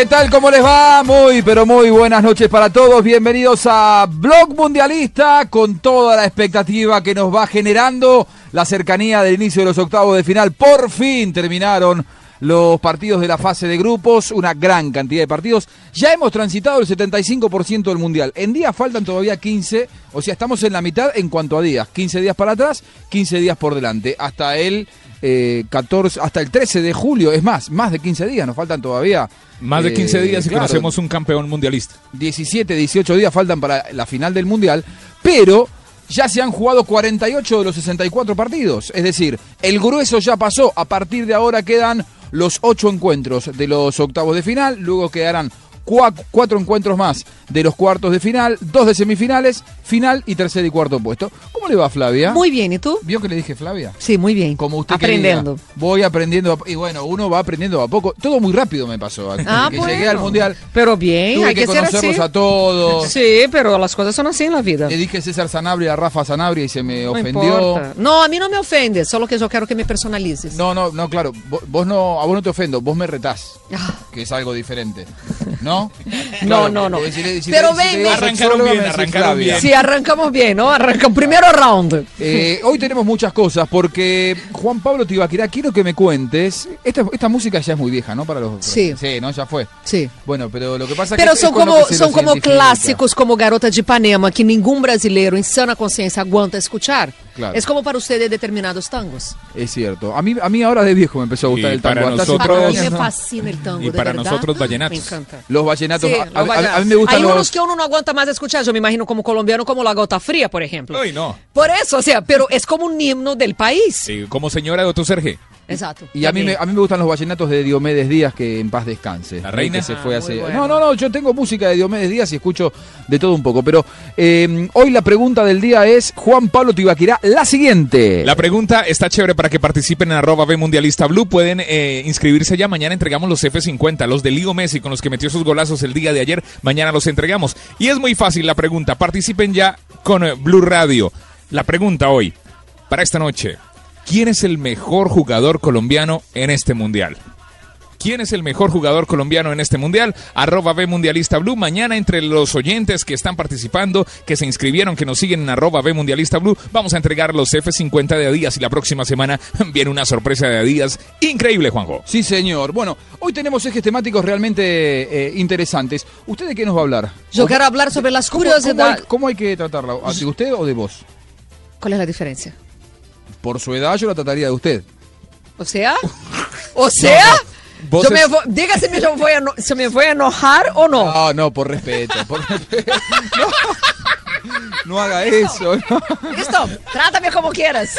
¿Qué tal? ¿Cómo les va? Muy, pero muy buenas noches para todos. Bienvenidos a Blog Mundialista con toda la expectativa que nos va generando la cercanía del inicio de los octavos de final. Por fin terminaron los partidos de la fase de grupos, una gran cantidad de partidos. Ya hemos transitado el 75% del Mundial. En días faltan todavía 15, o sea, estamos en la mitad en cuanto a días. 15 días para atrás, 15 días por delante. Hasta el eh, 14, hasta el 13 de julio, es más, más de 15 días, nos faltan todavía. Más de 15 eh, días y claro, conocemos un campeón mundialista. 17, 18 días faltan para la final del Mundial, pero ya se han jugado 48 de los 64 partidos. Es decir, el grueso ya pasó. A partir de ahora quedan los 8 encuentros de los octavos de final, luego quedarán 4 encuentros más de los cuartos de final, dos de semifinales, final y tercer y cuarto puesto. ¿Cómo le va Flavia? Muy bien, ¿y tú? ¿Vio que le dije Flavia? Sí, muy bien. Como usted Aprendiendo. quería. Voy aprendiendo. a- Y bueno, uno va aprendiendo a poco. Todo muy rápido me pasó. Ah, que bueno. llegué al Mundial. Pero bien, Tuve hay que, que, ser conocerlos así. a todos. Sí, pero las cosas son así en la vida. Le dije César Sanabria a Rafa Sanabria y se me No ofendió. importa. No, a mí no me ofende, solo que yo quiero que me personalices. No, no, no, claro. Vos, vos no, a vos no te ofendo, vos me retás, Ah, que es algo diferente. ¿No? No, no, no. Pero ven. Arrancaron bien, arrancaron bien. Sí, arrancamos bien, ¿no? Arrancamos. Primero round. Eh, hoy tenemos muchas cosas porque Juan Pablo Tibaquirá, quiero que me cuentes. Esta, esta música ya es muy vieja, ¿no? Para los. Sí. Sí, ¿no? Ya fue. Sí. Bueno, pero lo que pasa Pero que. es- son es lo como, que son como clásicos como Garota de Ipanema, que ningún brasileiro en sana conciencia aguanta escuchar. Claro. Es como para ustedes determinados tangos. Es cierto. A mí, a mí ahora de viejo me empezó a gustar Y el tango. para nosotros- a mí me fascina el tango, Y de para verdad. nosotros, vallenatos. Me encanta. Los vallenatos. Sí, a, los a- a- vallenatos. a mí me gustan Hay los. unos que uno no aguanta más escuchar, yo me imagino como colombiano, como La Gota Fría, por ejemplo. No. Por eso, o sea, pero es como un himno del país. Sí, como señora de Otto Serge. Exacto. Y a mí, me, a mí me gustan los vallenatos de Diomedes Díaz, que en paz descanse. ¿La reina? Que se Ah, fue muy hace... bueno. No, no, no, yo tengo música de Diomedes Díaz y escucho de todo un poco. Pero eh, hoy la pregunta del día es, Juan Pablo Tibaquirá, la siguiente. La pregunta está chévere para que participen en arroba B Mundialista Blue. Pueden eh, inscribirse ya. Mañana entregamos los F50, los de Ligo Messi con los que metió sus golazos el día de ayer. Mañana los entregamos. Y es muy fácil la pregunta. Participen ya con eh, Blue Radio. La pregunta hoy, para esta noche. ¿Quién es el mejor jugador colombiano en este mundial? ¿Quién es el mejor jugador colombiano en este mundial? Arroba B Mundialista Blue. Mañana entre los oyentes que están participando, que se inscribieron, que nos siguen en arroba B Mundialista Blue, vamos a entregar los F50 de Adidas y la próxima semana viene una sorpresa de Adidas increíble, Juanjo. Sí, señor. Bueno, hoy tenemos ejes temáticos realmente eh, interesantes. ¿Usted de qué nos va a hablar? Yo ¿O- quiero hablar sobre las ¿Cómo, cómo hay, curiosidades. cómo hay que tratarla? ¿De usted o de vos? ¿Cuál es la diferencia? Por su edad yo la trataría de usted. O sea, o sea, Vos yo me es- diga si me, yo voy a si me voy a enojar o no. No, no, por respeto. Por respeto. No, no haga eso. no. Listo, trátame como quieras.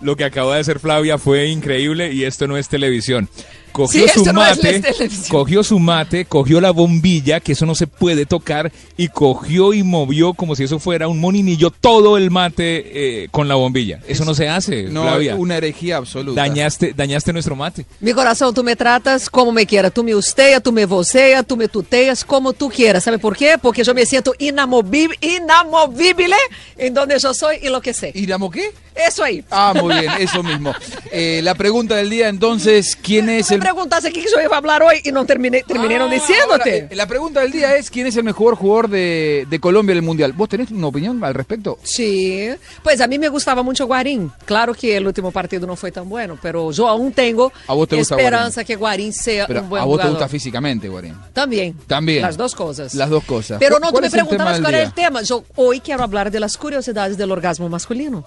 Lo que acaba de hacer Flavia fue increíble y esto no es televisión. Cogió Sí, su esto no es mate, televisión. cogió su mate, cogió la bombilla, que eso no se puede tocar, y cogió y movió como si eso fuera un moninillo todo el mate eh, con la bombilla. Eso no se hace, No, Flavia. una herejía absoluta. Dañaste, dañaste nuestro mate. Mi corazón, tú me tratas como me quieras. Tú me usteas, tú me voceas, tú me tuteas, como tú quieras. ¿Sabe por qué? Porque yo me siento inamovible, inamovible en donde yo soy y lo que sé. ¿Y la qué? Eso aí. Ah, muy bien, eso mismo. Eh, la pregunta del día entonces, ¿quién es Me el... perguntasse o que eu ia falar hoje e não terminei, terminaram Ah, diciéndote. ahora, eh, la pregunta del día es, ¿quién es el mejor jugador de, de Colombia en el Mundial? ¿Vos tenés una opinión al respecto? Sí, pues a mí me gustaba mucho Guarín. Claro que el último partido no fue tan bueno, pero yo aún tengo A vos te esperanza que Guarín sea Pero un buen a vos te jugador. gusta físicamente, Guarín. También. También. Las dos cosas. Las dos cosas. Pero ¿Cu- no, tú me preguntabas cuál era el tema. Yo hoy quiero hablar de las curiosidades del orgasmo masculino.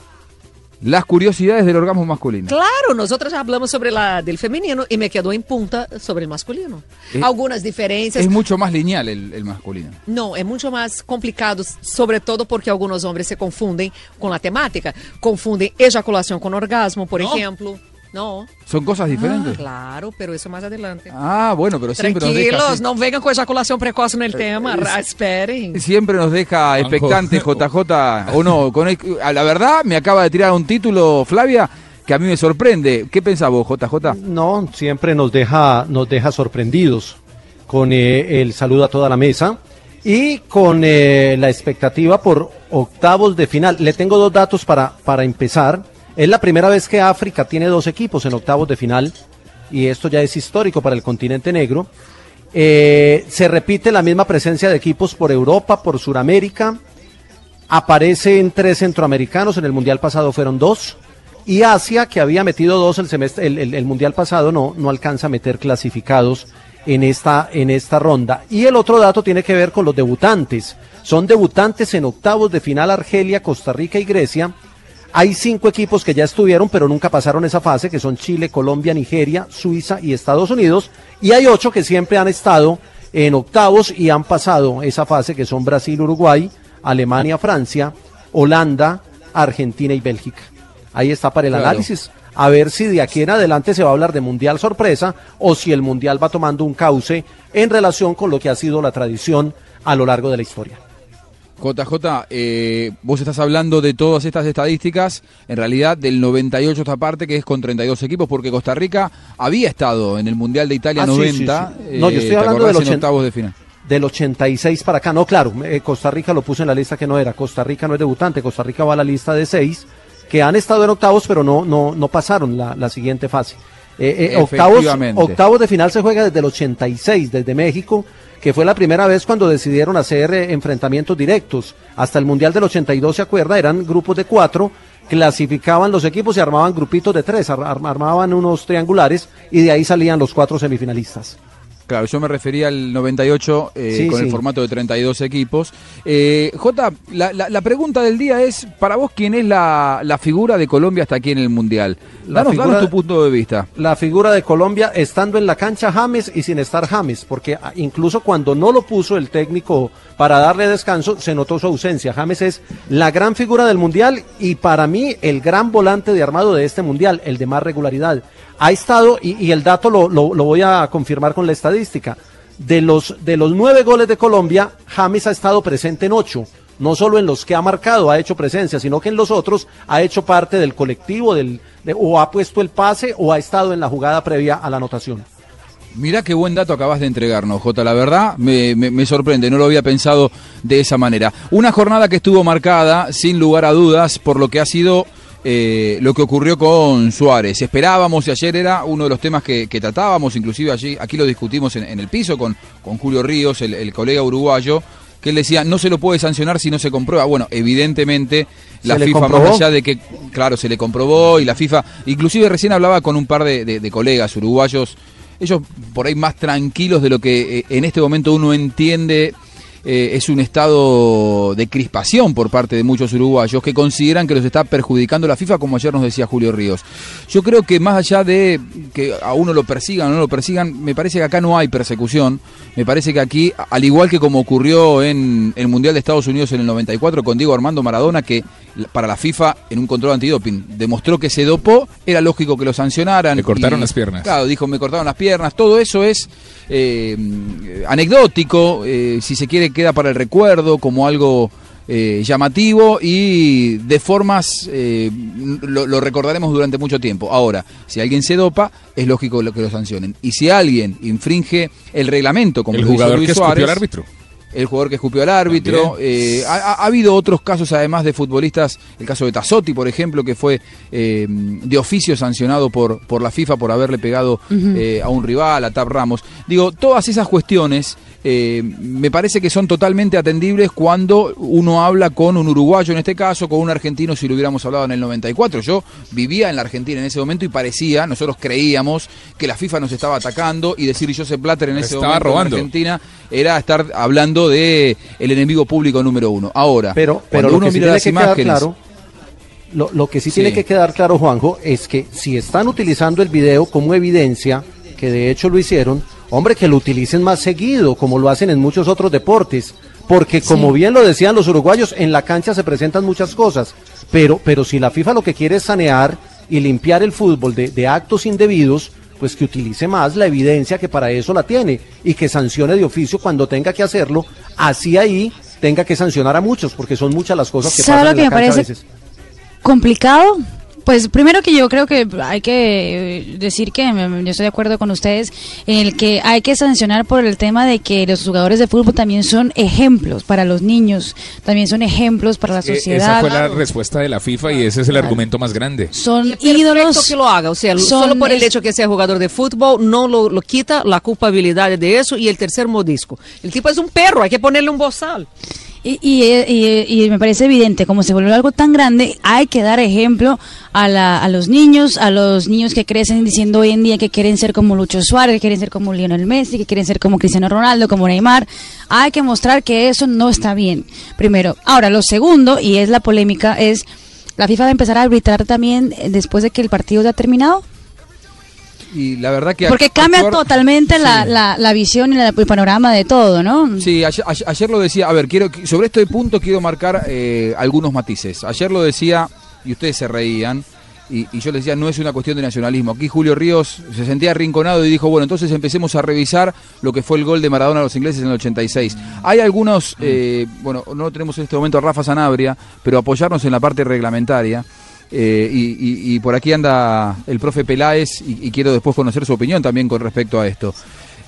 Las curiosidades del orgasmo masculino. Claro, nosotros hablamos sobre la del femenino y me quedó en punta sobre el masculino. Es- Algunas diferencias. Es mucho más lineal el, el masculino. No, é muito mais complicado, sobretudo porque alguns homens se confundem com a temática. Confundem ejaculação com orgasmo, por exemplo. Não. ¿Son cosas diferentes? Claro, pero isso mais adelante. Ah, bueno, pero siempre nos deja... Tranquilos, así- não venham com ejaculação precoce no tema. ra- Esperem. Siempre nos deja expectante JJ, o no, con el- a la verdad me acaba de tirar un título, Flavia, que a mí me sorprende. ¿Qué pensás vos, JJ? No, siempre nos deja, nos deja sorprendidos con eh, el saludo a toda la mesa y con eh, la expectativa por octavos de final. Le tengo dos datos para, para empezar. Es la primera vez que África tiene dos equipos en octavos de final y esto ya es histórico para el continente negro. Eh, se repite la misma presencia de equipos por Europa, por Sudamérica. Aparecen tres centroamericanos, en el Mundial pasado fueron dos. Y Asia, que había metido dos el, semestre, el, el- Mundial pasado, no, no alcanza a meter clasificados en esta, en esta ronda. Y el otro dato tiene que ver con los debutantes. Son debutantes en octavos de final Argelia, Costa Rica y Grecia. Hay cinco equipos que ya estuvieron, pero nunca pasaron esa fase, que son Chile, Colombia, Nigeria, Suiza y Estados Unidos. Y hay ocho que siempre han estado en octavos y han pasado esa fase, que son Brasil, Uruguay, Alemania, Francia, Holanda, Argentina y Bélgica. Ahí está para el Claro. análisis. A ver si de aquí en adelante se va a hablar de Mundial sorpresa o si el Mundial va tomando un cauce en relación con lo que ha sido la tradición a lo largo de la historia. JJ, eh, vos estás hablando de todas estas estadísticas, en realidad del 98 esta parte, que es con 32 equipos, porque Costa Rica había estado en el Mundial de Italia Ah, sí, 90. sí, sí. No, yo estoy ¿te hablando del en 80. octavos de final. Del 86 para acá, no, claro, eh, Costa Rica lo puso en la lista que no era. Costa Rica no es debutante, Costa Rica va a la lista de seis que han estado en octavos, pero no, no, no pasaron la, la siguiente fase. Eh, eh, octavos, octavos de final se juega desde el 86, desde México, que fue la primera vez cuando decidieron hacer eh, enfrentamientos directos. Hasta el Mundial del 82, ¿se acuerda? Eran grupos de cuatro, clasificaban los equipos y armaban grupitos de tres, ar- ar- armaban unos triangulares y de ahí salían los cuatro semifinalistas. Claro, yo me refería al 98 eh, Sí, con el formato de 32 equipos. Eh, Jota, la, la- la pregunta del día es, para vos, ¿quién es la, la figura de Colombia hasta aquí en el Mundial? La Danos, figura- danos tu punto de vista. la figura de Colombia estando en la cancha James y sin estar James, porque ah, incluso cuando no lo puso el técnico para darle descanso, se notó su ausencia. James es la gran figura del Mundial y para mí el gran volante de armado de este Mundial, el de más regularidad. Ha estado, y, el dato lo, lo- voy a confirmar con la estadística, de los, de los nueve goles de Colombia, James ha estado presente en ocho. No solo en los que ha marcado, ha hecho presencia, sino que en los otros ha hecho parte del colectivo del, de- o ha puesto el pase o ha estado en la jugada previa a la anotación. Mirá qué buen dato acabas de entregarnos, Jota. La verdad me- me sorprende, no lo había pensado de esa manera. Una jornada que estuvo marcada, sin lugar a dudas, por lo que ha sido eh, lo que ocurrió con Suárez. Esperábamos y ayer era uno de los temas que, que tratábamos, inclusive allí, aquí lo discutimos en, en el piso con, con Julio Ríos, el, el colega uruguayo, que él decía, no se lo puede sancionar si no se comprueba. Bueno, evidentemente la ¿Se le FIFA, más allá de que, claro, se le comprobó y la FIFA, inclusive recién hablaba con un par de, de- de colegas uruguayos, ellos por ahí más tranquilos de lo que eh, en este momento uno entiende eh, es un estado de crispación por parte de muchos uruguayos que consideran que los está perjudicando la FIFA, como ayer nos decía Julio Ríos. Yo creo que más allá de que a uno lo persigan o no lo persigan, me parece que acá no hay persecución. Me parece que aquí, al igual que como ocurrió en el Mundial de Estados Unidos en el 94 con Diego Armando Maradona, que para la FIFA en un control antidoping demostró que se dopó, era lógico que lo sancionaran. Le cortaron y- las piernas. Claro, dijo, me cortaron las piernas. Todo eso es eh, anecdótico, eh, si se quiere queda para el recuerdo como algo eh, llamativo y de formas eh, lo, lo recordaremos durante mucho tiempo. Ahora, si alguien se dopa, es lógico lo que lo sancionen. Y si alguien infringe el reglamento, como El jugador Luis que escupió Suárez, al árbitro. El jugador que escupió al árbitro. eh, ha, ha- ha habido otros casos, además de futbolistas, el caso de Tassotti, por ejemplo, que fue eh, de oficio sancionado por, por la FIFA por haberle pegado eh, a un rival, a Tab Ramos. Digo, todas esas cuestiones eh, me parece que son totalmente atendibles cuando uno habla con un uruguayo en este caso, con un argentino si lo hubiéramos hablado en el 94. Yo vivía en la Argentina en ese momento y parecía, nosotros creíamos que la FIFA nos estaba atacando y decir Joseph Blatter en ese Estaba momento robando. en Argentina era estar hablando de el enemigo público número uno. Ahora, Pero, pero cuando uno que mira las que imágenes, claro, lo, lo que sí, Sí. tiene que quedar claro, Juanjo, es que si están utilizando el video como evidencia, que de hecho lo hicieron, hombre, que lo utilicen más seguido, como lo hacen en muchos otros deportes. Porque como bien lo decían los uruguayos, en la cancha se presentan muchas cosas. Pero, pero si la FIFA lo que quiere es sanear y limpiar el fútbol de, de actos indebidos, pues que utilice más la evidencia que para eso la tiene y que sancione de oficio cuando tenga que hacerlo, así ahí tenga que sancionar a muchos, porque son muchas las cosas que ¿Sabe pasan lo en que la me cancha a parece veces. complicado? Pues primero que yo creo que hay que decir que yo estoy de acuerdo con ustedes en el que hay que sancionar por el tema de que los jugadores de fútbol también son ejemplos para los niños, también son ejemplos para la Eh, Esa sociedad. fue la respuesta de la FIFA y ese es el argumento más grande. Son ídolos. que lo haga, o sea, solo por el hecho que sea jugador de fútbol no lo, lo quita la culpabilidad de eso y el tercer modisco. El tipo es un perro, hay que ponerle un bozal. Y, y, y- y me parece evidente, como se volvió algo tan grande, hay que dar ejemplo a, la- a los niños, a los niños que crecen diciendo hoy en día que quieren ser como Lucho Suárez, que quieren ser como Lionel Messi, que quieren ser como Cristiano Ronaldo, como Neymar. Hay que mostrar que eso no está bien, primero. Ahora, lo segundo, y es la polémica, es la FIFA va a empezar a arbitrar también eh, después de que el partido ya ha terminado. Y la verdad que Porque cambia actuar- totalmente la, Sí. la, la visión y la- el panorama de todo, ¿no? Sí, ayer, ayer- lo decía, a ver, quiero sobre este punto quiero marcar eh, algunos matices. Ayer lo decía y ustedes se reían y, y yo les decía, no es una cuestión de nacionalismo. Aquí Julio Ríos se sentía arrinconado y dijo, bueno, entonces empecemos a revisar lo que fue el gol de Maradona a los ingleses en el 86. Hay algunos, eh, bueno, no tenemos en este momento a Rafa Sanabria, pero apoyarnos en la parte reglamentaria. Eh, y, por aquí anda el profe Peláez y, y quiero después conocer su opinión también con respecto a esto.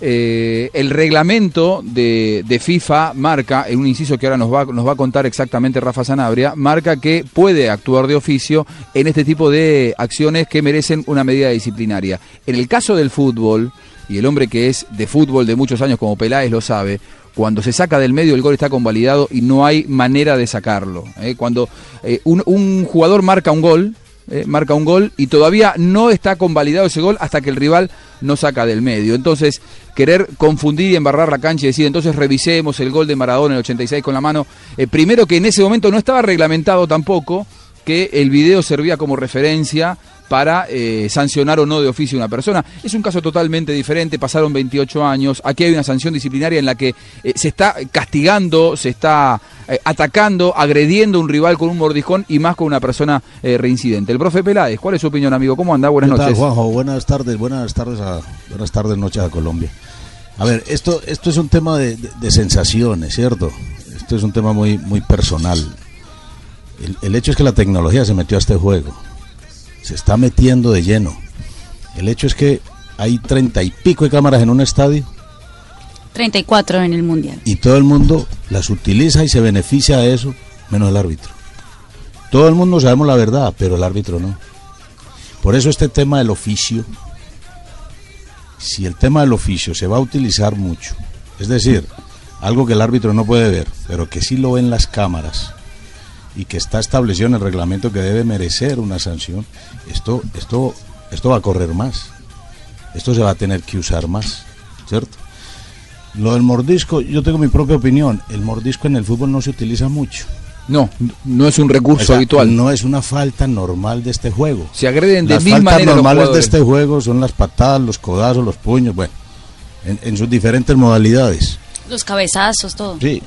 Eh, el reglamento de, de FIFA marca, en un inciso que ahora nos va, nos va a contar exactamente Rafa Sanabria, marca que puede actuar de oficio en este tipo de acciones que merecen una medida disciplinaria. En el caso del fútbol, y el hombre que es de fútbol de muchos años como Peláez lo sabe, cuando se saca del medio el gol está convalidado y no hay manera de sacarlo. ¿eh? Cuando eh, un, jugador marca un gol, eh, marca un gol y todavía no está convalidado ese gol hasta que el rival no saca del medio. Entonces, querer confundir y embarrar la cancha y decir, entonces revisemos el gol de Maradona en el 86 con la mano, primero que en ese momento no estaba reglamentado tampoco que el video servía como referencia para eh, sancionar o no de oficio a una persona. Es un caso totalmente diferente, pasaron 28 años, aquí hay una sanción disciplinaria en la que eh, se está castigando, se está eh, atacando, agrediendo a un rival con un mordijón y más con una persona reincidente. El profe Peláez, ¿cuál es su opinión, amigo? ¿Cómo anda? Buenas ¿Qué tal, noches. Juanjo? Buenas tardes, buenas tardes, a, buenas tardes, noches a Colombia. A ver, esto, esto es un tema de, de- de sensaciones, ¿cierto? Esto es un tema muy, muy personal. El, el hecho es que la tecnología se metió a este juego. Se está metiendo de lleno. El hecho es que hay treinta y pico de cámaras en un estadio 34 en el Mundial. y todo el mundo las utiliza y se beneficia de eso, menos el árbitro. Todo el mundo sabemos la verdad, pero el árbitro no. Por eso este tema del oficio, si el tema del oficio se va a utilizar mucho, es decir, algo que el árbitro no puede ver, pero que sí lo ven las cámaras y que está establecido en el reglamento que debe merecer una sanción, esto, esto, esto va a correr más. Esto se va a tener que usar más, ¿cierto? Lo del mordisco, yo tengo mi propia opinión. El mordisco en el fútbol no se utiliza mucho. No, no es un recurso O sea, habitual. No es una falta normal de este juego. Se agreden de Las mil faltas maneras los normales de este juego son las patadas, los codazos, los puños, bueno, en, en sus diferentes modalidades. Los cabezazos, todo. Sí.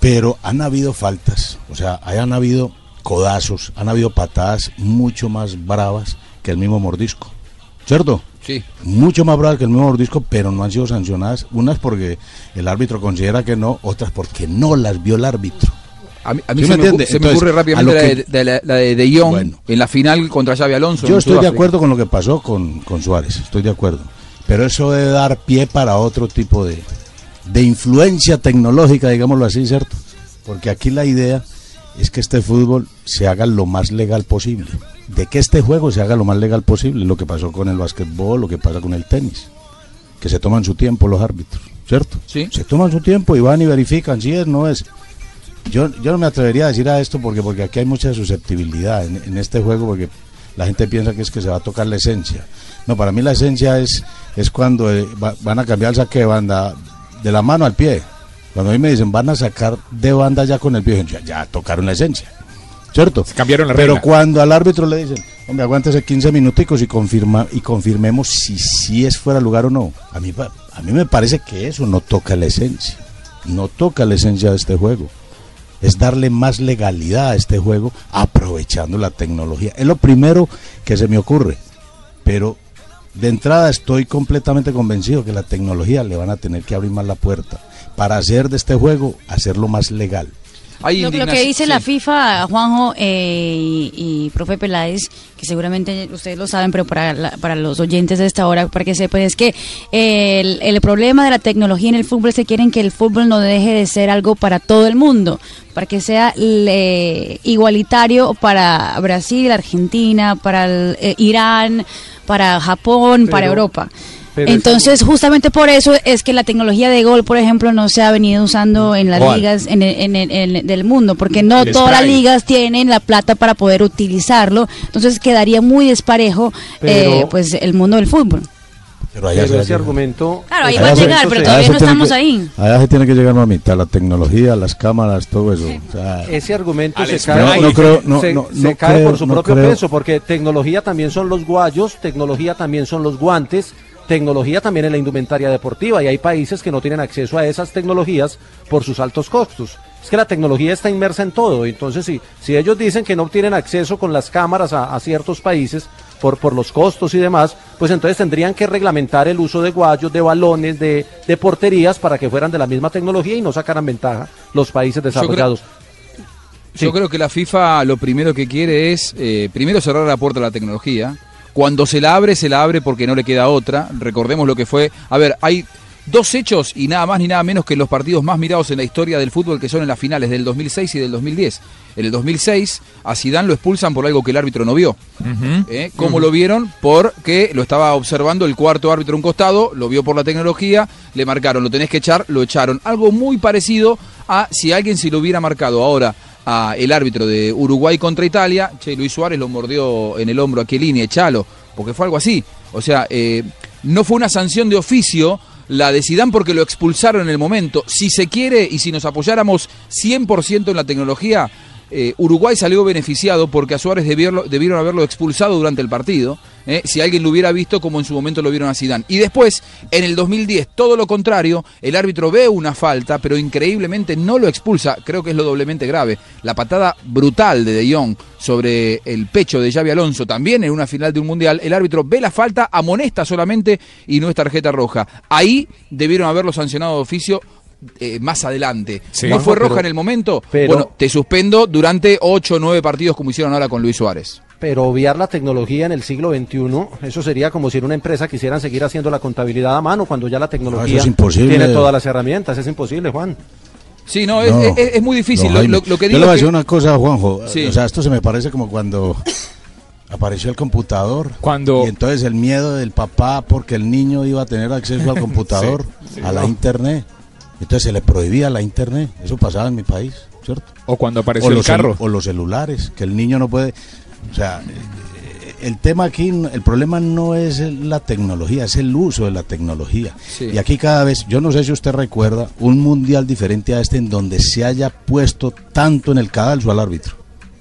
Pero han habido faltas, o sea, han habido codazos, han habido patadas mucho más bravas que el mismo mordisco. ¿Cierto? Sí. Mucho más bravas que el mismo mordisco, pero no han sido sancionadas. Unas porque el árbitro considera que no, otras porque no las vio el árbitro. A mí, a mí ¿Sí se, me entiende? se me ocurre rápidamente lo la que- de, de la, la de De Jong Bueno. en la final contra Xavi Alonso. Yo estoy de acuerdo con lo que pasó con, con Suárez, estoy de acuerdo. Pero eso debe dar pie para otro tipo de, de influencia tecnológica, digámoslo así, ¿cierto? Porque aquí la idea es que este fútbol se haga lo más legal posible. De que este juego se haga lo más legal posible. Lo que pasó con el básquetbol, lo que pasa con el tenis. Que se toman su tiempo los árbitros, ¿cierto? Sí. Se toman su tiempo y van y verifican si es, no es. Yo, yo no me atrevería a decir a esto porque, porque aquí hay mucha susceptibilidad en, en este juego porque la gente piensa que es que se va a tocar la esencia. No, para mí la esencia es, es cuando eh, va- van a cambiar el saque de banda de la mano al pie. Cuando a mí me dicen van a sacar de banda ya con el pie, ya, ya tocaron la esencia. ¿Cierto? Cambiaron la Pero regla. cuando al árbitro le dicen, hombre, aguántese 15 minuticos y, confirma, y confirmemos si sí es fuera lugar o no. A mí, a mí me parece que eso no toca la esencia. No toca la esencia de este juego. Es darle más legalidad a este juego aprovechando la tecnología. Es lo primero que se me ocurre. Pero de entrada estoy completamente convencido que la tecnología le van a tener que abrir más la puerta para hacer de este juego, hacerlo más legal. Hay Lo, lo que dice sí. la FIFA, Juanjo eh, y, y profe Peláez, que seguramente ustedes lo saben, pero para, la- para los oyentes de esta hora, para que sepan, es que eh, el, el problema de la tecnología en el fútbol es que quieren que el fútbol no deje de ser algo para todo el mundo, para que sea le- igualitario para Brasil, Argentina, para el, eh, Irán, para Japón, para Europa. Entonces, justamente por eso es que la tecnología de gol, por ejemplo, no se ha venido usando en las ¿Cuál? ligas en el- en el- en el- del mundo, porque no El todas las ligas tienen la plata para poder utilizarlo. Entonces, quedaría muy desparejo Pero- eh, pues el mundo del fútbol. Pero allá Pero ese argumento... Claro, ahí va a llegar, pero todavía no estamos que- ahí. Allá se tiene que llegar a mitad, la tecnología, las cámaras, todo eso. O sea, Ese argumento se cae, No, no creo- no, se, no, se cae creo- por su no propio creo. peso, porque tecnología también son los guayos, tecnología también son los guantes, tecnología también es la indumentaria deportiva y hay países que no tienen acceso a esas tecnologías por sus altos costos. Es que la tecnología está inmersa en todo, entonces si, si ellos dicen que no tienen acceso con las cámaras a, a ciertos países por, por los costos y demás, pues entonces tendrían que reglamentar el uso de guayos, de balones, de, de porterías para que fueran de la misma tecnología y no sacaran ventaja los países desarrollados. Yo Sí. creo que la FIFA lo primero que quiere es, eh, primero cerrar la puerta a la tecnología. Cuando se la abre, se la abre porque no le queda otra. Recordemos lo que fue. A ver, hay dos hechos y nada más ni nada menos que los partidos más mirados en la historia del fútbol que son en las finales del 2006 y del 2010. En el 2006 a Zidane lo expulsan por algo que el árbitro no vio. ¿Eh? ¿Cómo lo vieron? Porque lo estaba observando el cuarto árbitro a un costado, lo vio por la tecnología, le marcaron, lo tenés que echar, lo echaron. Algo muy parecido a si alguien se lo hubiera marcado ahora a el árbitro de Uruguay contra Italia, che, Luis Suárez lo mordió en el hombro a Chiellini, echalo, porque fue algo así. O sea, eh, no fue una sanción de oficio la de Zidane porque lo expulsaron en el momento. Si se quiere y si nos apoyáramos 100% en la tecnología, eh, Uruguay salió beneficiado porque a Suárez debieron, haberlo expulsado durante el partido, eh, si alguien lo hubiera visto como en su momento lo vieron a Zidane. Y después, en el 2010, todo lo contrario, el árbitro ve una falta, pero increíblemente no lo expulsa, creo que es lo doblemente grave. La patada brutal de De Jong sobre el pecho de Xavi Alonso, también en una final de un mundial, el árbitro ve la falta, amonesta solamente y no es tarjeta roja. Ahí debieron haberlo sancionado de oficio eh, más adelante. Sí. no fue roja pero- en el momento. pero- bueno, te suspendo durante 8 o 9 partidos como hicieron ahora con Luis Suárez. Pero obviar la tecnología en el siglo XXI, eso sería como si en una empresa quisieran seguir haciendo la contabilidad a mano cuando ya la tecnología es imposible. tiene todas las herramientas. Es imposible, Juan. Sí, no, es, No. es- es muy difícil. No, lo, lo- lo que Yo digo le voy a decir que- una cosa, Juanjo. Sí. O sea, esto se me parece como cuando apareció el computador. Cuando- Y entonces el miedo del papá porque el niño iba a tener acceso al computador, a la internet. Entonces se le prohibía la internet. Eso pasaba en mi país, ¿cierto? O cuando apareció o el los carro. o los celulares, que el niño no puede. O sea, el tema aquí, el problema no es la tecnología, es el uso de la tecnología. Sí. Y aquí cada vez, yo no sé si usted recuerda, un mundial diferente a este en donde se haya puesto tanto en el cadalso al árbitro.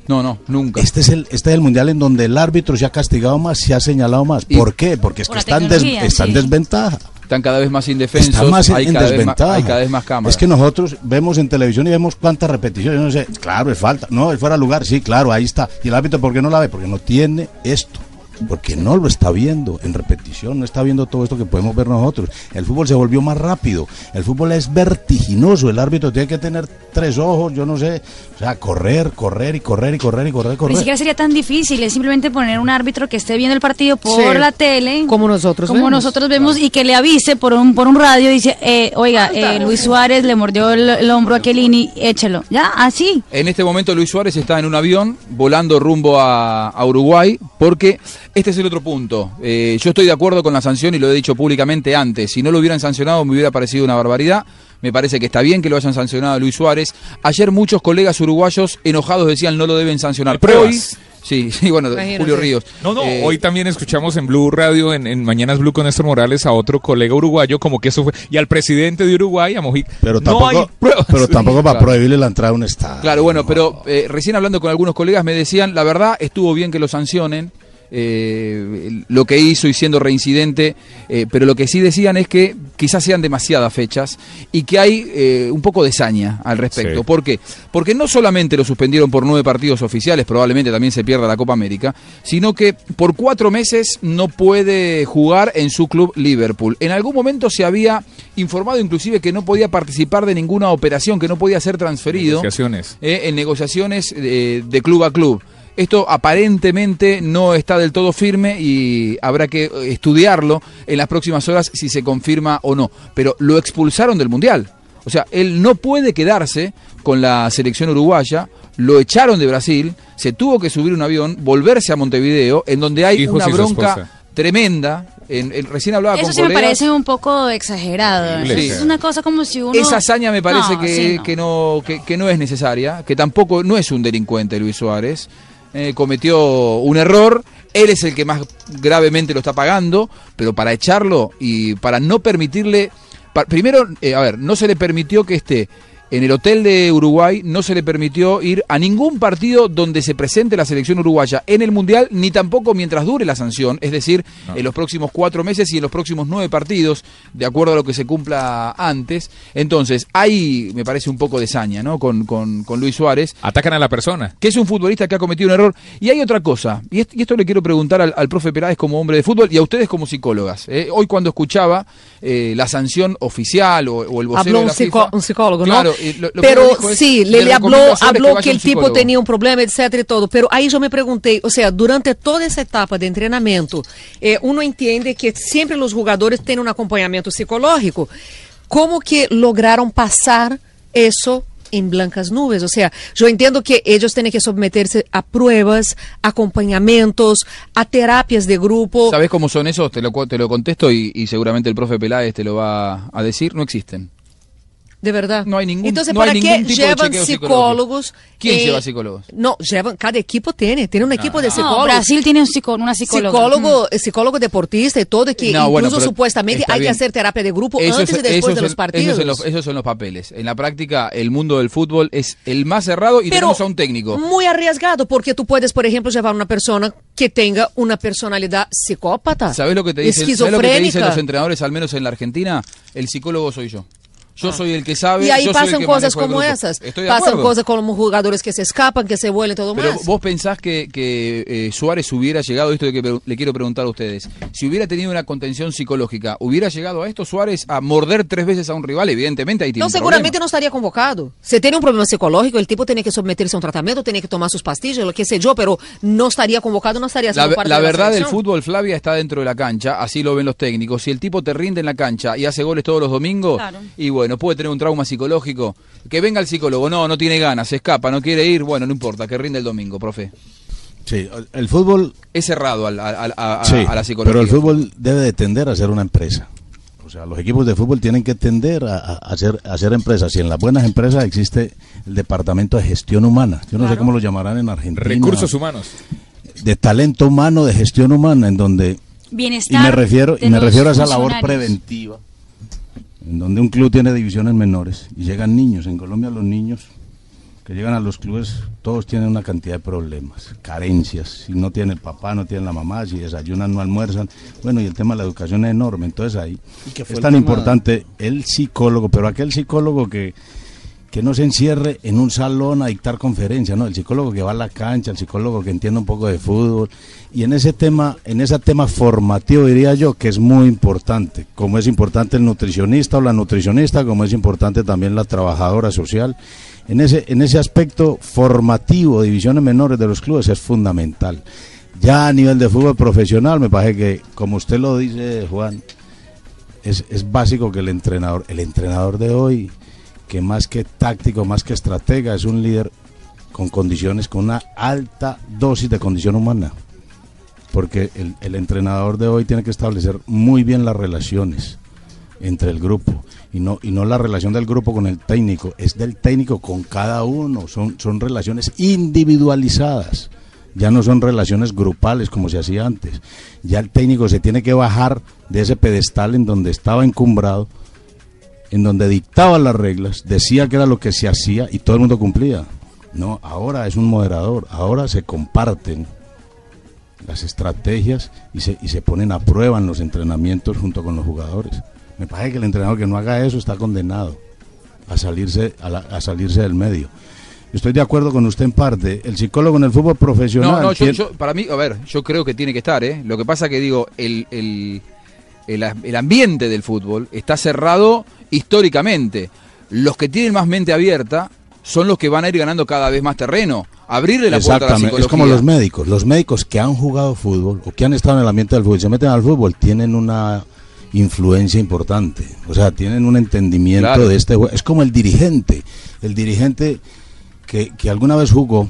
No, no, nunca. Este es el, este es el mundial en donde el árbitro se ha castigado más, se ha señalado más. Y- ¿Por qué? Porque es que la está en, des- tecnología, está en sí. desventaja. Están cada vez más indefensos. Está más en, hay, en cada vez más, desventaja. hay cada vez más cámaras. Es que nosotros vemos en televisión y vemos cuántas repeticiones. No sé, claro, es falta. No, es fuera de lugar. Sí, claro, ahí está. ¿Y el árbitro por qué no la ve? Porque no tiene esto. Porque no lo está viendo en repetición, no está viendo todo esto que podemos ver nosotros. El fútbol se volvió más rápido, el fútbol es vertiginoso, el árbitro tiene que tener tres ojos, yo no sé, o sea, correr, correr y correr y correr y correr y Ni correr. siquiera sería tan difícil, es simplemente poner un árbitro que esté viendo el partido por Sí. la tele. Como nosotros como vemos. nosotros vemos y que le avise por un por un radio y dice, eh, oiga, eh, Luis Suárez le mordió el, el hombro a Kelini, échelo. Ya, así. En este momento Luis Suárez está en un avión volando rumbo a, a Uruguay porque este es el otro punto. Eh, yo estoy de acuerdo con la sanción y lo he dicho públicamente antes. Si no lo hubieran sancionado me hubiera parecido una barbaridad. Me parece que está bien que lo hayan sancionado a Luis Suárez. Ayer muchos colegas uruguayos enojados decían no lo deben sancionar. Hoy, sí, sí, bueno, Imagínate. Julio Ríos. No, no, Eh, hoy también escuchamos en Blue Radio, en, en Mañanas Blue con Néstor Morales, a otro colega uruguayo, como que eso fue, y al presidente de Uruguay, a Mojica. Pero no hay tampoco, pruebas. pero tampoco para Claro. prohibirle la entrada a un estadio. Claro, bueno, pero eh, recién hablando con algunos colegas me decían, la verdad, estuvo bien que lo sancionen, eh, lo que hizo y siendo reincidente, eh, pero lo que sí decían es que quizás sean demasiadas fechas y que hay eh, un poco de saña al respecto. Sí. ¿Por qué? Porque no solamente lo suspendieron por nueve partidos oficiales, probablemente también se pierda la Copa América, sino que por cuatro meses no puede jugar en su club Liverpool. En algún momento se había informado inclusive que no podía participar de ninguna operación, que no podía ser transferido Negociaciones. en negociaciones de club a club. Esto aparentemente no está del todo firme y habrá que eh, estudiarlo en las próximas horas si se confirma o no. Pero lo expulsaron del Mundial. O sea, él no puede quedarse con la selección uruguaya, lo echaron de Brasil, se tuvo que subir un avión, volverse a Montevideo, en donde hay Hijos una bronca tremenda. En, en- recién hablaba Eso con sí me parece un poco exagerado. Sí. Es una cosa como si uno... Esa hazaña me parece No, que, sí, no. que, no, que, que no es necesaria, que tampoco no es un delincuente Luis Suárez. Eh, cometió un error, él es el que más gravemente lo está pagando, pero para echarlo y para no permitirle... primero, eh, a ver, no se le permitió que esté en el hotel de Uruguay, no se le permitió ir a ningún partido donde se presente la selección uruguaya en el Mundial, ni tampoco mientras dure la sanción, es decir, en los próximos cuatro meses y en los próximos nueve partidos, de acuerdo a lo que se cumpla antes. Entonces, ahí me parece un poco de saña, ¿no? Con, con, con Luis Suárez Atacan a la persona. que es un futbolista que ha cometido un error. Y hay otra cosa, y, est- y esto le quiero preguntar al, al profe Peláez como hombre de fútbol y a ustedes como psicólogas. ¿eh? Hoy cuando escuchaba eh, la sanción oficial o, o el vocero Habló de un, la psicó- FIFA, un psicólogo, claro, ¿no? Lo- lo pero es, sí, le habló, que habló que el tipo tenía un problema, etcétera y todo. Pero ahí yo me pregunté, o sea, durante toda esa etapa de entrenamiento, eh, uno entiende que siempre los jugadores tienen un acompañamiento psicológico. ¿Cómo que lograron pasar eso en blancas nubes? O sea, yo entiendo que ellos tienen que someterse a pruebas, acompañamientos, a terapias de grupo. ¿Sabés cómo son esos? Te lo, te lo contesto y, y seguramente el profe Peláez te lo va a decir. No existen. De verdad. No hay ningún- Entonces, no ¿para qué llevan psicólogos? ¿Quién eh, lleva psicólogos? No, llevan, cada equipo tiene, tiene un equipo de No, psicólogos. Brasil tiene un psico- una psicóloga. Psicólogo, eh, psicólogo deportista y todo, que No, incluso bueno, supuestamente hay bien. que hacer terapia de grupo Eso antes es- y después eso de los partidos. Eso, es en los, eso son los papeles. En la práctica, el mundo del fútbol es el más cerrado y Pero tenemos a un técnico. Muy arriesgado, porque tú puedes, por ejemplo, llevar una persona que tenga una personalidad psicópata. ¿Sabés lo que te dicen, ¿sabés lo que te dicen los entrenadores, al menos en la Argentina? El psicólogo soy yo. Yo soy el que sabe. Ah. Y ahí yo soy el pasan que cosas como esas. Estoy de Pasan acuerdo. cosas como jugadores que se escapan, que se vuelven todo Pero más. vos pensás que, que, eh, Suárez hubiera llegado, esto de que le quiero preguntar a ustedes, si hubiera tenido una contención psicológica, ¿hubiera llegado a esto Suárez a morder tres veces a un rival? Evidentemente ahí tiene No, un seguramente problema. no estaría convocado. Si tiene un problema psicológico, el tipo tiene que someterse a un tratamiento, tiene que tomar sus pastillas, lo que sé yo, pero no estaría convocado, no estaría La, haciendo parte la de la verdad del fútbol, Flavia, está dentro de la cancha, así lo ven los técnicos. Si el tipo te rinde en la cancha y hace goles todos los domingos, Claro. y bueno, puede tener un trauma psicológico. Que venga el psicólogo, no, no tiene ganas, se escapa, no quiere ir, bueno, no importa, que rinde el domingo, profe. Sí, el fútbol, Es cerrado al- al- al- a, a- sí, a la psicología. pero el fútbol debe de tender a ser una empresa. O sea, los equipos de fútbol tienen que tender a, a- a ser, a ser empresas. Y en las buenas empresas existe el departamento de gestión humana. Yo no sé cómo lo llamarán en Argentina. Recursos humanos. De talento humano, de gestión humana, en donde y Bienestar. me refiero y me refiero a esa labor preventiva en donde un club tiene divisiones menores y llegan niños. En Colombia los niños que llegan a los clubes todos tienen una cantidad de problemas carencias. Si no tiene el papá no tiene la mamá si desayunan no almuerzan. Bueno y el tema de la educación es enorme. Entonces ahí es tan tema- importante el psicólogo pero aquel psicólogo que que no se encierre en un salón a dictar conferencias, ¿no? El psicólogo que va a la cancha, el psicólogo que entiende un poco de fútbol. Y en ese tema, en ese tema formativo diría yo que es muy importante, como es importante el nutricionista o la nutricionista, como es importante también la trabajadora social. En ese, en ese aspecto formativo, divisiones menores de los clubes es fundamental. Ya a nivel de fútbol profesional, me parece que, como usted lo dice, Juan, es, es básico que el entrenador, el entrenador de hoy, que más que táctico, más que estratega, es un líder con condiciones, con una alta dosis de condición humana. Porque el, el entrenador de hoy tiene que establecer muy bien las relaciones entre el grupo y no y no la relación del grupo con el técnico, es del técnico con cada uno, son son relaciones individualizadas. Ya no son relaciones grupales como se hacía antes. Ya el técnico se tiene que bajar de ese pedestal en donde estaba encumbrado, en donde dictaba las reglas, decía que era lo que se hacía y todo el mundo cumplía. No, ahora es un moderador, ahora se comparten las estrategias y se, y se ponen a prueba en los entrenamientos junto con los jugadores. Me parece que el entrenador que no haga eso está condenado a salirse, a, la- a salirse del medio. Estoy de acuerdo con usted en parte. El psicólogo en el fútbol profesional. No, no, yo- para mí, a ver, yo creo que tiene que estar, ¿eh? Lo que pasa que digo, el, el, el, el ambiente del fútbol está cerrado históricamente. Los que tienen más mente abierta son los que van a ir ganando cada vez más terreno. Abrirle la puerta a la Exactamente, psicología. es como los médicos. Los médicos que han jugado fútbol o que han estado en el ambiente del fútbol se meten al fútbol tienen una influencia importante. O sea, tienen un entendimiento Claro. de este juego. Es como el dirigente. El dirigente que, que alguna vez jugó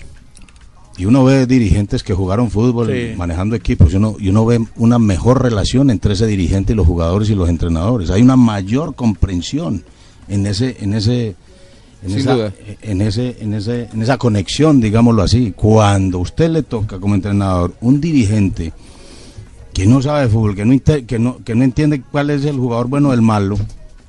y uno ve dirigentes que jugaron fútbol Sí. manejando equipos y uno, y uno ve una mejor relación entre ese dirigente y los jugadores y los entrenadores. Hay una mayor comprensión en ese, en ese, en Sin esa, duda. en ese, en ese, en esa conexión, digámoslo así. Cuando usted le toca como entrenador un dirigente que no sabe de fútbol, que no, que no, que no entiende cuál es el jugador bueno o el malo,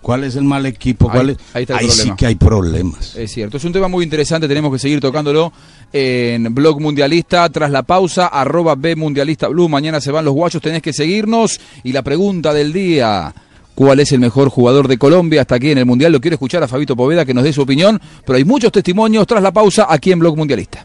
cuál es el mal equipo, Ahí- cuál es, ahí está el sí problema. que hay problemas. Es cierto, es un tema muy interesante, tenemos que seguir tocándolo en Blog Mundialista, tras la pausa, arroba B Mundialista Blue, mañana se van los guachos, tenés que seguirnos, y la pregunta del día, ¿cuál es el mejor jugador de Colombia hasta aquí en el Mundial? Lo quiero escuchar a Fabito Poveda que nos dé su opinión, pero hay muchos testimonios tras la pausa aquí en Blog Mundialista.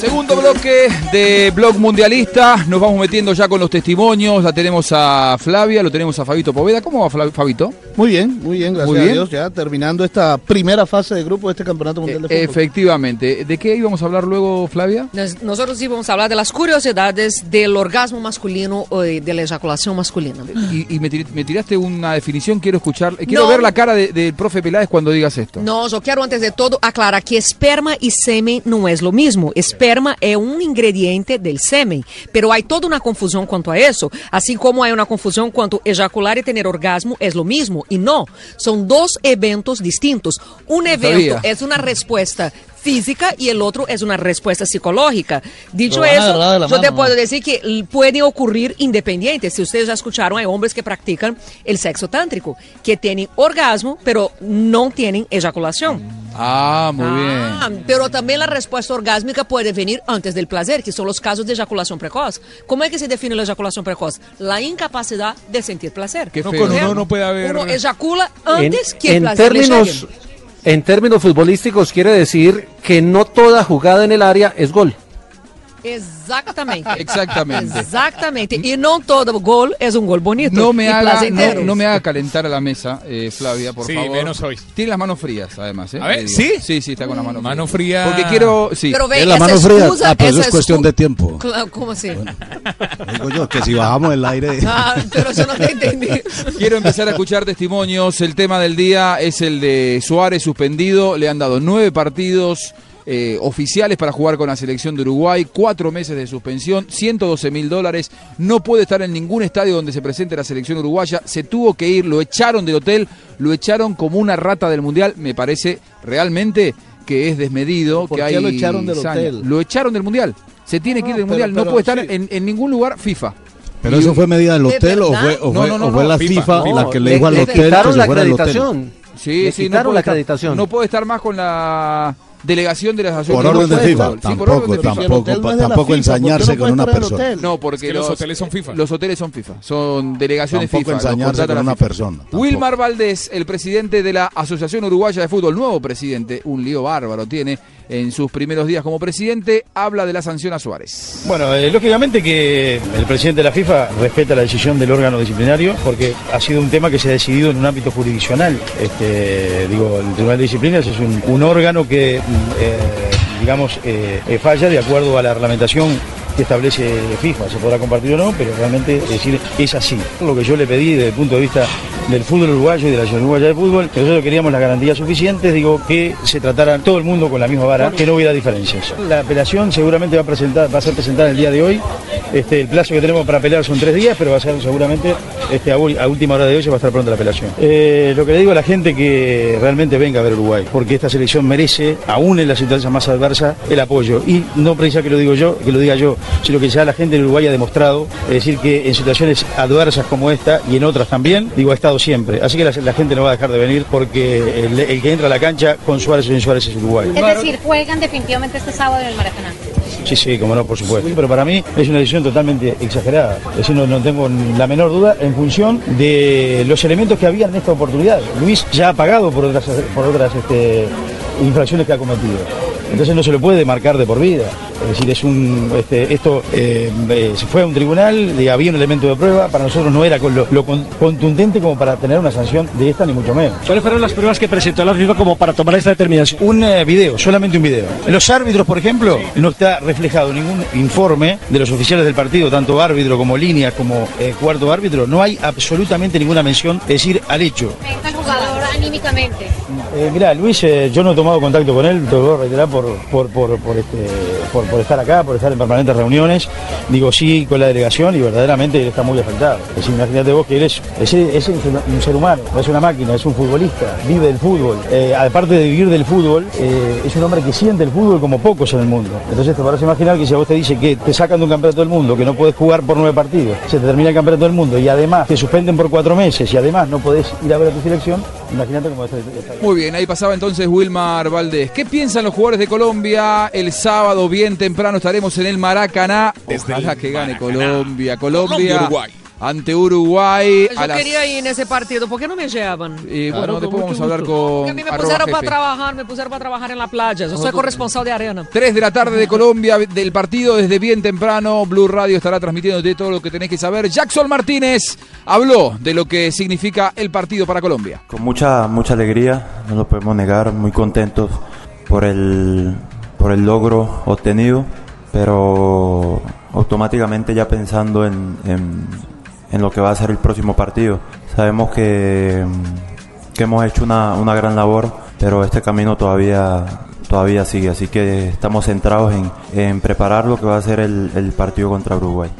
Segundo bloque de Blog Mundialista, nos vamos metiendo ya con los testimonios, la tenemos a Flavia, lo tenemos a Fabito Poveda. ¿Cómo va Fabito? Muy bien, muy bien, gracias Muy a bien. Dios. Ya terminando esta primera fase de grupo de este Campeonato Mundial de Fútbol. Efectivamente. ¿De qué íbamos a hablar luego, Flavia? Nós- Nosotros íbamos a hablar de las curiosidades del orgasmo masculino o de de la eyaculación masculina. Y, y me, tir- me tiraste una definición, quiero escuchar, eh, quiero No. ver la cara de- del profe Peláez cuando digas esto. No, yo quiero antes de todo aclarar que esperma y semen no es lo mismo. Esperma es un ingrediente del semen, pero hay toda una confusión cuanto a eso, así como hay una confusión cuanto ejacular y tener orgasmo es lo mismo. Y no, son dos eventos distintos. Un evento es una respuesta física y el otro es una respuesta psicológica. Dicho eso, yo te mano, puedo ¿no? decir que puede ocurrir independiente. Si ustedes ya escucharon, hay hombres que practican el sexo tántrico, que tienen orgasmo, pero no tienen eyaculación. Ah, muy Ah, bien. pero también la respuesta orgásmica puede venir antes del placer, que son los casos de eyaculación precoz. ¿Cómo es que se define la eyaculación precoz? La incapacidad de sentir placer. No, con uno no puede haber. Uno eyacula En, antes que el en placer le términos, llegue. En términos futbolísticos quiere decir que no toda jugada en el área es gol. Exactamente. Exactamente. Exactamente. Y no todo gol es un gol bonito. No me, y haga, no, no me haga calentar a la mesa, eh, Flavia, por Sí, favor. menos hoy. Tiene las manos frías, además. ¿eh? A ver. ¿sí? Sí, sí, está con las manos Mano frías. fría. Porque quiero. Sí. Pero ve, Es la mano fría. excusa- Ah, pero eso es cuestión de tiempo. Claro, ¿Cómo así? Digo yo que si bajamos el aire. Ah, pero yo no te entendí. Quiero empezar a escuchar testimonios. El tema del día es el de Suárez suspendido. Le han dado nueve partidos. Eh, oficiales para jugar con la selección de Uruguay, cuatro meses de suspensión, 112 mil dólares, no puede estar en ningún estadio donde se presente la selección uruguaya, se tuvo que ir, lo echaron del hotel, lo echaron como una rata del Mundial, me parece realmente que es desmedido, ¿Por que qué hay lo echaron del saña. hotel? Lo echaron del Mundial, se tiene que ir No, del pero- Mundial, no puede estar sí. en, en ningún lugar FIFA. Pero Y- eso fue medida del ¿De hotel o fue, o No, fue, no, no, o fue la FIFA, FIFA, no, la que le dijo al le hotel que quitaron se la fuera del hotel. acreditación. Sí, Le sí, no quitaron puede la estar-. No puede estar más con la delegación de la asociación. Por orden de FIFA. estar. Sí, por Tampoco, orden de FIFA. tampoco, tampoco ensañarse ¿por qué no con una persona. No, porque los hoteles son FIFA. Los hoteles son FIFA, son delegaciones Tampoco FIFA. los ensañarse con una persona. tampoco. Wilmar Valdés, el presidente de la Asociación Uruguaya de Fútbol, nuevo presidente, un lío bárbaro tiene en sus primeros días como presidente, habla de la sanción a Suárez. Bueno, eh, lógicamente que el presidente de la FIFA respeta la decisión del órgano disciplinario porque ha sido un tema que se ha decidido en un ámbito jurisdiccional. Este, digo, el Tribunal de Disciplinas es un, un órgano que, digamos, eh, eh, falla de acuerdo a la reglamentación que establece FIFA. Se podrá compartir o no, pero realmente es decir, es así. Lo que yo le pedí desde el punto de vista del fútbol uruguayo y de la Asociación Uruguaya de Fútbol, que nosotros queríamos las garantías suficientes, digo, que se tratara todo el mundo con la misma vara, que no hubiera diferencias. La apelación seguramente va a, presentar, va a ser presentada el día de hoy. Este, el plazo que tenemos para apelar son tres días, pero va a ser seguramente este, a, última hora de hoy se va a estar pronta la apelación. Eh, lo que le digo a la gente que realmente venga a ver Uruguay, porque esta selección merece, aún en la situación más adversa, el apoyo. Y no precisa que lo digo yo, que lo diga yo, sino que ya la gente en Uruguay ha demostrado, es decir, que en situaciones adversas como esta y en otras también, digo, ha estado siempre. Así que la, la gente no va a dejar de venir porque el, el que entra a la cancha con Suárez o sin Suárez es Uruguay. Es decir, juegan definitivamente este sábado en el Maracaná. Sí, sí, como no, por supuesto. Pero para mí es una decisión totalmente exagerada. Es decir, no, no tengo la menor duda en función de los elementos que había en esta oportunidad. Luis ya ha pagado por otras, por otras este, infracciones que ha cometido. Entonces no se lo puede marcar de por vida. Es decir, es un, este, esto eh, eh, se fue a un tribunal, había un elemento de prueba, para nosotros no era con lo, lo con- contundente como para tener una sanción de esta, ni mucho menos. ¿Cuáles fueron las pruebas que presentó la FIFA como para tomar esta determinación? Un eh, video, solamente un video. En los árbitros, por ejemplo, no está reflejado ningún informe de los oficiales del partido, tanto árbitro como línea como eh, cuarto árbitro. No hay absolutamente ninguna mención, es decir, al hecho. Venga el jugador anímicamente. Eh, mirá, Luis, eh, yo no he tomado contacto con él, te lo voy a reiterar este, por, estar acá, por estar en permanentes reuniones. Digo sí con la delegación y verdaderamente él está muy afectado. Imagínate vos que él es un ser humano, no es una máquina, es un futbolista, vive del fútbol. Eh, aparte de vivir del fútbol, eh, es un hombre que siente el fútbol como pocos en el mundo. Entonces te parece imaginar que si a vos te dice que te sacan de un campeonato del mundo, que no puedes jugar por nueve partidos, se te termina el campeonato del mundo y además te suspenden por cuatro meses y además no podés ir a ver a tu selección, imagínate cómo está. Muy bien, ahí pasaba entonces Wilmar Valdés. ¿Qué piensan los jugadores de Colombia? El sábado, bien temprano, estaremos en el Maracaná. Ojalá que gane Colombia. Colombia, Colombia-Uruguay. ante Uruguay. Yo a las- quería ir nesse partido, ¿por qué no me llevan? Y bueno, Claro, después vamos a hablar con. Porque a mí me arroba pusieron para jefe. trabajar, me pusieron para trabajar en la playa. Yo soy corresponsal de arena. 3 de la tarde de Colombia, del partido desde bien temprano. Blue Radio estará transmitiendo de todo lo que tenés que saber. Jackson Martínez habló de lo que significa el partido para Colombia. Con mucha, mucha alegría, no lo podemos negar, muy contentos por el, por el logro obtenido, pero automáticamente ya pensando en, en, en lo que va a ser el próximo partido. Sabemos que, que hemos hecho una, una gran labor, pero este camino todavía, todavía sigue, así que estamos centrados en, en preparar lo que va a ser el, el partido contra Uruguay.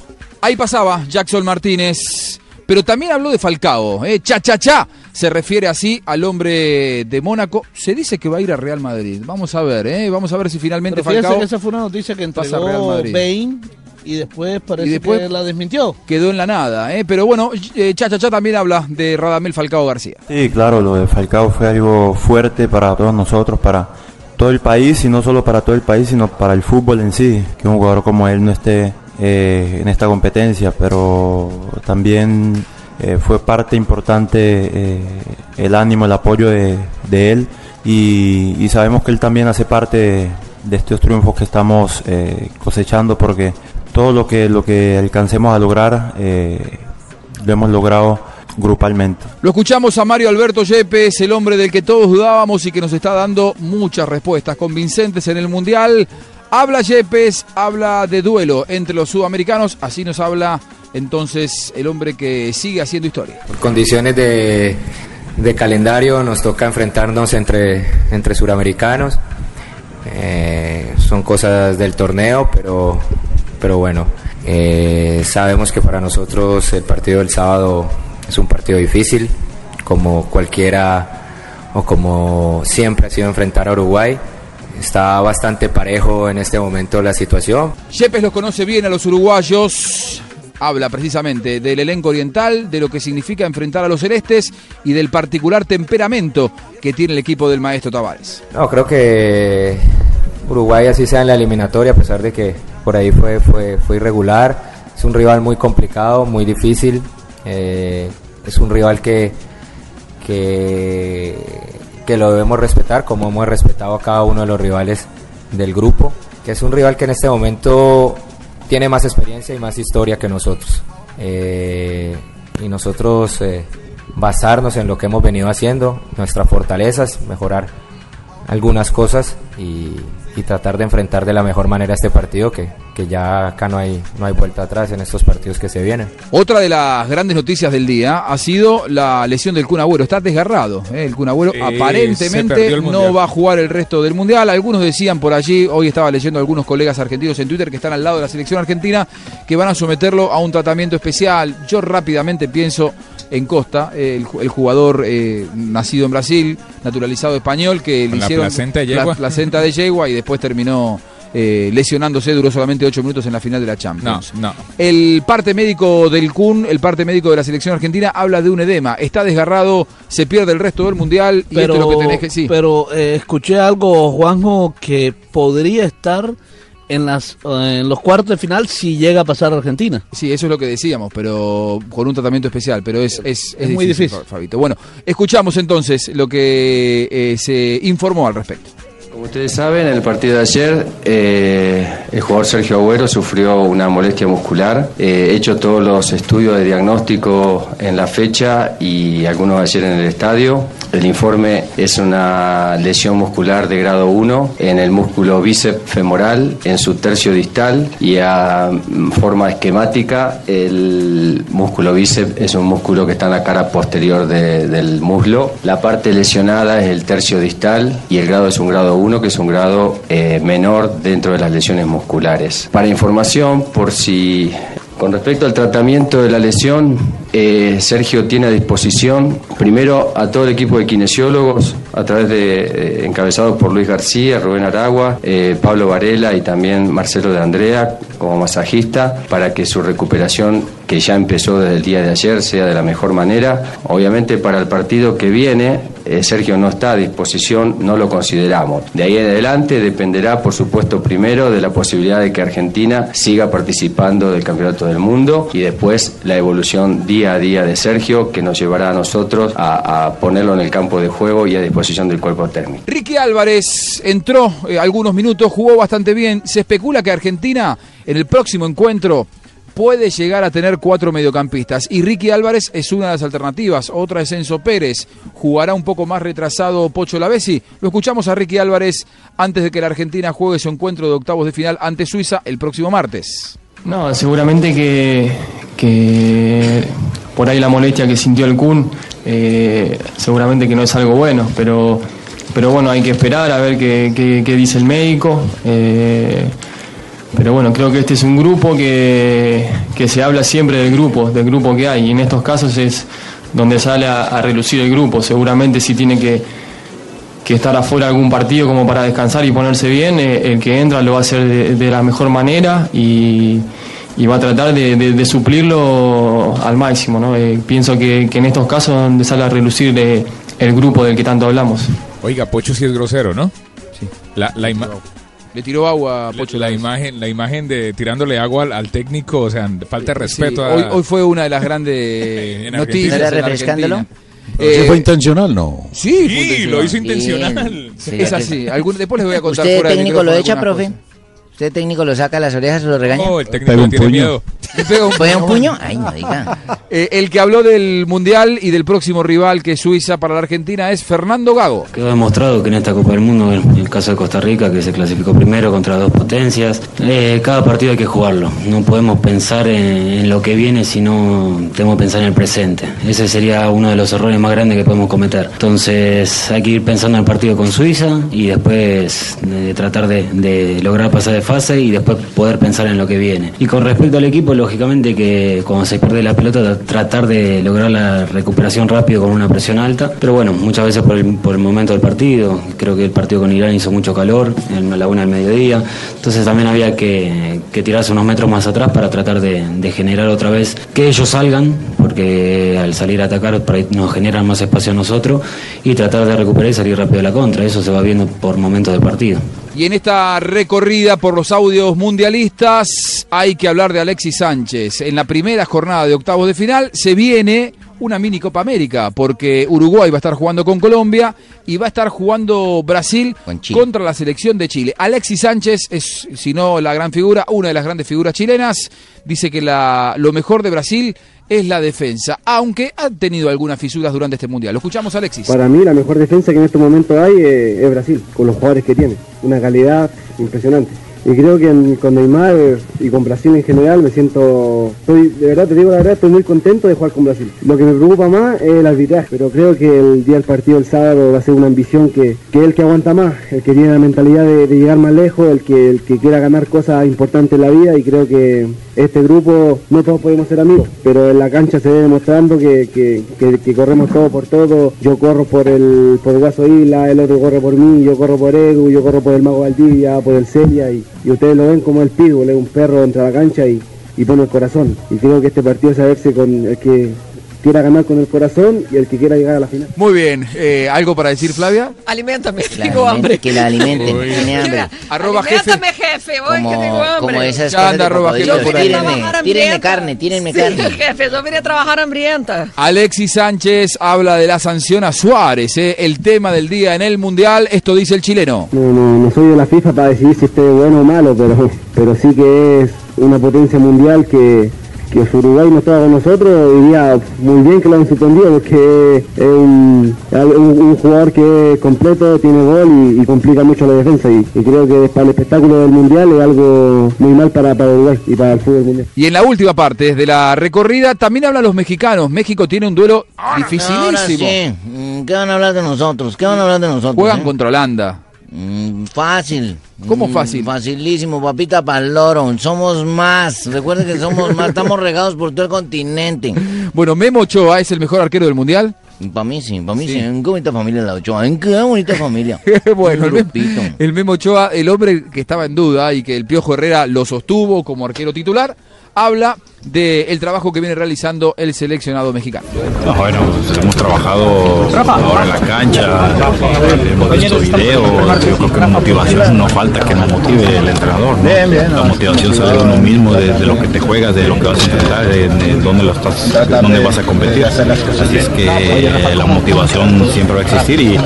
Ahí pasaba Jackson Martínez, pero también habló de Falcao. ¿eh? Cha, cha, cha. Se refiere así al hombre de Mónaco. Se dice que va a ir a Real Madrid. Vamos a ver, ¿eh? vamos a ver si finalmente Pero Falcao que esa fue una noticia que pasa a Real entregó Madrid. Bain y después parece Y después- que la desmintió. quedó en la nada. ¿eh? Pero bueno, eh, Cha, cha, cha también habla de Radamel Falcao García. Sí, claro, lo de Falcao fue algo fuerte para todos nosotros, para todo el país y no solo para todo el país, sino para el fútbol en sí, que un jugador como él no esté eh, en esta competencia, pero también eh, fue parte importante eh, el ánimo, el apoyo de, de él y, y sabemos que él también hace parte de, de estos triunfos que estamos eh, cosechando porque todo lo que, lo que alcancemos a lograr eh, lo hemos logrado grupalmente. Lo escuchamos a Mario Alberto Yepes, el hombre del que todos dudábamos y que nos está dando muchas respuestas convincentes en el Mundial. Habla Yepes, habla de duelo entre los sudamericanos, así nos habla entonces el hombre que sigue haciendo historia. Por condiciones de, de calendario nos toca enfrentarnos entre, entre suramericanos. eh, son cosas del torneo, pero, pero bueno, eh, sabemos que para nosotros el partido del sábado es un partido difícil, como cualquiera o como siempre ha sido enfrentar a Uruguay. Está bastante parejo en este momento la situación. Yepes los conoce bien a los uruguayos. Habla precisamente del elenco oriental, de lo que significa enfrentar a los celestes y del particular temperamento que tiene el equipo del maestro Tavares. No, creo que Uruguay así sea en la eliminatoria, a pesar de que por ahí fue, fue, fue irregular. Es un rival muy complicado, muy difícil. Eh, es un rival que, que, que lo debemos respetar, como hemos respetado a cada uno de los rivales del grupo. Que es un rival que en este momento tiene más experiencia y más historia que nosotros. Eh, y nosotros eh, basarnos en lo que hemos venido haciendo, nuestras fortalezas, mejorar algunas cosas y, y tratar de enfrentar de la mejor manera este partido que, que ya acá no hay, no hay vuelta atrás en estos partidos que se vienen. Otra de las grandes noticias del día ha sido la lesión del Kun Agüero. Está desgarrado. ¿eh? El Kun Agüero se aparentemente no va a jugar el resto del Mundial. Algunos decían por allí, hoy estaba leyendo algunos colegas argentinos en Twitter que están al lado de la selección argentina, que van a someterlo a un tratamiento especial. Yo rápidamente pienso en Costa, eh, el, ju- el jugador eh, nacido en Brasil, naturalizado español, que le la hicieron placenta de la yegua. placenta de yegua y después terminó eh, lesionándose, duró solamente 8 minutos en la final de la Champions. No, no. El parte médico del Kun, el parte médico de la selección argentina, habla de un edema. Está desgarrado, se pierde el resto del mundial y Pero, esto es lo que tenés que. Sí. pero eh, escuché algo, Juanjo, que podría estar en, las, eh, en los cuartos de final si llega a pasar a Argentina. Sí, eso es lo que decíamos, pero con un tratamiento especial, pero es, es, Es muy difícil. Fa- Fabito. Bueno, escuchamos entonces lo que eh, se informó al respecto. Como ustedes saben, en el partido de ayer eh, el jugador Sergio Agüero sufrió una molestia muscular. Eh, he hecho todos los estudios de diagnóstico en la fecha y algunos ayer en el estadio. El informe es una lesión muscular de grado 1 en el músculo bíceps femoral, en su tercio distal y a forma esquemática el músculo bíceps es un músculo que está en la cara posterior de- del muslo. La parte lesionada es el tercio distal y el grado es un grado 1 que es un grado eh, menor dentro de las lesiones musculares. Para información, por si con respecto al tratamiento de la lesión, eh, Sergio tiene a disposición primero a todo el equipo de kinesiólogos a través de eh, encabezados por Luis García, Rubén Aragua, Pablo Varela y también Marcelo de Andrea como masajista para que su recuperación que ya empezó desde el día de ayer sea de la mejor manera. Obviamente para el partido que viene eh, Sergio no está a disposición, no lo consideramos. De ahí en adelante dependerá por supuesto primero de la posibilidad de que Argentina siga participando del Campeonato del Mundo y después la evolución día a día de Sergio que nos llevará a nosotros a, ponerlo en el campo de juego y a disposición del cuerpo técnico. Ricky Álvarez entró eh, algunos minutos, jugó bastante bien. Se especula que Argentina en el próximo encuentro puede llegar a tener cuatro mediocampistas. Y Ricky Álvarez es una de las alternativas. Otra es Enzo Pérez. Jugará un poco más retrasado Pocho Lavesi. Lo escuchamos a Ricky Álvarez antes de que la Argentina juegue su encuentro de octavos de final ante Suiza el próximo martes. No, seguramente que, que por ahí la molestia que sintió el Kun, eh, seguramente que no es algo bueno, pero, pero bueno, hay que esperar a ver qué, qué- dice el médico. eh, pero bueno, creo que este es un grupo que, que se habla siempre del grupo, del grupo que hay, y en estos casos es donde sale a, a relucir el grupo. Seguramente si tiene que, que estar afuera algún partido como para descansar y ponerse bien, eh, el que entra lo va a hacer de, de la mejor manera y, y va a tratar de, de- de suplirlo al máximo. ¿no? Eh, pienso que, que en estos casos donde sale a relucir el grupo del que tanto hablamos. Oiga, Pocho sí es grosero, ¿no? Sí. La, la, ima- Le tiró agua a Pocho la imagen, la imagen de tirándole agua al, al técnico, o sea, falta de respeto Sí, a... hoy, hoy fue una de las grandes noticias. ¿Pero sí Eh, fue intencional? No. Sí, fue lo hizo intencional. Sí, es así. Algún- después les voy a contar ¿Usted fuera técnico lo echa, profe? cosas. ¿Usted técnico lo saca las orejas o lo regaña? Oh, el técnico tiene puño. miedo. ¿Pega un puño? Ay, no diga. Eh, el que habló del Mundial y del próximo rival que es Suiza para la Argentina es Fernando Gago. Quedó demostrado que en esta Copa del Mundo, en el caso de Costa Rica, que se clasificó primero contra dos potencias, eh, cada partido hay que jugarlo. No podemos pensar en, lo que viene, sino tenemos que pensar en el presente. Ese sería uno de los errores más grandes que podemos cometer. Entonces hay que ir pensando en el partido con Suiza y después eh, tratar de lograr pasar de fase y después poder pensar en lo que viene. Y con respecto al equipo, lógicamente que cuando se pierde la pelota, tratar de lograr la recuperación rápido con una presión alta. Pero bueno, muchas veces por el, por el momento del partido, creo que el partido con Irán hizo mucho calor, en la una del mediodía. Entonces también había que, tirarse unos metros más atrás para tratar de, de generar otra vez que ellos salgan, porque al salir a atacar nos generan más espacio a nosotros y tratar de recuperar y salir rápido a la contra. Eso se va viendo por momentos del partido. Y en esta recorrida por los audios mundialistas hay que hablar de Alexis Sánchez. En la primera jornada de octavos de final se viene una mini Copa América, porque Uruguay va a estar jugando con Colombia y va a estar jugando Brasil contra la selección de Chile. Alexis Sánchez es, si no la gran figura, una de las grandes figuras chilenas. Dice que la, lo mejor de Brasil es la defensa, aunque ha tenido algunas fisuras durante este mundial. Lo escuchamos, Alexis. Para mí la mejor defensa que en este momento hay eh, es Brasil, con los jugadores que tiene. Una calidad impresionante. Y creo que con Neymar y con Brasil en general me siento, estoy, de verdad te digo la verdad, estoy muy contento de jugar con Brasil. Lo que me preocupa más es el arbitraje, pero creo que el día del partido el sábado va a ser una ambición que, que el que aguanta más, el que tiene la mentalidad de, llegar más lejos, el que, el que quiera ganar cosas importantes en la vida y creo que este grupo no todos podemos ser amigos, pero en la cancha se ve demostrando que- que corremos todo por todo. Yo corro por el por Guaso Isla, el otro corre por mí, yo corro por Edu, yo corro por el Mago Valdivia, por el Celia y, y ustedes lo ven como el Pitbull, es un perro dentro de la cancha y, y pone el corazón. Y creo que este partido es saberse con el que quiera ganar con el corazón y el que quiera llegar a la final. Muy bien, eh, ¿algo para decir, Flavia? Aliméntame, La tengo alimente- hambre. que la alimenten, Uy. tiene hambre. Arroba jefe. Aliméntame, jefe, voy que tengo hambre. Como esas Ya cosas anda, de arroba jefe por ahí. Tírenme, carne, tírenme Sí, carne. jefe, yo vine a trabajar hambrienta. Alexis Sánchez habla de la sanción a Suárez, eh, el tema del día en el Mundial. Esto dice el chileno. No, no, no soy de la FIFA para decidir si esté bueno o malo, pero, pero sí que es una potencia mundial que, que si Uruguay no estaba con nosotros, diría muy bien que lo han suspendido porque es un, un- un jugador que es completo, tiene gol y, y complica mucho la defensa. Y, y creo que para el espectáculo del mundial es algo muy mal para, para Uruguay y para el fútbol mundial. Y en la última parte de la recorrida también hablan los mexicanos. México tiene un duelo dificilísimo. Ahora sí, ¿qué van a hablar de nosotros? ¿Qué van a hablar de nosotros? Juegan eh? contra Holanda. Mm, fácil. ¿Cómo Mm, fácil? Facilísimo, papita pa'l loro. Somos más. Recuerden que somos más. Estamos regados por todo el continente. Bueno, Memo Ochoa es el mejor arquero del Mundial. Para mí sí, para mí sí. En qué bonita familia la Ochoa. En qué bonita familia. bueno, el, Mem- el Memo Ochoa, el hombre que estaba en duda y que el Piojo Herrera lo sostuvo como arquero titular, habla del trabajo que viene realizando el seleccionado mexicano. Ah, Bueno, pues hemos trabajado ahora en la cancha, hemos visto videos, yo creo que motivación no falta que nos motive el entrenador. ¿no? La motivación sale de uno mismo, de, de lo que te juegas, de lo que vas a enfrentar, de, de dónde, lo estás, dónde vas a competir. Así es que la motivación siempre va a existir y,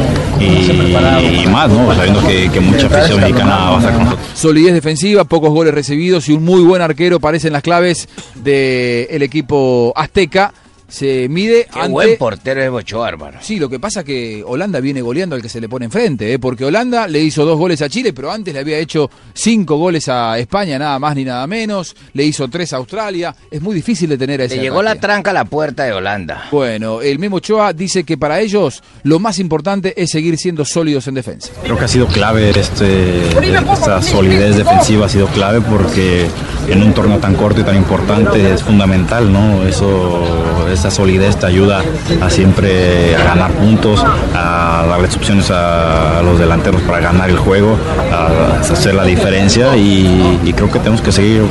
y- y más, ¿no? sabiendo que, que mucha afición mexicana va a estar con nosotros. Solidez defensiva, pocos goles recibidos y un muy buen arquero parecen las claves del equipo azteca. Se mide Qué ante... buen portero es Ochoa, hermano. Sí, lo que pasa es que Holanda viene goleando al que se le pone enfrente, ¿eh? porque Holanda le hizo dos goles a Chile, pero antes le había hecho cinco goles a España, nada más ni nada menos. Le hizo tres a Australia. Es muy difícil de tener a ese Le llegó la tranca a la puerta de Holanda. Bueno, el Memo Ochoa dice que para ellos lo más importante es seguir siendo sólidos en defensa. Creo que ha sido clave este, esta solidez defensiva ha sido clave porque en un torneo tan corto y tan importante es fundamental, ¿no? Eso, esa solidez te ayuda a siempre a ganar puntos, a darles opciones a, los delanteros para ganar el juego, a, hacer la diferencia y, y creo que tenemos que seguir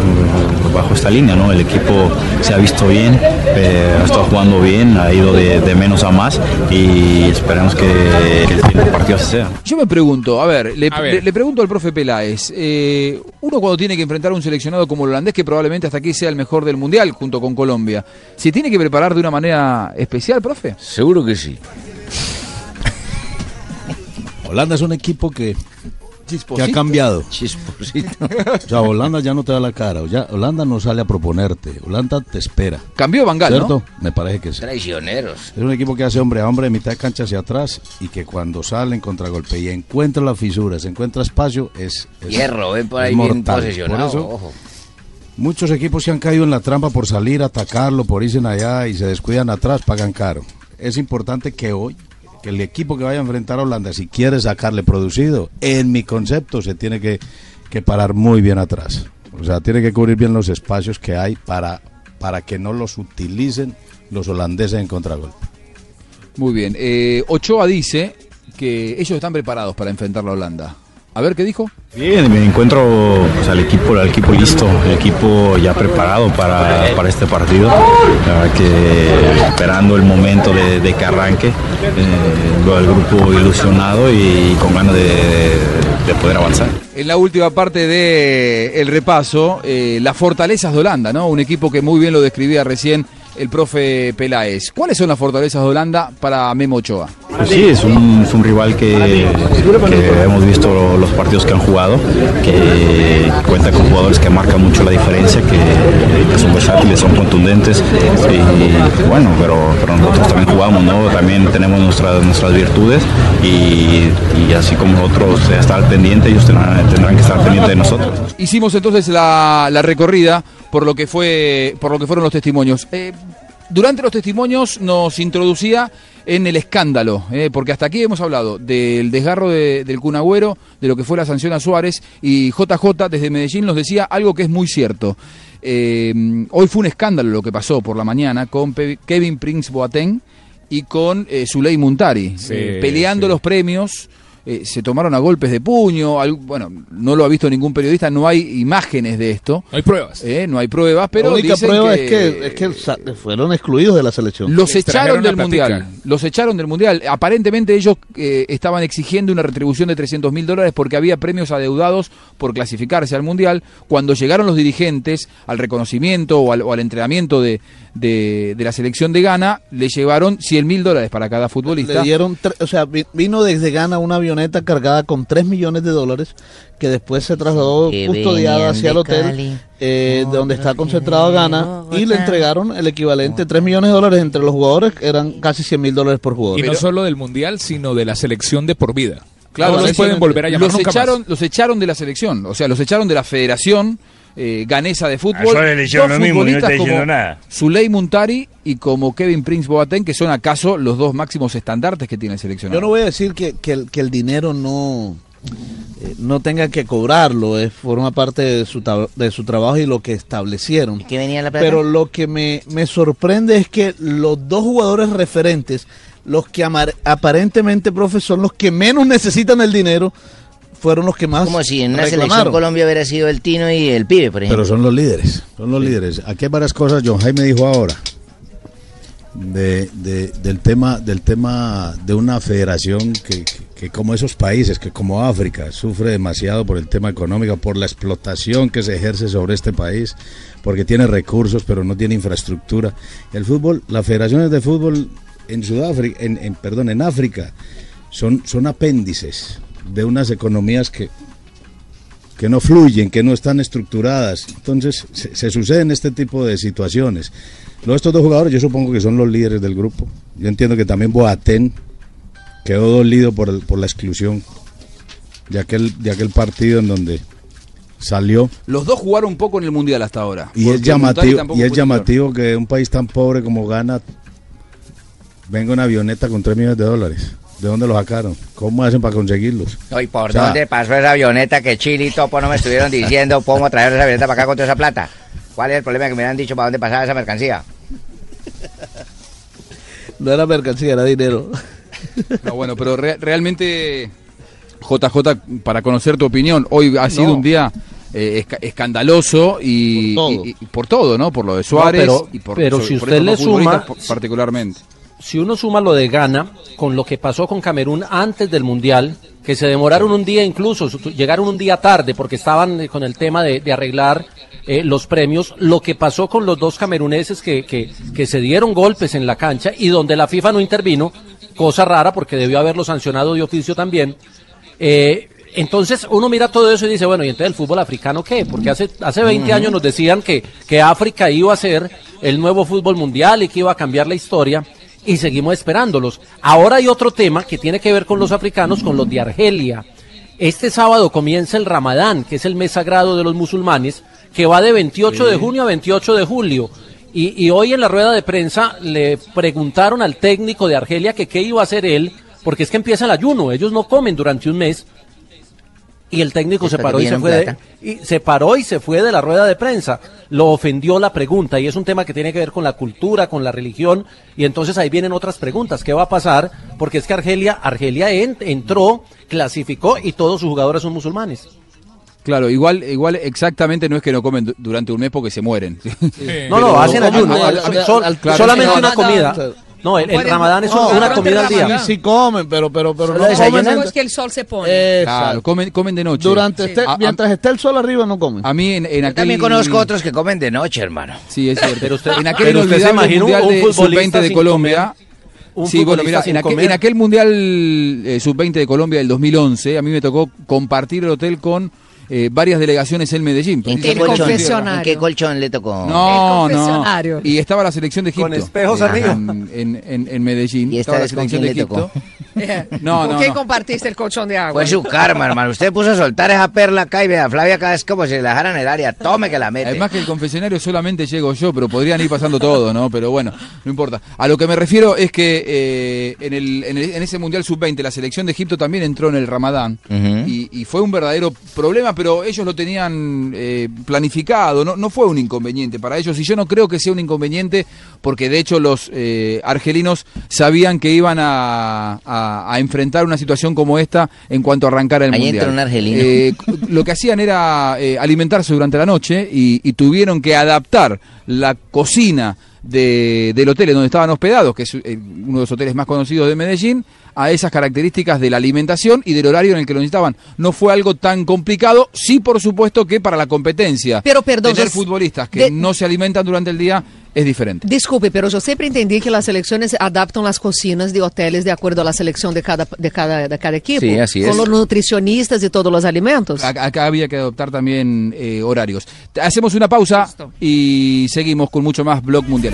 bajo esta línea, ¿no? El equipo se ha visto bien, eh, ha estado jugando bien, ha ido de, de menos a más y esperemos que, que el partido sea. Yo me pregunto, a ver, le, A ver. le- le pregunto al profe Peláez, eh, uno cuando tiene que enfrentar a un seleccionado como el holandés, que probablemente hasta aquí sea el mejor del mundial junto con Colombia, ¿se tiene que preparar de una manera especial, profe? Seguro que sí. Holanda es un equipo que ¿Qué ha cambiado? O sea, Holanda ya no te da la cara. Ya, Holanda no sale a proponerte. Holanda te espera. Cambió Bangal, ¿Cierto? Me parece que sí. Traicioneros. Es un equipo que hace hombre a hombre de mitad de cancha hacia atrás y que cuando sale en contragolpe y encuentra las fisuras, encuentra espacio, es, es- Hierro, ven por es ahí bien mortal. posesionado, Por eso, ojo. Muchos equipos se han caído en la trampa por salir a atacarlo, por irse allá y se descuidan atrás, pagan caro. Es importante que hoy, que el equipo que vaya a enfrentar a Holanda, si quiere sacarle producido, en mi concepto, se tiene que, que parar muy bien atrás. O sea, tiene que cubrir bien los espacios que hay para, para que no los utilicen los holandeses en contragolpe. Muy bien. Eh, Ochoa dice que ellos están preparados para enfrentar la Holanda. A ver, ¿qué dijo? Bien, me encuentro pues, al equipo, al equipo listo, el equipo ya preparado para, para este partido, La verdad que esperando el momento de, de que arranque, eh, veo al grupo ilusionado y con ganas de, de poder avanzar. En la última parte del el repaso, eh, las fortalezas de Holanda, ¿no? Un equipo que muy bien lo describía recién el profe Peláez. ¿Cuáles son las fortalezas de Holanda para Memo Ochoa? Pues sí, es un, es un rival que, que hemos visto los partidos que han jugado, que cuenta con jugadores que marcan mucho la diferencia, que, que son versátiles, son contundentes. Y bueno, pero, pero nosotros también jugamos, ¿no? También tenemos nuestras, nuestras virtudes y, y así como nosotros estar al pendiente, ellos tendrán, tendrán que estar pendientes de nosotros. Hicimos entonces la, la recorrida por lo que fue, por lo que fueron los testimonios. Eh, durante los testimonios nos introducía en el escándalo, eh, porque hasta aquí hemos hablado del desgarro de- del Cunagüero, de lo que fue la sanción a Suárez, y JJ desde Medellín nos decía algo que es muy cierto. Eh, hoy fue un escándalo lo que pasó por la mañana con Pe- Kevin Prince Boateng y con eh, Zuley Muntari, Sí, peleando sí. los premios. Eh, se tomaron a golpes de puño, bueno, no lo ha visto ningún periodista, no hay imágenes de esto. No hay pruebas. Eh, no hay pruebas, pero la única dicen prueba que, es que, es que sa- fueron excluidos de la selección. los echaron del mundial. Los echaron del mundial. Aparentemente ellos eh, estaban exigiendo una retribución de 300 mil dólares porque había premios adeudados por clasificarse al mundial. Cuando llegaron los dirigentes al reconocimiento o al, o al entrenamiento de, de, de la selección de Ghana, le llevaron 100 mil dólares para cada futbolista. Le dieron, o sea, vi- vino desde Ghana una avioneta cargada con 3 millones de dólares que después se trasladó Que custodiada hacia el hotel eh, de donde está concentrado Ghana y le entregaron el equivalente 3 millones de dólares entre los jugadores, que eran casi 100 mil dólares por jugador. Y no solo del Mundial, sino de la selección de por vida. Claro, no los pueden volver a llamar los nunca más. echaron, los echaron de la selección, o sea, los echaron de la Federación eh, Ganesa de Fútbol. Le Dos lo mismo y no está futbolistas diciendo como nada. Zuley Muntari y como Kevin Prince Boateng, que son acaso los dos máximos estandartes que tiene el seleccionado. Yo no voy a decir que, que el, que el dinero no, eh, no tenga que cobrarlo, es, forma parte de su, tab- de su trabajo y lo que establecieron. ¿Qué venía la plata? Pero lo que me, me sorprende es que los dos jugadores referentes, los que amar- aparentemente, profe, son los que menos necesitan el dinero, fueron los que más Como si en una selección. Colombia hubiera sido el Tino y el Pibe, por ejemplo. Pero son los líderes, son los líderes. Aquí hay varias cosas, John Jaime dijo ahora, de, de- del, tema, del tema de una federación que, que- que como esos países, que como África, sufre demasiado por el tema económico, por la explotación que se ejerce sobre este país, porque tiene recursos pero no tiene infraestructura. El fútbol, las federaciones de fútbol en Sudáfrica, en, en- perdón, en África, son, son apéndices de unas economías que, que no fluyen, que no están estructuradas. Entonces se, se suceden este tipo de situaciones. Luego estos dos jugadores yo supongo que son los líderes del grupo. Yo entiendo que también Boateng quedó dolido por, el- por la exclusión de aquel, de aquel partido en donde salió. Los dos jugaron un poco en el Mundial hasta ahora. Y es llamativo, y es llamativo que un país tan pobre como Ghana venga una avioneta con 3 millones de dólares. ¿De dónde lo sacaron? ¿Cómo hacen para conseguirlos? No, ¿Y por O sea, dónde pasó esa avioneta que Chile y Topo no me estuvieron diciendo cómo traer esa avioneta para acá con toda esa plata? ¿Cuál es el problema que me hubieran dicho para dónde pasaba esa mercancía? No era mercancía, era dinero. No, bueno, pero re- realmente, JJ, para conocer tu opinión, hoy ha sido No. un día eh, esca- escandaloso y Por todo. y- y por todo, ¿no? Por lo de Suárez pero- y por, pero sobre- si por usted estos le suma- particularmente. Si uno suma lo de Ghana con lo que pasó con Camerún antes del Mundial, que se demoraron un día incluso, llegaron un día tarde porque estaban eh, con el tema de, de arreglar eh, los premios, lo que pasó con los dos cameruneses que, que, que se dieron golpes en la cancha y donde la FIFA no intervino, cosa rara porque debió haberlo sancionado de oficio también, eh, entonces uno mira todo eso y dice, bueno, ¿y entonces el fútbol africano qué? Porque hace, hace 20 Ujú. años nos decían que, que África iba a ser el nuevo fútbol mundial y que iba a cambiar la historia y seguimos esperándolos. Ahora hay otro tema que tiene que ver con los africanos, con los de Argelia. Este sábado comienza el Ramadán, que es el mes sagrado de los musulmanes, que va de 28 de junio a 28 de julio. Y, y hoy en la rueda de prensa le preguntaron al técnico de Argelia que qué iba a hacer él, porque es que empieza el ayuno, ellos no comen durante un mes. Y el técnico se paró y se fue de, y se paró y se fue de la rueda de prensa. Lo ofendió la pregunta y es un tema que tiene que ver con la cultura, con la religión y entonces ahí vienen otras preguntas. ¿Qué va a pasar? Porque es que Argelia, Argelia en- entró, clasificó y todos sus jugadores son musulmanes. Claro, igual, igual exactamente no es que no comen du- durante un mes porque se mueren. No, no, hacen ayuno, sol- solamente una comida. No, el, el ramadán es no, una comida al día. Ramadán Sí, comen, pero, pero, pero no comen. Después que el sol se pone. Claro, comen, comen de noche. Durante este- A- a- mientras esté el sol arriba no comen. A mí en, en aquel... También conozco otros que comen de noche, hermano. Sí, es cierto. Pero usted- en aquel pero usted se un- mundial un de futbolista sub-20 de Colombia. Sí, bueno, mira, en aquel, en aquel mundial eh, sub-20 de Colombia del 2011, a mí me tocó compartir el hotel con eh, varias delegaciones en Medellín. ¿En qué, colchón, ¿En qué colchón le tocó? No, El no. confesionario. Y estaba la selección de Egipto. Con espejos en, arriba. En, en- en Medellín. ¿Y esta estaba la vez con selección de le tocó? No, ¿Con no, quién no. compartiste el colchón de agua? Fue su karma, hermano. Usted puso a soltar esa perla acá y vea, Flavia acá es como si la dejaran en el área. Tome que la mete. Además que el confesionario solamente llego yo, pero podrían ir pasando todo, ¿no? Pero bueno, no importa. A lo que me refiero es que eh, en, el, en, el- en ese Mundial Sub-20 la selección de Egipto también entró en el Ramadán y, y fue un verdadero problema, pero ellos lo tenían eh, planificado, no, no fue un inconveniente para ellos y yo no creo que sea un inconveniente porque de hecho los eh, argelinos sabían que iban a, a- a enfrentar una situación como esta en cuanto arrancara el Ahí Mundial. entra un argelino. Eh, lo que hacían era eh, alimentarse durante la noche y, y tuvieron que adaptar la cocina de- del hotel en donde estaban hospedados, que es eh, uno de los hoteles más conocidos de Medellín, a esas características de la alimentación y del horario en el que lo necesitaban. No fue algo tan complicado, sí por supuesto que para la competencia. Pero, perdón, tener futbolistas que de- no se alimentan durante el día es diferente. Desculpe, pero yo siempre entendí que las selecciones adaptan las cocinas de hoteles de acuerdo a la selección de cada, de cada, de cada equipo. Sí, así Con es. los nutricionistas y todos los alimentos. Acá, acá había que adoptar también eh, horarios. Hacemos una pausa y seguimos con mucho más Blog Mundial.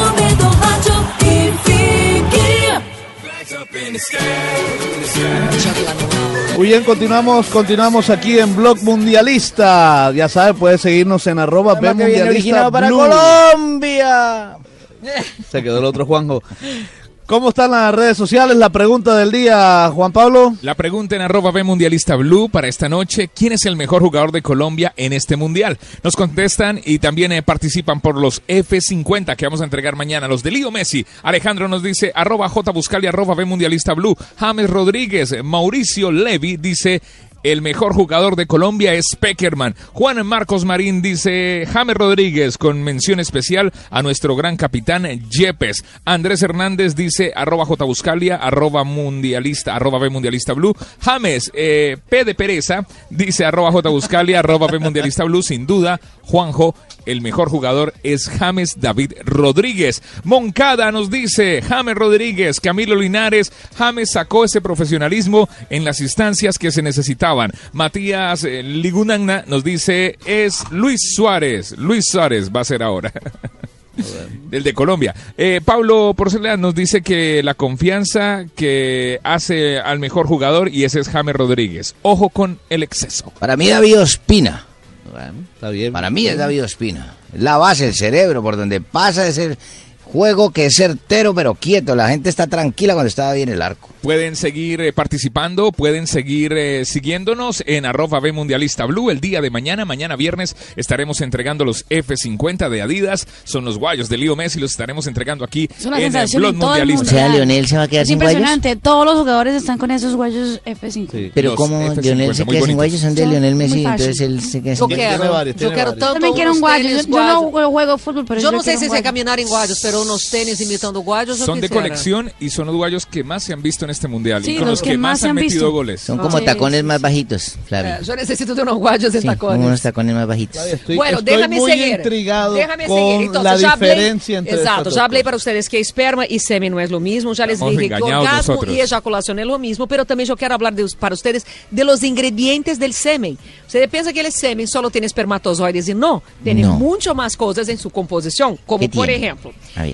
Muy bien, continuamos, continuamos aquí en Blog Mundialista. Ya sabes, puedes seguirnos en arroba B Mundialista para. Colombia. Se quedó el otro Juanjo. ¿Cómo están las redes sociales? La pregunta del día, Juan Pablo. La pregunta en arroba B Mundialista Blue para esta noche, ¿quién es el mejor jugador de Colombia en este mundial? Nos contestan y también eh, participan por los F50 que vamos a entregar mañana, los de Lío Messi. Alejandro nos dice arroba J Buscali, arroba B Mundialista Blue. James Rodríguez, Mauricio Levi dice... El mejor jugador de Colombia es Peckerman. Juan Marcos Marín dice James Rodríguez con mención especial a nuestro gran capitán Yepes. Andrés Hernández dice arroba J Buscalia, arroba mundialista, arroba B mundialista blue. James eh, P de Pereza dice arroba J Buscalia, arroba B mundialista blue. Sin duda, Juanjo, el mejor jugador es James David Rodríguez. Moncada nos dice James Rodríguez, Camilo Linares, James sacó ese profesionalismo en las instancias que se Matías eh, Ligunagna nos dice es Luis Suárez. Luis Suárez va a ser ahora. Del de Colombia. Eh, Pablo Porcelana nos dice que la confianza que hace al mejor jugador y ese es James Rodríguez. Ojo con el exceso. Para mí David Ospina. Está bien. Para mí es David Ospina. Es la base, el cerebro, por donde pasa ese Juego que es certero pero quieto. La gente está tranquila cuando está bien el arco. Pueden seguir eh, participando, pueden seguir eh, siguiéndonos en arroba B Mundialista Blue. El día de mañana, mañana viernes, estaremos entregando los F50 de Adidas. Son los guayos de Leo Messi, los estaremos entregando aquí Es una en el sensación Blog en todo el Mundialista. mundo. O sea, Lionel se va a quedar Es sin guayos. impresionante. Todos los jugadores están con esos guayos F5. Pero Los como F50, Lionel se queda sin guayos, son de Lionel Messi, entonces él se queda Yo sin quero, yo quero tanto También quiero un guayos. tênis Yo, yo no juego fútbol, pero Yo yo no sé quiero si se guayo. caminar en guayos, pero unos tenis imitando guayos yo Son de quisiera. colección y son los guayos que más se han visto en este mundial Sí, y con los los que, que más se han han metido visto. goles. Son como Sí, tacones más bajitos, Flavio. Eh, yo necesito de unos guayos de Sí, como tacones. unos tacones más bajitos. bueno, estoy déjame muy seguir. intrigado déjame con seguir. Entonces, la ya hablé- diferencia entre já dos hablei para ustedes que esperma y semen no es lo mismo, ya les Estamos dije que orgasmo nosotros. y eyaculación es lo mismo, pero también yo quiero hablar de, para ustedes de los ingredientes del semen. Ustedes piensan que el semen solo tiene espermatozoides y no, tiene No. mucho más cosas en su composición, como ¿Qué por ejemplo,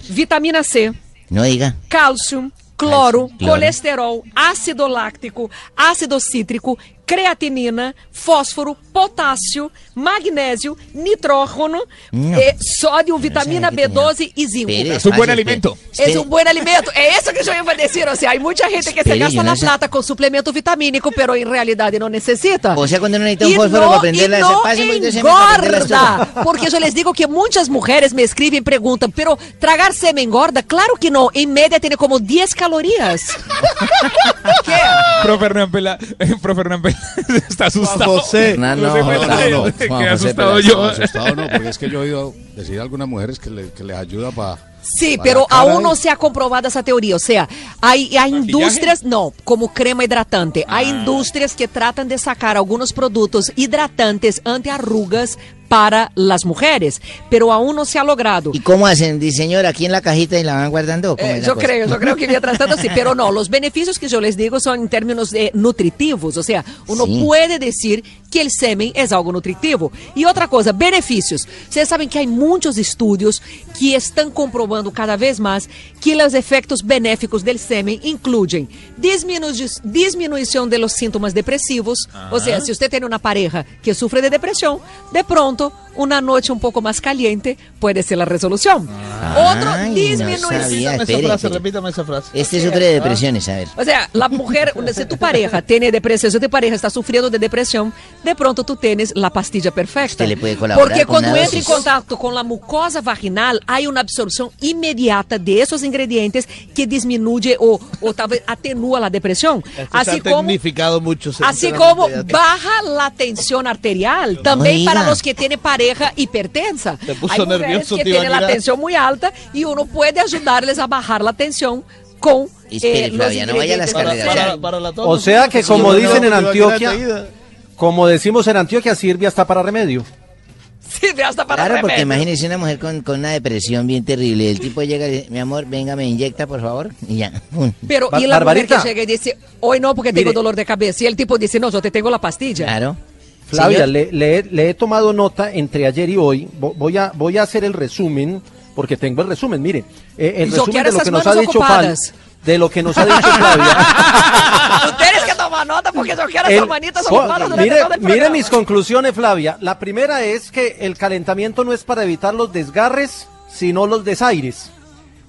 Vitamina C, No diga. cálcio, cloro, cloro. colesterol, ácido láctico, ácido cítrico, creatinina, fósforo, potássio, magnésio, nitrógeno, No. eh, sódio, vitamina B12 y zinco. Es un buen espere, alimento. Es un buen alimento. Es eso que yo iba a decir. O sea, hay mucha gente que se gasta no la sé. plata con suplemento vitamínico, pero en realidad no necesita. O sea, cuando uno necesita un Y fósforo no- para prenderla, y se no engorda. Porque yo les digo que muchas mujeres me escriben y preguntan, pero ¿tragar semen engorda? Claro que no. En media tiene como 10 calorías. Profe Hernán Pela, eh, profe Hernán Pela está asustado. José. No, no, no, José asustado yo. No, asustado no, porque es que yo he oído decir a algunas mujeres que, le- que les ayuda para... Sí, pero aún no se ha comprobado esa teoría. O sea, hay, hay indústrias, no, como crema hidratante. Hay indústrias que tratan de sacar algunos productos hidratantes antiarrugas para las mujeres, pero aún no se ha logrado. ¿Y cómo hacen? Dice, señora, aquí en la cajita y la van guardando. ¿o cómo Eh, yo cosa? creo, yo creo que mientras tanto sí, pero no, los beneficios que yo les digo son en términos eh, nutritivos, o sea, uno Sí. puede decir que el semen es algo nutritivo. Y otra cosa, beneficios. Ustedes saben que hay muchos estudios que están comprobando cada vez más que los efectos benéficos del semen incluyen disminu- disminución de los síntomas depresivos, o sea, si usted tiene una pareja que sufre de depresión, de pronto una noche un poco más caliente puede ser la resolución. Otro, Ay, no. Repítame esa frase, espere. repítame esa frase. Este sufre de depresiones, a ver. O sea, la mujer, si tu pareja tiene depresión, si tu pareja está sufriendo de depresión, de pronto tú tienes la pastilla perfecta. Usted le puede colaborar Porque con cuando entra en contacto con la mucosa vaginal, hay una absorción inmediata de esos ingredientes que disminuye o, o tal vez atenúa la depresión. Esto Así se ha como mucho. Así como baja la tensión arterial, también diga. para los que tienen pareja hipertensa. Te puso Hay mujeres nervioso, que tío tienen la tensión muy alta y uno puede ayudarles a bajar la tensión con eh, los no vaya a las del Para, para la O sea que como dicen no, en Antioquia, como decimos en Antioquia, sirve hasta para remedio. Sí, hasta para Claro, porque imagínese una mujer con, con una depresión bien terrible. El tipo llega y dice, mi amor, venga, me inyecta, por favor. Y ya. Pero, Bar- y la mujer Barbarita. que llega y dice, hoy no, porque tengo Mire. dolor de cabeza. Y el tipo dice, no, yo te tengo la pastilla. Claro. Flavia, le, le he- le he tomado nota entre ayer y hoy. Vo- Voy a, voy a hacer el resumen, porque tengo el resumen. Mire, eh, el Yo resumen de lo que nos ha dicho Fal, de lo que nos ha dicho Flavia. Tienes que tomar nota porque yo quiero El- esas manitas ocupadas mire, mire mis conclusiones, Flavia. La primera es que el calentamiento no es para evitar los desgarres, sino los desaires.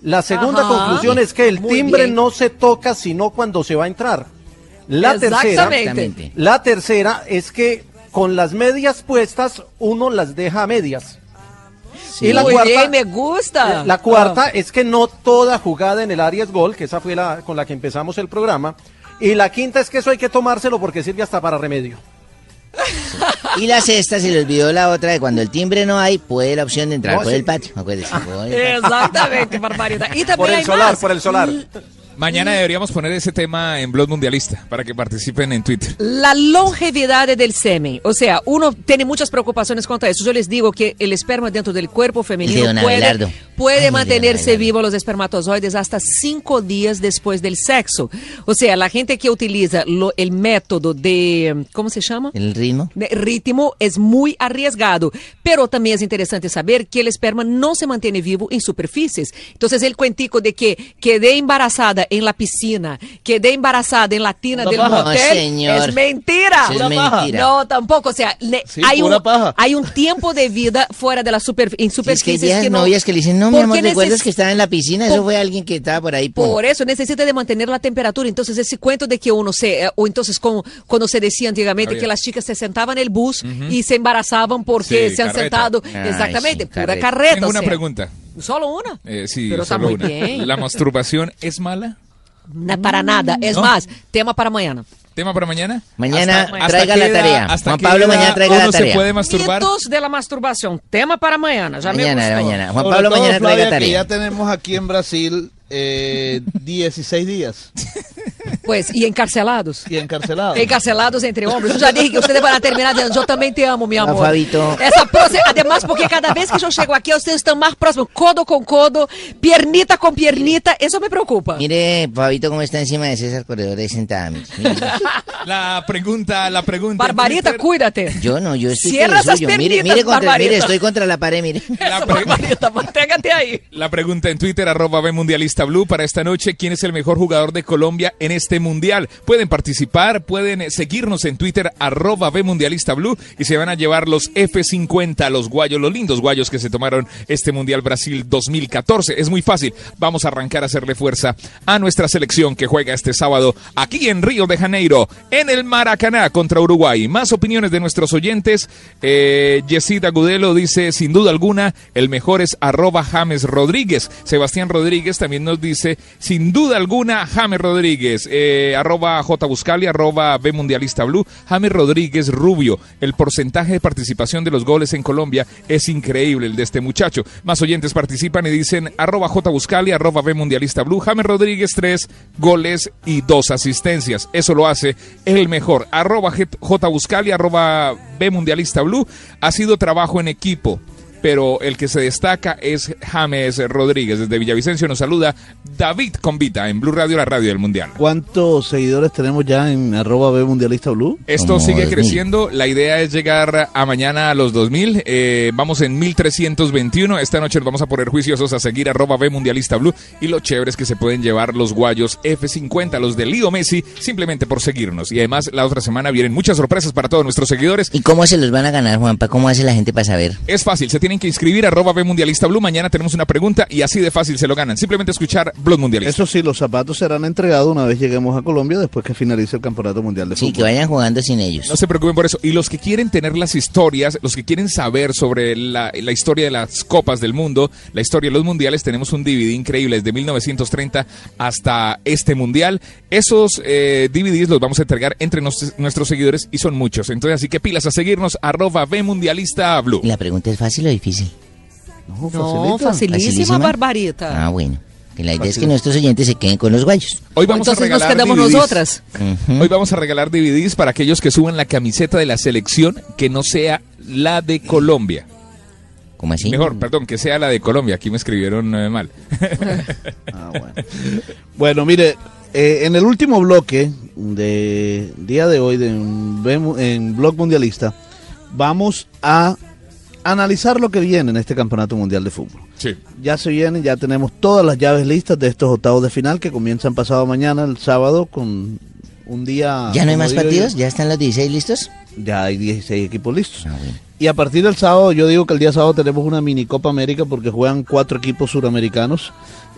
La segunda Ajá. conclusión es que el Muy timbre bien. no se toca sino cuando se va a entrar. La tercera, Exactamente. la tercera es que con las medias puestas uno las deja a medias. Y la Muy cuarta, bien, me gusta. la cuarta Ah. es que no toda jugada en el área es gol, que esa fue la con la que empezamos el programa. Y la quinta es que eso hay que tomárselo porque sirve hasta para remedio. Y la sexta, se le olvidó la otra, de cuando el timbre no hay, puede la opción de entrar No, por sí. el patio. Acuérdese. por el patio. Exactamente, barbaridad. Y también Por el hay solar, más. por el solar. Mañana deberíamos poner ese tema en Blog Mundialista para que participen en Twitter. La longevidad del semen. O sea, uno tiene muchas preocupaciones contra eso. Yo les digo que el esperma dentro del cuerpo de femenino puede, puede Ay, mantenerse vivo los espermatozoides hasta cinco días después del sexo. O sea, la gente que utiliza lo- el método de, ¿cómo se llama? El ritmo. de ritmo es muy arriesgado, pero también es interesante saber que el esperma no se mantiene vivo en superficies. Entonces, el cuentico de que quedé embarazada en la piscina, quedé embarazada en la tina Una del paja. motel, No, señor. es mentira. Es Una paja. mentira. No, tampoco. O sea, le- Sí, hay, pura un, paja. hay un tiempo de vida fuera de la super, en Si es que hay superficies viejas que no. novias que le dicen, no, mi ¿Por amor, qué ¿recuerdas neces- que estaba en la piscina? Eso Por- fue alguien que estaba por ahí. pum. Por eso necesita de mantener la temperatura. Entonces, ese cuento de que uno se, eh, o entonces como cuando se decía antiguamente Había. que las chicas se sentaban en el bus y se embarazaban porque Sí, se han carreta. sentado. Ay, Exactamente, sí, pura carreta. carreta. Tengo o una sea. pregunta. Solo una. Eh, sí, Pero está solo muy una. bien. ¿La masturbación es mala? No, para nada. Es No. más, tema para mañana. ¿Tema para mañana? Mañana ¿Hasta- hasta traiga qué la edad- tarea. hasta Juan Pablo, edad mañana traiga la se tarea. puede masturbar? Mitos de la masturbación. Tema para mañana. Ya me Mañana, gustó. mañana. Juan Sobre Pablo todo, mañana Flavia, traiga que tarea. ya tenemos aquí en Brasil eh, 16 días Pues, y encarcelados. y encarcelados. Encarcelados entre hombres. Yo ya dije que ustedes van a terminar diciendo, yo también te amo, mi amor. Fabito. Esa pose, además, porque cada vez que yo llego aquí, ustedes están más próximos, codo con codo, piernita con piernita, eso me preocupa. Mire, Fabito, cómo está encima de César Corredor ahí sentada. La pregunta, la pregunta. Barbarita, Twitter. cuídate. Yo no, yo estoy Cierra esas suyo. Mire, mire, contra, mire, estoy contra la pared, mire. La, Barbarita, mantégate ahí. la pregunta en Twitter, arroba B Mundialista Blue, para esta noche, ¿quién es el mejor jugador de Colombia en este mundial? Pueden participar, pueden eh, seguirnos en Twitter, arroba Mundialista Blue, y se van a llevar los F50, los guayos, los lindos guayos que se tomaron este Mundial Brasil 2014. Es muy fácil, vamos a arrancar a hacerle fuerza a nuestra selección que juega este sábado aquí en Río de Janeiro, en el Maracaná contra Uruguay. Más opiniones de nuestros oyentes. Eh, Gudelo dice, sin duda alguna, el mejor es arroba James Rodríguez. Sebastián Rodríguez también nos dice, sin duda alguna, James Rodríguez. Eh, arroba J Buscali, arroba B Mundialista Blue. James Rodríguez Rubio. El porcentaje de participación de los goles en Colombia es increíble, el de este muchacho. Más oyentes participan y dicen, arroba J Buscali, arroba B Mundialista Blue. James Rodríguez, tres goles y dos asistencias. Eso lo hace el mejor. Arroba J Buscali, arroba B Mundialista Blue. Ha sido trabajo en equipo. Pero el que se destaca es James Rodríguez. Desde Villavicencio nos saluda David Convita en Blue Radio, la radio del Mundial. ¿Cuántos seguidores tenemos ya en arroba B Mundialista Blue? Esto Como sigue 2000. creciendo. La idea es llegar a mañana a los 2000. Eh, vamos en 1321. Esta noche nos vamos a poner juiciosos a seguir arroba B Mundialista Blue. Y lo chévere es que se pueden llevar los guayos F50, los de Lío Messi, simplemente por seguirnos. Y además, la otra semana vienen muchas sorpresas para todos nuestros seguidores. ¿Y cómo se los van a ganar, Juanpa? ¿Cómo hace la gente para saber? Es fácil, se tienen que inscribir arroba B Mundialista Blue. Mañana tenemos una pregunta y así de fácil se lo ganan. Simplemente escuchar Blog Mundialista. Eso sí, los zapatos serán entregados una vez lleguemos a Colombia después que finalice el Campeonato Mundial de Sí, Fútbol. que vayan jugando sin ellos. No se preocupen por eso. Y los que quieren tener las historias, los que quieren saber sobre la, la historia de las copas del mundo, la historia de los mundiales, tenemos un DVD increíble desde 1930 hasta este mundial. Esos eh, DVDs los vamos a entregar entre nos- nuestros seguidores y son muchos. Entonces, así que pilas a seguirnos, arroba B Mundialista Blue. ¿Y la pregunta es fácil o difícil? No, facilísima. Barbarita. Ah, bueno. Que la idea es que nuestros oyentes se queden con los guayos. Hoy vamos a Entonces nos regalar quedamos DVDs. nosotras. Hoy vamos a regalar DVDs para aquellos que suban la camiseta de la selección que no sea la de Colombia. ¿Cómo así? Mejor, perdón, que sea la de Colombia. Aquí me escribieron eh, mal. Ah, bueno. Bueno, mire, eh, en el último bloque de día de hoy de en Blog Mundialista vamos a analizar lo que viene en este Campeonato Mundial de Fútbol. Sí. Ya se vienen, ya tenemos todas las llaves listas de estos octavos de final que comienzan pasado mañana, el sábado, con un día... ¿Ya no hay más yo, partidos? ¿Ya están los 16 listos? Ya hay 16 equipos listos. Ah. Y a partir del sábado, yo digo que el día sábado tenemos una mini Copa América porque juegan cuatro equipos suramericanos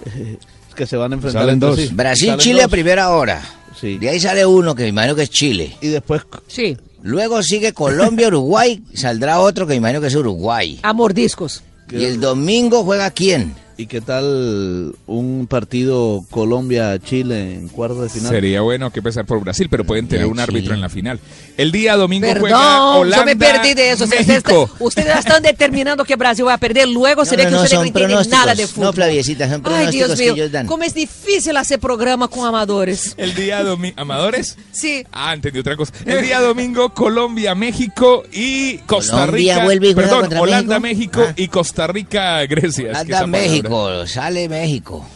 eh, que se van a enfrentar Salen dos. sí. Brasil, Salen Chile a primera hora. Sí. De ahí sale uno que me imagino que es Chile. Y después Sí, Luego sigue Colombia, Uruguay. Saldrá otro que me imagino que es Uruguay. a mordiscos. Y el domingo juega quién? ¿Y qué tal un partido Colombia-Chile en cuartos de final? Sería bueno que empezar por Brasil, pero pueden tener un árbitro en la final. El día domingo juega Perdón, Holanda, yo me perdí de eso. Ustedes, ustedes están determinando que Brasil va a perder. Luego se No, ve no, que ustedes no entienden nada de fútbol. No, Flaviecita, son Ay, Dios que mío, ellos dan. cómo es difícil hacer programa con amadores. El día domingo, ¿amadores? Sí. Ah, entendí otra cosa. El día domingo, Colombia, México y Costa Colombia Rica. vuelve y juega Perdón, contra Holanda, México. México, y Costa Rica, Grecia. Es que Anda esa palabra- México, sale México.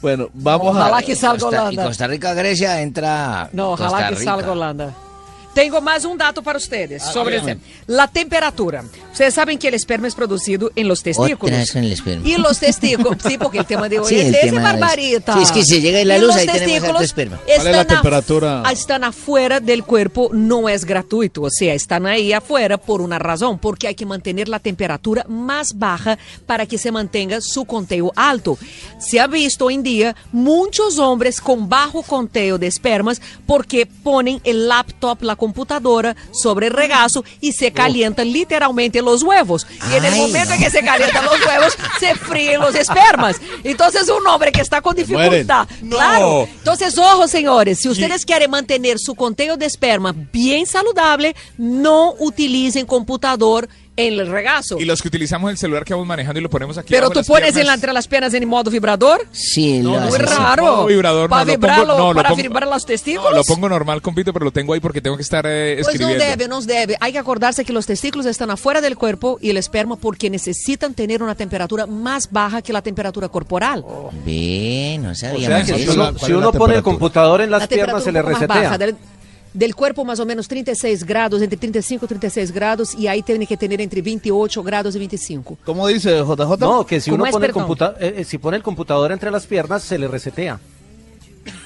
Bueno, vamos Ojalá a... que salga Costa- y Holanda. Costa Rica, Grecia entra. No, ojalá Costa que Rica. salga Holanda. Tengo más un dato para ustedes sobre dígame. la temperatura. Ustedes saben que el esperma es producido en los testículos. Con el esperma. Y los testículos, sí, porque el tema de hoy Sí, es el ese, tema es- Barbarita. Sí, es que si llega la Y luz, los ahí tenemos esperma. ¿Cuál es la están af- temperatura? están afuera del cuerpo, no es gratuito, o sea, están ahí afuera por una razón, porque hay que mantener la temperatura más baja para que se mantenga su conteo alto. Se ha visto hoy en día muchos hombres con bajo conteo de espermas porque ponen el laptop, la computadora sobre el regazo y se calientan literalmente los huevos. Y en el Ay, momento en que se calientan los huevos, se fríen los espermas. Entonces un hombre que está con dificultad, claro, entonces, ojo, señores, si ustedes quieren mantener su conteo de esperma bien saludable, no utilicen computador en el regazo. Y los que utilizamos el celular que vamos manejando y lo ponemos aquí. Pero tú pones en la, entre las piernas en modo vibrador. Sí, No, no, no, así. raro. no, vibrador, para no, lo pongo- vibrarlo, no, lo para pongo- vibrar los testículos. No, lo pongo normal, compito, pero lo tengo ahí porque tengo que estar eh, Pues no escribiendo. debe, no debe. Hay que acordarse que los testículos están afuera del cuerpo y el esperma porque necesitan tener una temperatura más baja que la temperatura corporal. Ve, no O sabíamos sea que si uno, si uno pone el computador en las La piernas se le resetea. baja, del, del cuerpo más o menos 36 grados, entre 35 y 36 grados, y ahí tiene que tener entre 28 grados y 25. ¿Cómo dice JJ? No, que si ¿Cómo uno es, pone el computa- eh, eh, si pone el computador entre las piernas se le resetea.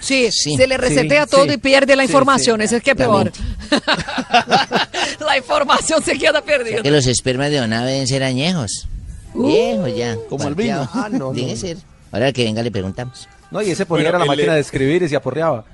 Sí, Sí, se le resetea sí, todo sí. y pierde la información, sí, eso es que es peor. la información se queda O sea perdida. que los espermas de Ona deben ser añejos. Viejos ya. Como el vino. Ah, no, no, Debe ser. Ahora que venga le preguntamos. No, y ese ponía Bueno, era la máquina de escribir y se aporreaba.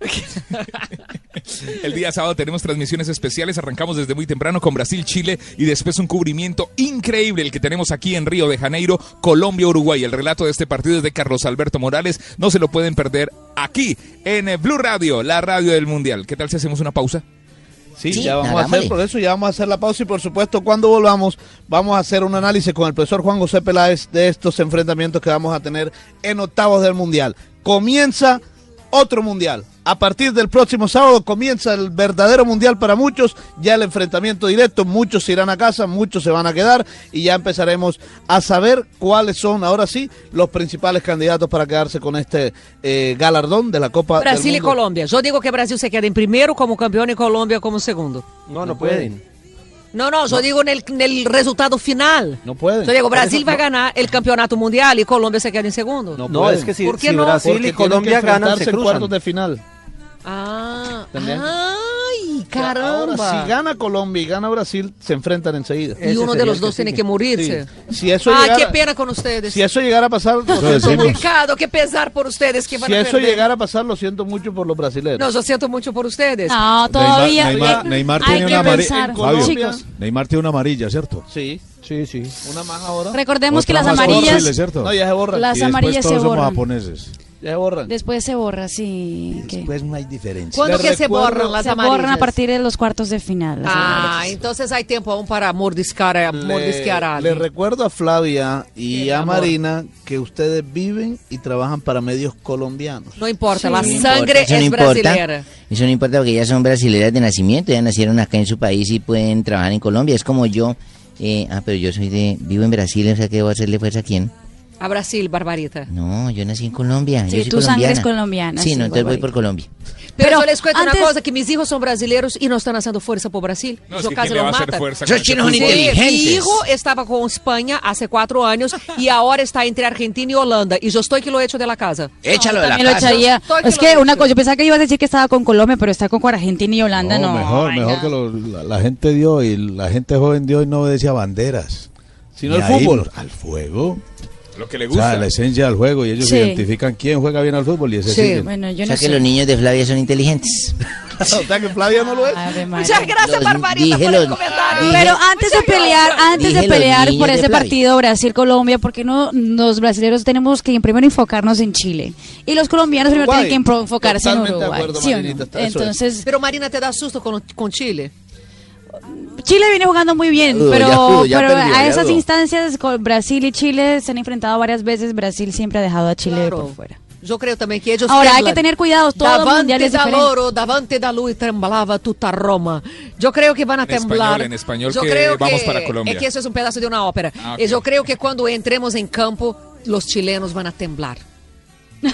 El día sábado tenemos transmisiones especiales. Arrancamos desde muy temprano con Brasil, Chile y después un cubrimiento increíble el que tenemos aquí en Río de Janeiro, Colombia, Uruguay. El relato de este partido es de Carlos Alberto Morales. No se lo pueden perder aquí en eh, Blue Radio, la radio del Mundial. ¿Qué tal si hacemos una pausa? Sí, Sí, ya vamos a hacer, por eso ya vamos a hacer la pausa y por supuesto cuando volvamos vamos a hacer un análisis con el profesor Juan José Peláez de estos enfrentamientos que vamos a tener en octavos del Mundial. Comienza otro Mundial. A partir del próximo sábado comienza el verdadero Mundial para muchos, ya el enfrentamiento directo, muchos se irán a casa, muchos se van a quedar y ya empezaremos a saber cuáles son ahora sí los principales candidatos para quedarse con este eh, galardón de la Copa del Brasil y. Colombia. Yo digo que Brasil se queda en primero como campeón y Colombia como segundo. No, no pueden. No, no, yo digo en el, en el resultado final. No pueden. Yo digo, Brasil va a ganar el campeonato mundial y Colombia se queda en segundo. No No, es que si, ¿Por qué si no? Brasil Porque y Colombia ganan, se en cruzan. cuartos de final. Ah, ¿Entendés? ay, Ahora, caramba. si gana Colombia y gana Brasil, se enfrentan enseguida. y uno de los dos tiene que morirse. Sí. Si eso Ah, llegara- qué pena con ustedes. Si eso llegara a pasar, lo siento mucho. Qué pesar por ustedes que van Si a eso perder. llegara a pasar, lo siento mucho por los brasileños. No, yo siento mucho por ustedes. No, todavía. Neymar, Neymar hay tiene que una amarilla. Fabio. Neymar tiene una amarilla, ¿cierto? Sí, Sí, sí. una más ahora. Recordemos que Otra las más con amarillas Chile, ¿cierto? No, ya se borran. Las y amarillas se todos somos borran. japoneses. Ya se borran. después se borra, sí. que- Pues no hay diferencia. ¿Cuándo Le que se borran las se amarillas? borran a partir de los cuartos de final. Ah, amarillas. entonces hay tiempo aún para mordiscar, a- mordisquear a Le, alguien. le recuerdo a Flavia y Sí, a amor. Marina que ustedes viven y trabajan para medios colombianos. No importa, la No sangre importa, no es importa. brasilera. Eso no importa porque ellas son brasileñas de nacimiento, ya nacieron acá en su país y pueden trabajar en Colombia. Es como yo. eh, ah, pero yo soy de. Vivo en Brasil, o sea que debo hacerle fuerza a quién. A Brasil, Barbarita. No, yo nací en Colombia. Sí, yo soy tu sangre es colombiana. colombiana, Sí, sí, no, entonces voy por Colombia. Pero, Pero yo les cuento antes- una cosa, que mis hijos son brasileños y no están haciendo fuerza por Brasil. No, es Yo que casi ¿quién le los matan. fuerza Esos chinos son inteligentes. mi hijo estaba con España hace cuatro años y ahora está entre Argentina y Holanda. Y yo estoy que lo echo de la casa. Échalo de la También lo casa. echaría. Estoy que Es que he una cosa, yo pensaba que ibas a decir que estaba con Colombia, pero está con Argentina y Holanda, no. mejor, Ay, mejor no. que lo- la, la gente de hoy, la gente joven de hoy no obedece a banderas. Sino al fútbol. al fuego. Lo que le O sea, gusta. la esencia del juego y ellos Sí. identifican quién juega bien al fútbol y ese Sí, siguen. Bueno, yo O no sea que sé. los niños de Flavia son inteligentes. o sea que Flavia no lo es. Muchas gracias, Los- Barbarita, por el comentario. dije- Pero antes de pelear, antes Dije de pelear por ese partido Brasil-Colombia, porque no los brasileños tenemos que primero enfocarnos en Chile y los colombianos primero Uruguay. tienen que enfo- enfocarse en Totalmente de Uruguay. acuerdo, ¿sí no? Entonces, Pero Marina, ¿te da susto con, con Chile? Chile viene jugando muy bien, pero, ya, ya pero perdió, a ya esas dudó. instancias con Brasil y Chile se han enfrentado varias veces. Brasil siempre ha dejado a Chile Claro. por fuera. Yo creo también que ellos Ahora hay que tener cuidado, todo mundial Davante es da loro, davante da lui temblaba tutta Roma. Yo creo que van a En temblar. español, en español yo que creo vamos que, para Colombia. Es que eso es un pedazo de una ópera. Ah, ok. Y yo creo que cuando entremos en campo, los chilenos van a temblar.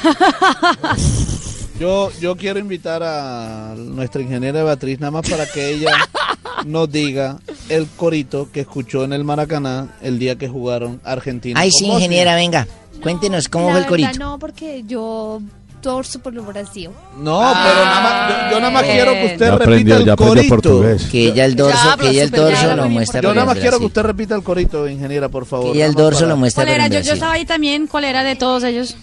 Yo, yo quiero invitar a nuestra ingeniera Beatriz nada más para que ella nos diga el corito que escuchó en el Maracaná el día que jugaron Argentina. Ay, sí, Bosnia. ingeniera, venga. Cuéntenos cómo fue el verdad, corito. No, porque yo torzo por el Brasil. No, pero nada más, yo, yo nada más quiero que usted Ya repita aprendió- el ya aprendió corito. portugués. Que ella el dorso, que ella el torso lo muestra Yo por nada más quiero que usted repita el corito, ingeniera, por favor. Que ella el dorso para- lo muestra ¿Cuál por era? Yo, yo estaba ahí también. ¿Cuál era de todos ellos?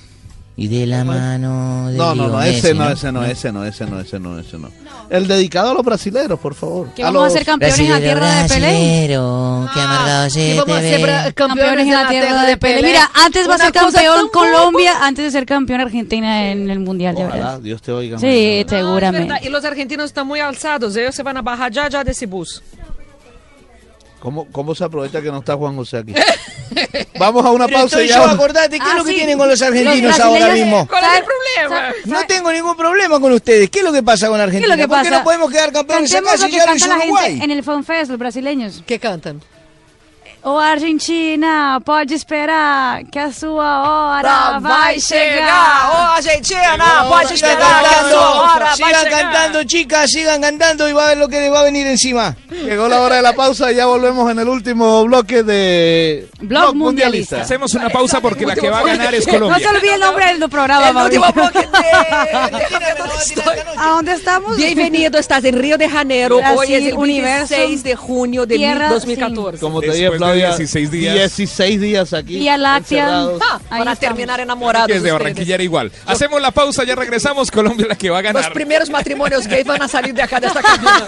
Y de la mano de No, no, no, ese no, ese no, ese no, ese no, ese no, ese no. El dedicado a los brasileros, por favor. Que vamos a ser campeones en la tierra de Pelé. Brasilero, qué amargado se que vamos a ser Campeones en la tierra de Pelé. Mira, antes va a ser campeón Colombia antes de ser campeón Argentina en el Mundial, Ojalá, verás. Dios te oiga. Sí, seguramente. verdad, Y los argentinos están muy alzados. Ellos se van a bajar ya, ya de ese bus. ¿Cómo, ¿Cómo se aprovecha que no está Juan José aquí? Vamos a una Pero pausa y ya. yo, acordate, ¿qué es Ah, lo que sí. tienen con los Los argentinos ahora brasileños- mismo? ¿Cuál es el problema? No tengo ningún problema con ustedes. ¿Qué es lo que pasa con ¿Qué es Argentina? lo que ¿Por qué pasa? no podemos quedar campeones Cantemos acá si ya lo canta hizo Uruguay? en el Fan Fest, los brasileños. ¿Qué cantan? O Argentina, pode esperar que a sua hora vai chegar. Oh, Argentina, No, sigan cantando, sigan cantando, chicas, sigan cantando y va a ver lo que les va a venir encima. Llegó la hora de la pausa y ya volvemos en el último bloque de Blog Mundialista. Hacemos una pausa porque la que va a ganar es No se Colombia. olvide el nombre del programa, El último bloque ¿A dónde estamos? Bienvenido, estás en Río de Janeiro. Hoy Brasil, es el universo, 26 de junio de tierra 2014. Como te dije, de Flavia, 16 días. 16 días aquí. Vía Láctea. Ah, Ahí para estamos. terminar enamorados. Que es de ustedes. Barranquilla era igual. Hacemos la pausa, ya regresamos. Colombia es la que va a Los ganar. primeros matrimonios gays van a salir de acá de esta cabina.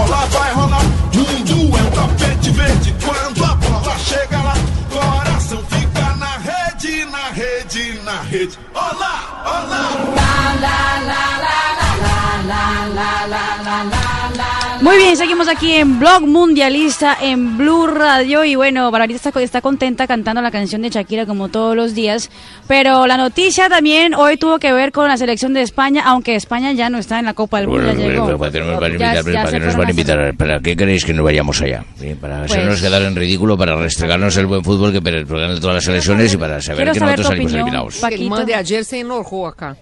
Muy bien, seguimos aquí en Blog Mundialista en Blue Radio y bueno, Barbarita está, está contenta cantando la canción de Shakira como todos los días, pero la noticia también hoy tuvo que ver con la selección de España, aunque España ya no está en la Copa del Mundo, ya llegó. ¿Para qué nos van a Ya- invitar? ya ¿Para se qué nos fueron van a a- invitar? ¿Para qué queréis que nos vayamos allá? Sí, Para Pues- hacernos quedar en ridículo, para restregarnos el buen fútbol que ganan todas las selecciones y para saber que saber nosotros salimos opinión, eliminados. Paquito. El man de ayer se enojó acá.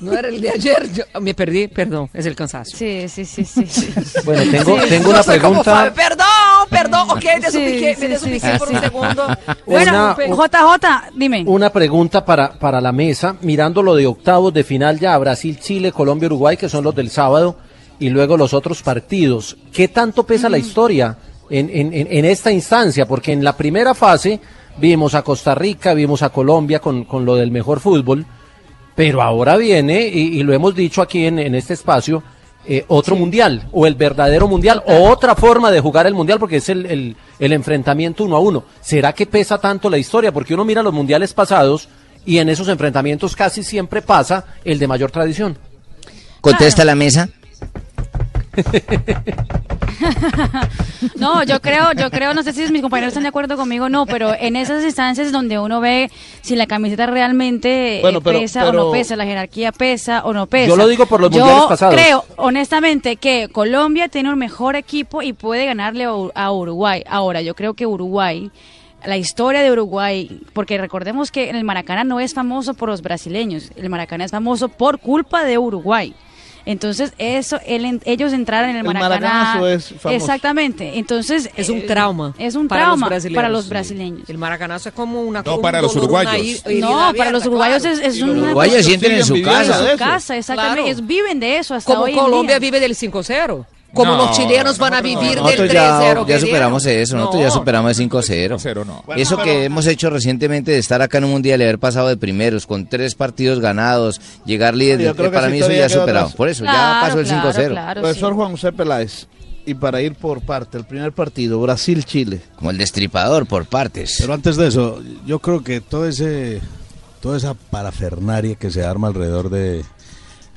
No era el de ayer, yo me perdí, perdón, es el cansancio. Sí, sí, sí, sí. sí. Bueno, tengo, Sí, tengo una pregunta. Perdón, perdón, ok, desubiqué, Sí, me sí, desubiqué sí, por sí. un segundo. Una- JJ, dime. Una pregunta para, para la mesa, mirando lo de octavos de final ya, Brasil, Chile, Colombia, Uruguay, que son los del sábado, y luego los otros partidos. ¿Qué tanto pesa la historia en, en, en, en esta instancia? Porque en la primera fase vimos a Costa Rica, vimos a Colombia con, con lo del mejor fútbol, pero ahora viene, y, y lo hemos dicho aquí en, en este espacio, eh, otro mundial, o el verdadero mundial, o otra forma de jugar el mundial, porque es el, el, el enfrentamiento uno a uno. ¿Será que pesa tanto la historia? Porque uno mira los mundiales pasados y en esos enfrentamientos casi siempre pasa el de mayor tradición. Contesta la mesa. No, yo creo, yo creo, no sé si mis compañeros están de acuerdo conmigo, no, pero en esas instancias donde uno ve si la camiseta realmente eh, pero- pesa o no pesa, la jerarquía pesa o no pesa. Yo lo digo por los Yo mundiales pasados. creo, honestamente, que Colombia tiene un mejor equipo y puede ganarle a Uruguay. Ahora, yo creo que Uruguay la historia de Uruguay, porque recordemos que el Maracaná no es famoso por los brasileños, el Maracaná es famoso por culpa de Uruguay. Entonces, eso, el en- ellos entraron en el, El Maracaná. maracanazo es famoso. Exactamente. Entonces, Es un eh, trauma. Es un para trauma los brasileños. para los brasileños. El maracanazo es como una No un para los uruguayos. herida No, para abierta, los uruguayos claro. es, es Y una los uruguayos sienten en su casa. su de eso. casa, exactamente. Claro. Ellos viven de eso hasta Como hoy en Colombia día. vive del 5-0. Como No, los chilenos van a vivir del Nosotros 3-0 ya, ya superamos eso, nosotros ya superamos el 5-0. no. Eso que hemos hecho recientemente de estar acá en un mundial y haber pasado de primeros, con tres partidos ganados, llegar líder, que para mí eso ya es superado. atrás. Por eso, ya pasó el 5-0. Profesor Juan José Peláez, y para ir por parte, el primer partido, Brasil-Chile. Como el destripador por partes. Pero antes de eso, yo creo que todo ese, toda esa parafernaria que se arma alrededor de,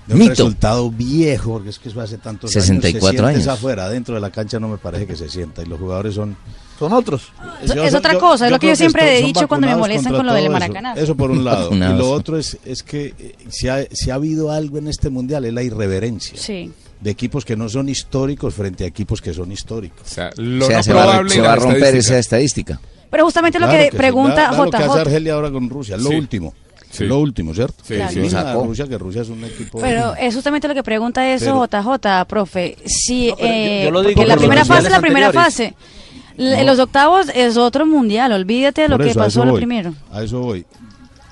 de un Mito. resultado viejo, porque es que eso hace tantos 64 años. Se años. es afuera, dentro de la cancha no me parece que se sienta y los jugadores son... Son otros. Es- es otra cosa, es lo que yo siempre he dicho cuando me molestan con lo del todo eso. Maracaná. Eso por un lado. y lo otro es, es que eh, si ha, si ha habido algo en este mundial es la irreverencia Sí. de equipos que no son históricos frente a equipos que son históricos. O sea, O sea, se, va, se va a romper esa estadística. Pero justamente lo que, sí. pregunta Vea- vea lo que hace JJ. Argelia ahora con Rusia, lo Sí. último. Sí. Lo último, ¿cierto? Sí, Claro. sí. Sacó. Rusia, que Rusia es un equipo... Pero es justamente lo que pregunta eso Pero- JJ, profe. Si, yo- eh, yo lo digo porque la primera fase es la primera fase. L- Los octavos es otro mundial, olvídate de lo que pasó lo voy, primero. A eso voy.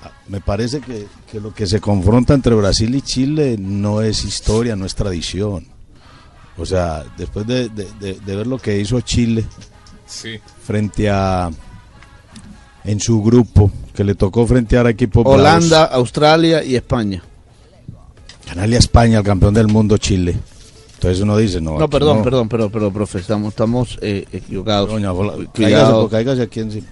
Ah, Me parece que, que lo que se confronta entre Brasil y Chile no es historia, no es tradición. O sea, después de, de- de- de ver lo que hizo Chile Sí. frente a... en su grupo, que le tocó frente a equipos bravos. Holanda, Australia y España. Ganarle a España, al campeón del mundo, Chile. Entonces uno dice, no. No, perdón, no. perdón, pero, pero, profe, estamos, estamos eh, equivocados. Doña Bola- Cuidado. cáigase, cáigase aquí encima.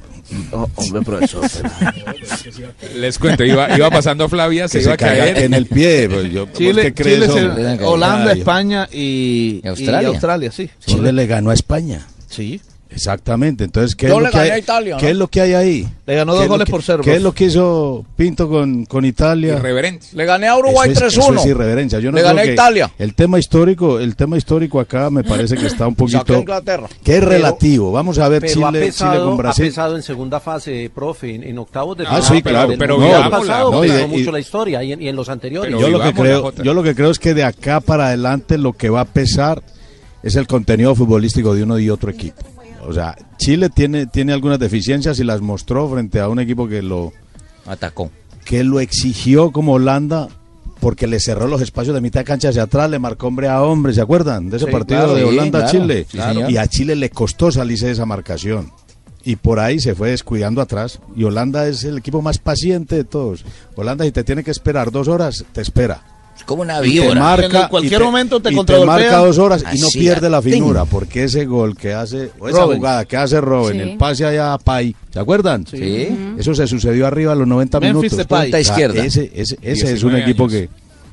Oh, hombre, profesor. Les cuento, iba, iba pasando Flavia, se Que iba a se caer. en el pie. pues, yo- ¿vos Chile, qué crees, Chile se-? Holanda, España y, ¿Y Australia? y Australia, sí. Chile le ganó a España. Sí. Exactamente. Entonces, ¿qué, Yo es, le lo que hay, a Italia, ¿qué ¿no? es lo que hay ahí? Le ganó ¿Qué dos goles que- por cero, ¿Qué profe. es lo que hizo Pinto con, con Italia? Irreverente. Le gané a Uruguay Eso es- 3-1. Eso es irreverencia. Yo no Le creo gané a que Italia. El tema histórico, el tema histórico acá me parece que está un poquito Inglaterra. que es Pero- relativo. Vamos a ver Pero Chile, ha Chile pesado, con ha Brasil. pesado en segunda fase, profe, en, en octavos de Ah, final. sí, claro, del pero mundial vivámosla, pasado ¿no? Y y- mucho la historia y en, y en los anteriores. Pero yo lo que creo, yo lo que creo es que de acá para adelante lo que va a pesar es el contenido futbolístico de uno y otro equipo. O sea, Chile tiene tiene algunas deficiencias y las mostró frente a un equipo que lo Atacó. que lo exigió como Holanda porque le cerró los espacios de mitad de cancha hacia atrás, le marcó hombre a hombre, ¿se acuerdan? De ese Sí, partido claro, de sí, claro, sí, señor. y a Chile le costó salirse de esa marcación. Y por ahí se fue descuidando atrás. Y Holanda es el equipo más paciente de todos. Holanda, si te tiene que esperar dos horas, te espera. Es como una Y te víbora. marca, En cualquier y momento te y contragolpea. marca dos horas y no Así, pierde la ting. finura. Porque ese gol que hace, o esa Robin. jugada que hace Robin, Sí. el pase allá a Pai, ¿se acuerdan? Sí. Eso se sucedió arriba a los 90 Memphis minutos. Punta izquierda. Ese, ese, ese es un 19 equipo años. que,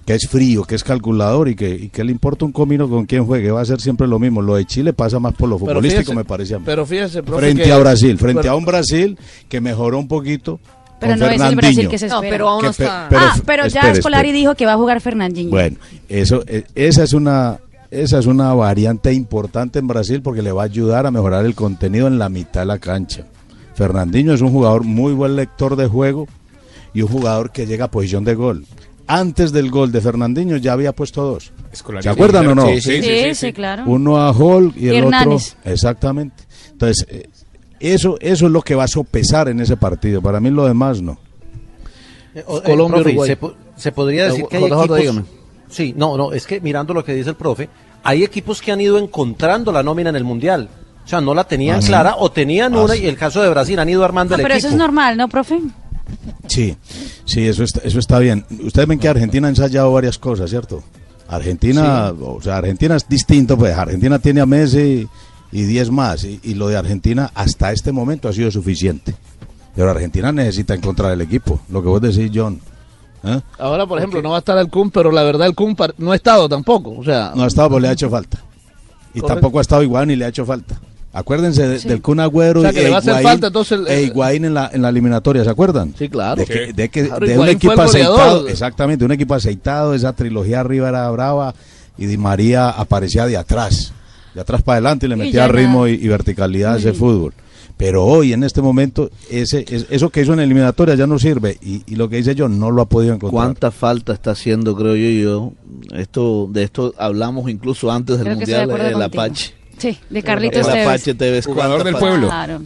que es frío, que es calculador y que, y que le importa un comino con quién juegue. Va a ser siempre lo mismo. Lo de Chile pasa más por lo Pero futbolístico, fíjese- me parece a mí. Pero fíjese, profe, frente que- a Brasil, frente pero- a un Brasil que mejoró un poquito. Pero con no es el. Brasil que se No, espera. pero aún no está. pero- ah, pero ya espere, Scolari espere. dijo que va a jugar Fernandinho. Bueno, eso, eh, esa es una esa es una variante importante en Brasil porque le va a ayudar a mejorar el contenido en la mitad de la cancha. Fernandinho es un jugador muy buen lector de juego y un jugador que llega a posición de gol. Antes del gol de Fernandinho ya había puesto dos. Escolari ¿Se acuerdan o no? Sí, sí, sí, sí, sí, sí. claro. Uno a Hall y el Hernández. otro. Exactamente. Entonces, eh, eso, eso es lo que va a sopesar en ese partido. Para mí lo demás no. Eh, o- eh, Colombia, profe, Uruguay. Se, po- se podría decir Eh, que hay equipos... dígame. Sí, no, no, es que mirando lo que dice el profe, hay equipos que han ido encontrando la nómina en el Mundial. O sea, no la tenían Ah, clara o tenían Ah, una y el caso de Brasil han ido armando No, el pero equipo. eso es normal, ¿no, profe? Sí, sí, eso está, eso está bien. Ustedes ven que Argentina ha ensayado varias cosas, ¿cierto? Argentina, o sea, Argentina es distinto, pues Argentina tiene a Messi y 10 más, y, y lo de Argentina hasta este momento ha sido suficiente. Pero Argentina necesita encontrar el equipo, lo que vos decís, John. ¿eh? Ahora, por ejemplo, no va a estar el Kun, pero la verdad el Kun no ha estado tampoco. O sea, No ha estado, pues le ha hecho falta. Y Correcto. tampoco ha estado Higuaín y le ha hecho falta. Acuérdense de- Sí. del Kun Agüero O sea, que y le va a hacer Higuaín- falta, entonces, el- e Higuaín en la, en la eliminatoria, ¿se acuerdan? Sí, claro. De, que, de, que- Claro, de un equipo aceitado, exactamente, un equipo aceitado, esa trilogía arriba era brava y Di María aparecía de atrás, de atrás para adelante y le metía ritmo y, y verticalidad a ese Ujú. fútbol. Pero hoy, en este momento, ese, es- eso que hizo en eliminatoria ya no sirve y, y lo que dice yo no lo ha podido encontrar. ¿Cuánta falta está haciendo, creo yo, yo? Esto, de esto hablamos incluso antes del Creo Mundial, el contigo. Apache. Sí, de Carlitos El. Apache Tevez. Jugador ¿cuánta del pueblo. Claro.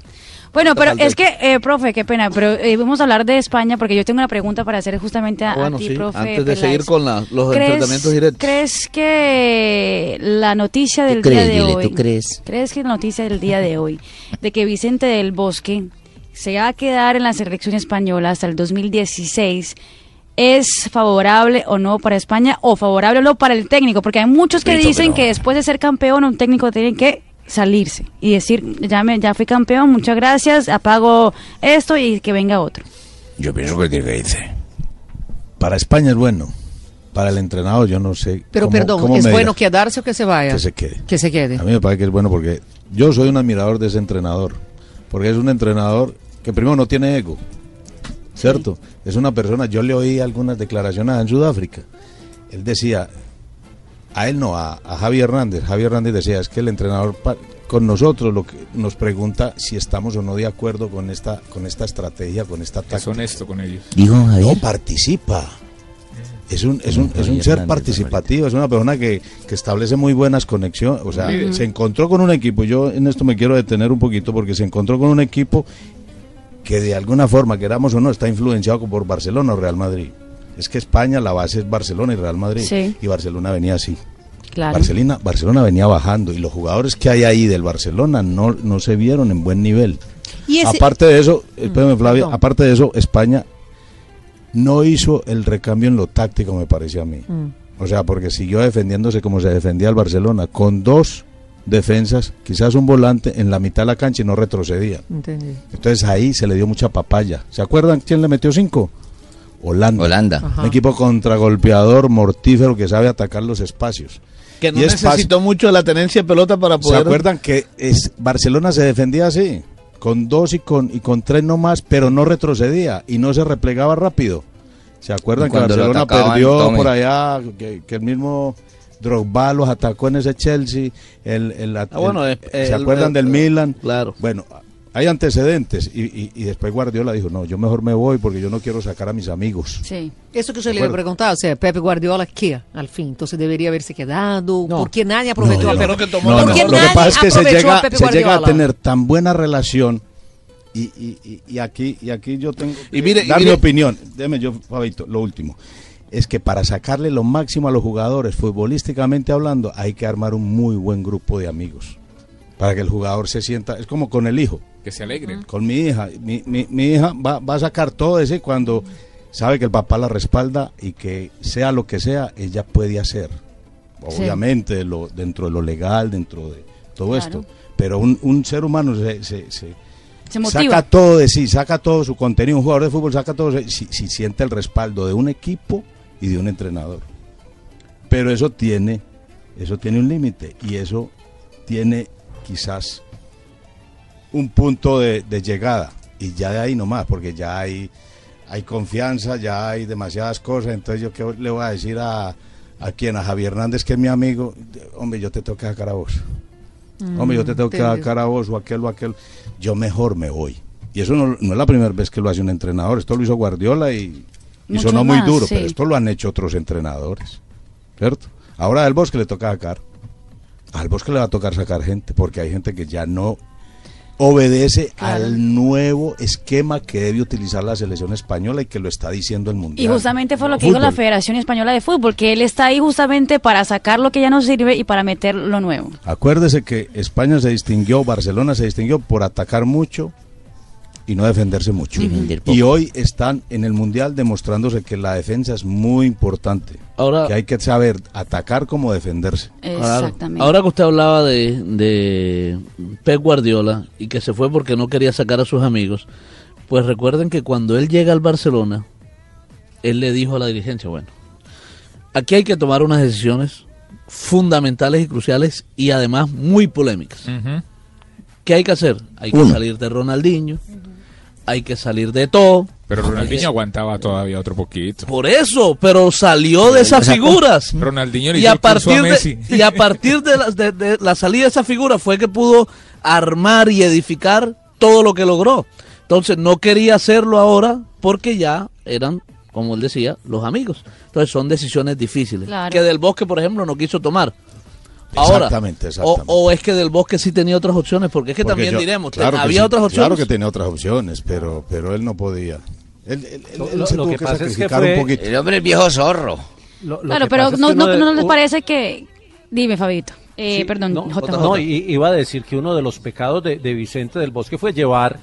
Bueno, pero es que, eh, profe, qué pena, pero eh, vamos a hablar de España porque yo tengo una pregunta para hacer justamente a, Ah, bueno, a ti, sí, profe. antes de Peláez. seguir con la- los ¿Crees- enfrentamientos directos. ¿Crees que la noticia del crees, día de dile, hoy... tú crees? ¿Crees que la noticia del día de hoy de que Vicente del Bosque se va a quedar en la selección española hasta el 2016 es favorable o no para España o favorable o no para el técnico? Porque hay muchos que Listo, dicen pero- que después de ser campeón un técnico tiene que salirse y decir, ya, me, ya fui campeón, muchas gracias, apago esto y que venga otro. Yo pienso que tiene que irse. Para España es bueno. Para el entrenador yo no sé. Pero cómo- perdón, cómo ¿es bueno quedarse o que se vaya? Que se quede. Que se quede. A mí me parece que es bueno porque yo soy un admirador de ese entrenador. Porque es un entrenador que primero no tiene ego. ¿Cierto? Es una persona, yo le oí algunas declaraciones en Sudáfrica. Él decía, a él no, a, a Javi Hernández. Javi Hernández decía, es que el entrenador pa- con nosotros lo que nos pregunta si estamos o no de acuerdo con esta, con esta estrategia, con esta táctica. Es honesto con ellos. No, participa. Es un, es un, es un ser participativo, es una persona que, que establece muy buenas conexiones. O sea, se encontró con un equipo, yo en esto me quiero detener un poquito porque se encontró con un equipo que de alguna forma, queramos o no, está influenciado por Barcelona o Real Madrid. Es que España, la base es Barcelona y Real Madrid. Sí. Y Barcelona venía así. Claro. Barcelona, Barcelona venía bajando y los jugadores que hay ahí del Barcelona no, no se vieron en buen nivel. Y ese- Aparte de eso, espérame Flavia, aparte de eso, España no hizo el recambio en lo táctico, me parece a mí. Mm. O sea, porque siguió defendiéndose como se defendía el Barcelona, con dos defensas, quizás un volante en la mitad de la cancha y no retrocedía. Entonces ahí se le dio mucha papaya. ¿Se acuerdan quién le metió cinco? Holanda. Holanda. Ajá. Un equipo contragolpeador, mortífero, que sabe atacar los espacios. Que no Y necesitó mucho la tenencia de pelota para ¿Se poder... acuerdan que es, Barcelona se defendía así? Con dos y con, y con tres nomás, pero no retrocedía y no se replegaba rápido. ¿Se acuerdan que Barcelona atacaban, perdió tome. por allá, que, que el mismo Drogba los atacó en ese Chelsea? El, el- Ah, bueno, el- eh, ¿Se el- acuerdan el- del Milan? Claro. Bueno, hay antecedentes y, y- y después Guardiola dijo, no, yo mejor me voy porque yo no quiero sacar a mis amigos. Sí. Eso que yo le iba a acuerdo. preguntar, o sea, Pepe Guardiola, ¿qué? Al fin, entonces debería haberse quedado, porque nadie No, aprovechó yo a no. Pepe. No, no, porque Lo que nadie pasa es que se llega, a Pepe se llega a Guardiola. tener tan buena relación y, y- y- y aquí y aquí yo tengo que Y mire- y dar mire- mi opinión. Déjeme yo, Fabito, lo último. Es que para sacarle lo máximo a los jugadores, futbolísticamente hablando, hay que armar un muy buen grupo de amigos. Para que el jugador se sienta, es como con el hijo. Que se alegren. Con mi hija. Mi, mi- mi hija va, va a sacar todo ese cuando sabe que el papá la respalda y que sea lo que sea, ella puede hacer. Sí. Obviamente, lo, dentro de lo legal, dentro de todo Claro. esto. Pero un, un ser humano se, se- se- Se motiva. saca todo de sí, saca todo su contenido. Un jugador de fútbol saca todo de sí, si, si siente el respaldo de un equipo y de un entrenador. Pero eso tiene, eso tiene un límite y eso tiene quizás un punto de, de llegada y ya de ahí nomás, porque ya hay, hay confianza, ya hay demasiadas cosas, entonces yo qué le voy a decir a, a quien, a Javier Hernández, que es mi amigo, hombre, yo te tengo que sacar a vos. Hombre, yo te tengo que sacar a vos o aquel o aquel. Yo mejor me voy. Y eso no, no es la primera vez que lo hace un entrenador. Esto lo hizo Guardiola y, y sonó muy duro, sí. pero esto lo han hecho otros entrenadores. ¿Cierto? Ahora al Bosque le toca sacar. Al Bosque le va a tocar sacar gente, porque hay gente que ya no obedece Claro. al nuevo esquema que debe utilizar la selección española y que lo está diciendo el Y Mundial. justamente fue lo que Fútbol. dijo la Federación Española de Fútbol, que él está ahí justamente para sacar lo que ya no sirve y para meter lo nuevo. Acuérdese que España se distinguió, Barcelona se distinguió por atacar mucho y no defenderse mucho. Defender. Y hoy están en el Mundial demostrándose que la defensa es muy importante. Ahora- que hay que saber atacar como defenderse. Exactamente. Ahora que usted hablaba de, de Pep Guardiola y que se fue porque no quería sacar a sus amigos, pues recuerden que cuando él llega al Barcelona, él le dijo a la dirigencia, bueno, aquí hay que tomar unas decisiones fundamentales y cruciales y además muy polémicas. ¿Qué hay que hacer? Hay que Uno. salir de Ronaldinho, hay que salir de todo. Pero Ronaldinho aguantaba todavía otro poquito. Por eso, pero salió de esas figuras. Ronaldinho le y hizo a el curso a partir Messi. de, y a partir de la, de- de la salida de esa figura fue que pudo armar y edificar todo lo que logró. Entonces no quería hacerlo ahora porque ya eran, como él decía, los amigos. Entonces son decisiones difíciles. Claro. Que del bosque, por ejemplo, no quiso tomar. Ahora, Exactamente, o, exactamente. o es que Del Bosque sí tenía otras opciones, porque es que Porque también yo- diremos, claro que había sí, otras opciones. Claro que tenía otras opciones, pero, pero él no podía. Él, él- él- él Lo- se lo tuvo que que pasa es que sacrificar fue- un poquito. El hombre es viejo zorro. Lo- lo Claro, pero no, no, de- no les parece que... Dime, Fabito. Eh, perdón, No, JJ. no, iba a decir que uno de los pecados de, de Vicente del Bosque fue llevar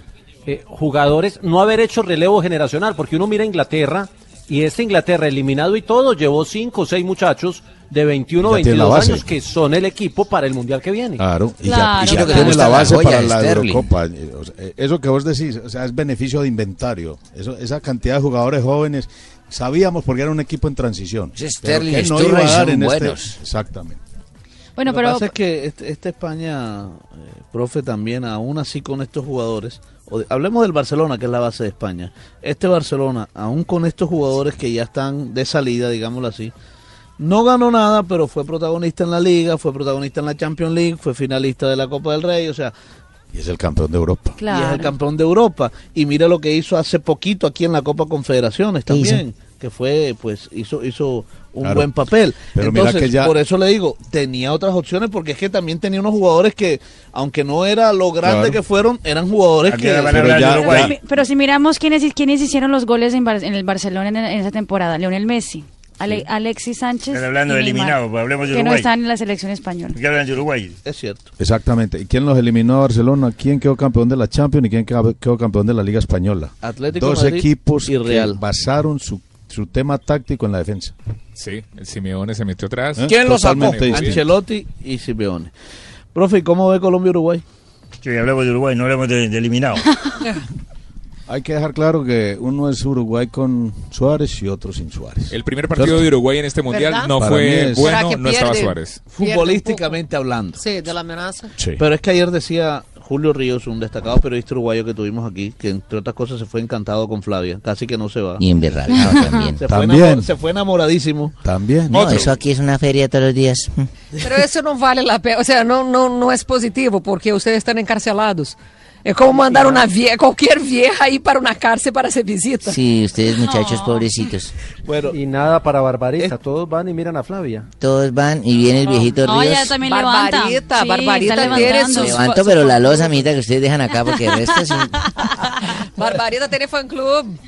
eh, jugadores, no haber hecho relevo generacional, porque uno mira a Inglaterra y esta Inglaterra eliminado y todo llevó cinco o seis muchachos de 21 o Ya tiene la 22 base. años que son el equipo para el mundial que viene. Claro, y Claro, ya, y ya claro. tiene la base para la Sterling. Eurocopa. Eh, o sea, Eso que vos decís, o sea, es beneficio de inventario. Eso, esa cantidad de jugadores jóvenes, sabíamos porque era un equipo en transición. Pero Sterling, que no iba a dar en este- buenos. Exactamente. Bueno, Lo que pero- pasa es que este- esta España, eh, profe, también, aún así con estos jugadores, o de- hablemos del Barcelona, que es la base de España. Este Barcelona, aún con estos jugadores que ya están de salida, digámoslo así, no ganó nada, pero fue protagonista en la Liga, fue protagonista en la Champions League, fue finalista de la Copa del Rey, o sea, Y es el campeón de Europa. y es el campeón de Europa. Y mira lo que hizo hace poquito aquí en la Copa Confederaciones también, que fue, pues, hizo, hizo un Claro. buen papel. Pero mira Entonces, que ya- por eso le digo, tenía otras opciones, porque es que también tenía unos jugadores que, aunque no era lo grande Claro. que fueron, eran jugadores que... Pero ya- Pero, mi- pero si miramos quiénes, quiénes hicieron los goles en, Bar- en el Barcelona en, en esa temporada, Leonel Messi, Ale- Alexis Sánchez, Están hablando y de eliminados, pues hablemos de que no Uruguay. están en la selección española. ¿Qué hablan de Uruguay? Es cierto. Exactamente. ¿Y quién los eliminó a Barcelona? ¿Quién quedó campeón de la Champions y quién quedó campeón de la Liga Española? Atlético Dos Madrid equipos y Real. que basaron su, su tema táctico en la defensa. Sí, el Simeone se metió atrás. ¿Quién lo sacó? Ancelotti y Simeone. Profe, ¿y cómo ve Colombia-Uruguay? Sí, hablamos de Uruguay, no hablamos de, de eliminados. Hay que dejar claro que uno es Uruguay con Suárez y otro sin Suárez. El primer partido de Uruguay en este mundial ¿Verdad? no Para fue es- bueno, ¿Será que no estaba? Suárez. Futbolísticamente hablando. Sí, de la amenaza. Pero es que ayer decía Julio Ríos, un destacado periodista uruguayo que tuvimos aquí, que entre otras cosas se fue encantado con Flavia, casi que no se va. Y emberracado también. Se fue, También. enamor- se fue enamoradísimo. También. No, eso aquí es una feria todos los días. Pero eso no vale la pena, o sea, no, no, no es positivo porque ustedes están encarcelados. Es como mandar una vie cualquier vieja ir para una cárcel para hacer visita. Sí, ustedes muchachos pobrecitos. Bueno, y nada para Barbarita, todos van y miran a Flavia. Todos van y viene el viejito Ríos. ella también levanta. Barbarita, Sí, Barbarita está tiene sus- Levanto, pero la losa, amita, que ustedes dejan acá porque el resto sí. Barbarita tiene fan club.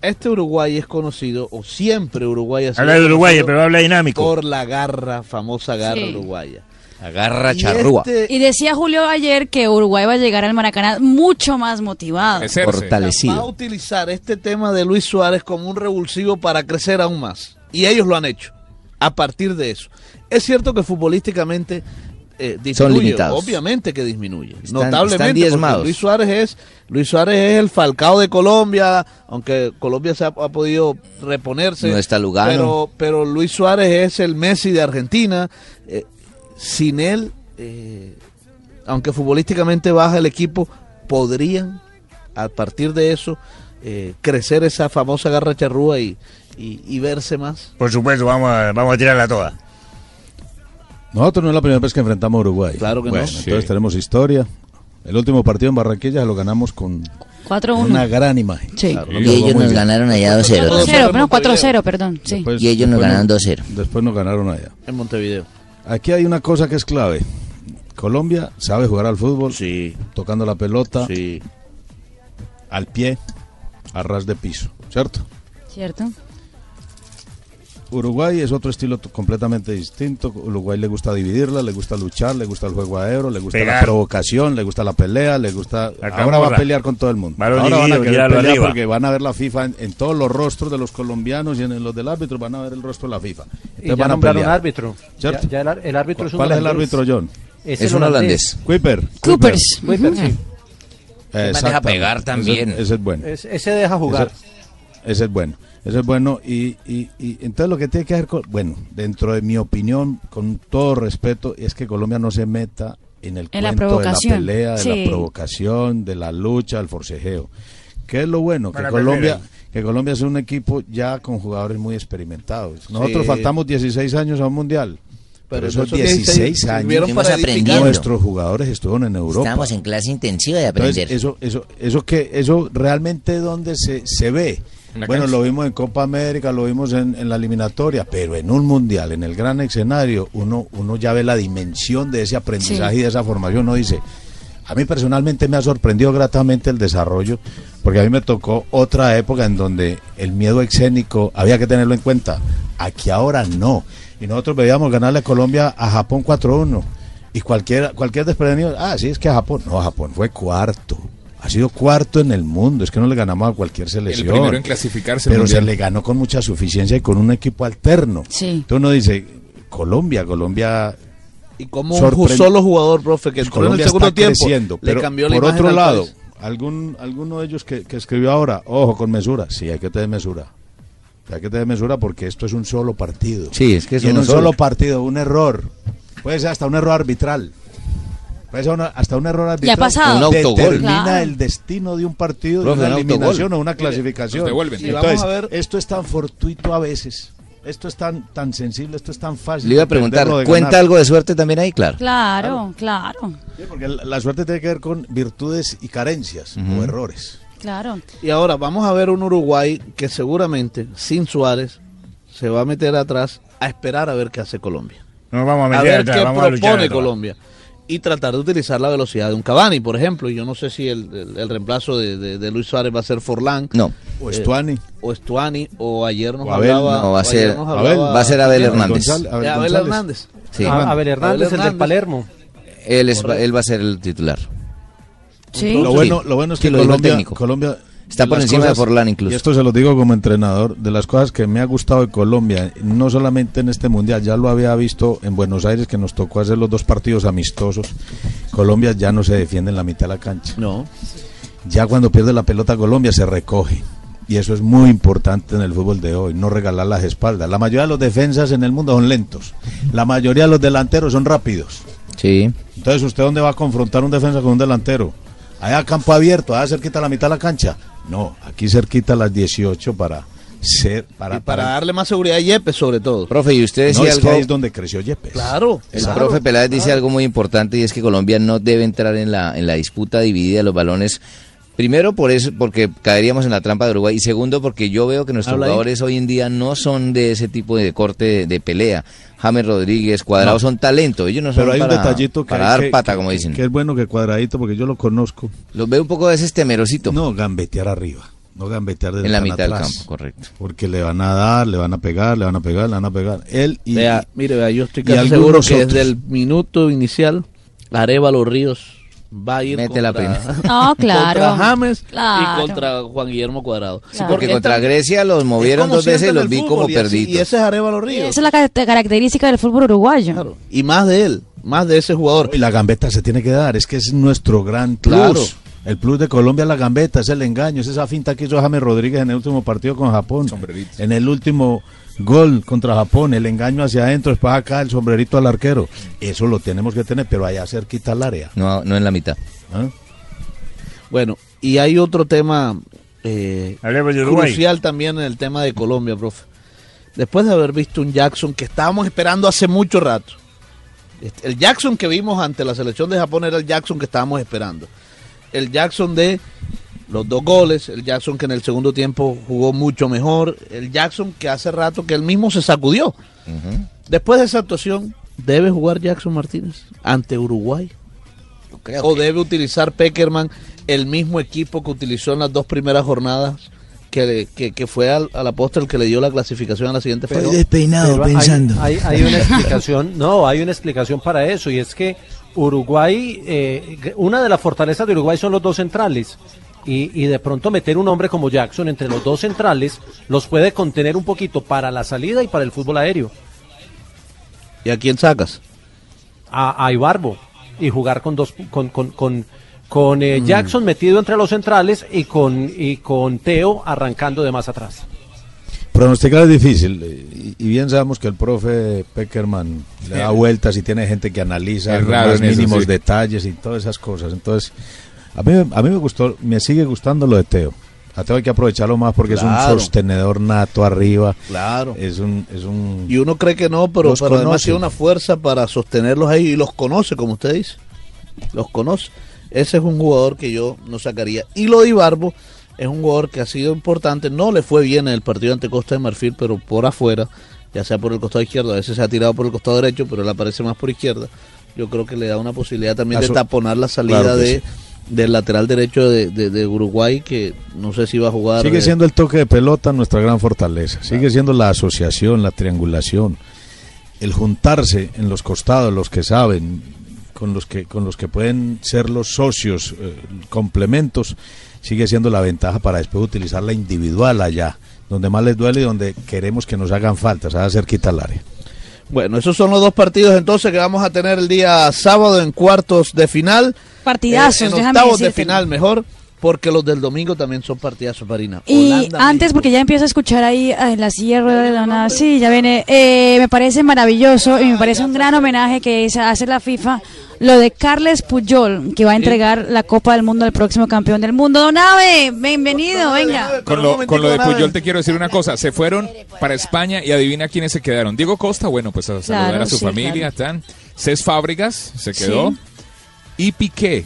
Este Uruguay es conocido, o siempre Uruguay ha sido Habla de Uruguay, pero habla dinámico. Por la garra, famosa garra Sí. uruguaya. Agarra Y charrúa. este- Y decía Julio ayer que Uruguay va a llegar al Maracaná mucho más motivado. va a Fortalecido. utilizar este tema de Luis Suárez como un revulsivo para crecer aún más. Y ellos lo han hecho. A partir de eso. Es cierto que futbolísticamente eh, disminuye. Son limitados. Obviamente que disminuye. Están- notablemente. están. Luis Suárez es Luis Suárez es el Falcao de Colombia, aunque Colombia se ha, ha podido reponerse. No está Lugano. Pero, pero Luis Suárez es el Messi de Argentina. Eh, sin él, eh, aunque futbolísticamente baja el equipo, podrían a partir de eso eh, crecer esa famosa garra charrúa y, y, y verse más. Por supuesto, vamos a, vamos a tirarla toda. Nosotros no es la primera vez que enfrentamos a Uruguay. Claro que no. bueno, Sí. Entonces tenemos historia. El último partido en Barranquilla lo ganamos con 4-1. una gran imagen. Sí. Claro, Y ellos nos bien. ganaron allá 2-0. 4-0, bueno, 4-0, perdón. Sí. Después- Y ellos nos ganaron 2-0. Después nos ganaron allá. En Montevideo. Aquí hay una cosa que es clave. Colombia sabe jugar al fútbol, Sí, tocando la pelota, sí. al pie, a ras de piso, ¿cierto? ¿Cierto? Uruguay es otro estilo completamente distinto. Uruguay le gusta dividirla, le gusta luchar, le gusta el juego aéreo, le gusta la provocación, le gusta la pelea, le gusta. Ahora va a pelear con todo el mundo. Ahora van a querer pelear arriba. porque van a ver la FIFA en, en todos los rostros de los colombianos y en los del árbitro van a ver el rostro de la FIFA. Y Entonces ya van a pelear. árbitro. ¿Cierto? Ya- ya el árbitro es un ¿Cuál es el árbitro, John? Es, un holandés. Kuiper. Coopers. Kuiper, sí. Deja pegar también. Ese, ese es bueno. Es- ese deja jugar. Ese, ese es bueno. Ese es bueno. Y, y, y entonces lo que tiene que hacer, con, bueno, dentro de mi opinión, con todo respeto, es que Colombia no se meta en el En la cuento de provocación. la pelea, de Sí. la provocación, de la lucha, del forcejeo. ¿Qué es lo bueno? Que Colombia, que Colombia es un equipo ya con jugadores muy experimentados. Nosotros Sí. faltamos 16 años a un mundial. Pero, Pero esos esos 16, 16 años nuestros jugadores estuvieron en Europa. Estamos en clase intensiva de Entonces, aprender. eso, eso, eso que, eso realmente donde se, se ve. Bueno, lo vimos en Copa América, lo vimos en, en la eliminatoria, pero en un mundial, en el gran escenario, uno, uno ya ve la dimensión de ese aprendizaje Sí. y de esa formación. Uno dice, a mí personalmente me ha sorprendido gratamente el desarrollo, porque a mí me tocó otra época en donde el miedo escénico había que tenerlo en cuenta. Aquí ahora no. Y nosotros veíamos ganarle a Colombia a Japón 4-1. Y cualquier, cualquier desprevenido, ah, sí, es que a Japón. No, Japón fue cuarto. Ha sido cuarto en el mundo. Es que no le ganamos a cualquier selección. primero en clasificarse Pero se le ganó con mucha suficiencia y con un equipo alterno. Sí. Entonces uno dice, Colombia, Colombia. Y como un solo jugador, profe, que Pues entró en el Colombia segundo está tiempo, creciendo, le pero cambió la por otro lado, país. algún alguno de ellos que, que escribió ahora, ojo con mesura, sí, hay que tener mesura. Hay que tener mesura porque esto es un solo partido. Sí, es que es Y en un solo solo. partido, un error, puede ser hasta un error arbitral. Una- hasta un error arbitral. pasado. Un autogol. Determina Claro. el destino de un partido, Profe, de una un autogol. eliminación o una clasificación. devuelven. Y vamos Entonces, a ver- esto es tan fortuito a veces. Esto es tan, tan sensible, esto es tan fácil. Le iba a preguntar, ¿cuenta ganar. algo de suerte también ahí? Claro. Claro, claro, Sí, porque la, la suerte tiene que ver con virtudes y carencias Ujú. o errores. claro. Y ahora vamos a ver un Uruguay que seguramente, sin Suárez, se va a meter atrás a esperar a ver qué hace Colombia. No vamos a A meter ver atrás, qué vamos a luchar propone atrás. Y tratar de utilizar la velocidad de un Cavani, por ejemplo. Y Yo no sé si el, el- el reemplazo de, de- de Luis Suárez va a ser Forlán. No. O Estuani. o Estuani, o ayer nos O Abel, hablaba... no, va a o ser- Abel, hablaba- va a ser Abel Abel Hernández. González, Abel Eh, Abel González. Hernández. Sí. A- Abel Hernández, el del. Palermo. Él, es, él va a ser el titular. Sí. Lo bueno, lo bueno es Sí, que lo Colombia, técnico. Colombia Está por encima de Forlán incluso. Y esto se lo digo como entrenador, de las cosas que me ha gustado de Colombia, no solamente en este mundial, ya lo había visto en Buenos Aires que nos tocó hacer los dos partidos amistosos. Colombia ya no se defiende en la mitad de la cancha. No. Ya cuando pierde la pelota Colombia se recoge. Y eso es muy importante en el fútbol de hoy, no regalar las espaldas. La mayoría de los defensas en el mundo son lentos. La mayoría de los delanteros son rápidos. Sí. Entonces, ¿usted dónde va a confrontar un defensa con un delantero? Allá a campo abierto, allá cerquita a la mitad de la cancha. No, aquí cerquita a las 18 para ser, para, Y para darle más seguridad a Yepes, sobre todo. Profe, y usted No, decía es que ahí es donde creció Yepes. Claro. El claro, profe Peláez dice algo muy importante y es que Colombia no debe entrar en la, en la disputa dividida de los balones. Primero por eso, porque caeríamos en la trampa de Uruguay y segundo porque yo veo que nuestros Habla ahí. jugadores hoy en día no son de ese tipo de corte de, de pelea. James Rodríguez, Cuadrado No. son talento, ellos no son Pero hay un para, detallito que, para hay dar que- pata, que- como dicen. que es bueno que cuadradito, porque yo lo conozco. Los veo un poco a veces temerosito. No, gambetear arriba. No gambetear desde En la mitad del atrás. campo, correcto. Porque le van a dar, le van a pegar, le van a pegar, le van a pegar. Él y. Vea, mire, vea, yo estoy casi seguro que otros. desde el minuto inicial, Arevalo Ríos va a ir Mete la contra, primera. No, claro. contra James Claro. y contra Juan Guillermo Cuadrado. Sí, porque contra Grecia los movieron dos veces y los vi como perdidos. Y ese es Arevalo Ríos. Esa es la ca- característica del fútbol uruguayo. Y más de él, más de ese jugador. Y la gambeta se tiene que dar, es que es nuestro gran plus. Claro. El plus de Colombia es la gambeta, es el engaño, es esa finta que hizo James Rodríguez en el último partido con Japón. En el último gol contra Japón, el engaño hacia adentro, después acá el sombrerito al arquero. Eso lo tenemos que tener, pero allá cerquita al área. No, no en la mitad. ¿Ah? Bueno, y hay otro tema eh, crucial también en el tema de Colombia, profe. Después de haber visto un Jackson que estábamos esperando hace mucho rato. Este, El Jackson que vimos ante la selección de Japón era el Jackson que estábamos esperando. El Jackson de los dos goles, el Jackson que en el segundo tiempo jugó mucho mejor, el Jackson que hace rato que él mismo se sacudió. Después de esa actuación, ¿debe jugar Jackson Martínez ante Uruguay? ¿O debe utilizar Peckerman el mismo equipo que utilizó en las dos primeras jornadas, que, que, que fue al, al apóstol que le dio la clasificación a la siguiente fase? Pero hay- Hay, hay una explicación, no, hay una explicación para eso y es que Uruguay, eh, una de las fortalezas de Uruguay son los dos centrales y, y de pronto meter un hombre como Jackson entre los dos centrales los puede contener un poquito para la salida y para el fútbol aéreo. ¿Y a quién sacas? A, a Ibarbo y jugar con dos, con, con, con, con Mm. eh, Jackson metido entre los centrales y con, y con Teo arrancando de más atrás. Pronosticar es difícil eh, y, y bien sabemos que el profe Peckerman le da vueltas y tiene gente que analiza los eso, mínimos sí. detalles y todas esas cosas. Entonces, a mí, a mí me gustó, me sigue gustando lo de Teo. A Teo hay que aprovecharlo más porque es un sostenedor nato arriba. Claro. Es un, es un Y uno cree que no, pero, pero además tiene una fuerza para sostenerlos ahí y los conoce, como usted dice. Los conoce. Ese es un jugador que yo no sacaría. Y lo de Ibarbo es un jugador que ha sido importante. No le fue bien en el partido ante Costa de Marfil, pero por afuera, ya sea por el costado izquierdo, a veces se ha tirado por el costado derecho, pero él aparece más por izquierda. Yo creo que le da una posibilidad también de taponar la salida Claro de, sí. Del lateral derecho de, de- de Uruguay, que no sé si va a jugar. Sigue eh, siendo el toque de pelota nuestra gran fortaleza. Sigue siendo la asociación, la triangulación, el juntarse en los costados, los que saben, con los que con los que pueden ser los socios, eh, complementos, sigue siendo la ventaja para después utilizar la individual allá, donde más les duele y donde queremos que nos hagan falta, se haga cerquita al área. Bueno, esos son los dos partidos entonces que vamos a tener el día sábado en cuartos de final. Partidazos, Eh, en octavos de final mejor, porque los del domingo también son partidazos, Marina. Y Holanda, antes, porque ya empiezo a escuchar ahí ah, en la silla de ruedas de Dona, sí, ya viene, eh, me parece maravilloso y me parece un gran homenaje que se hace la FIFA, lo de Carles Puyol, que va a entregar la Copa del Mundo al próximo campeón del mundo. Donave, bienvenido, venga. Con lo, con lo de Puyol te quiero decir una cosa. Se fueron para España y adivina quiénes se quedaron. Diego Costa, bueno, pues a saludar Claro, a su sí, familia. Están. Cés Fábregas se quedó. Sí. Y Piqué.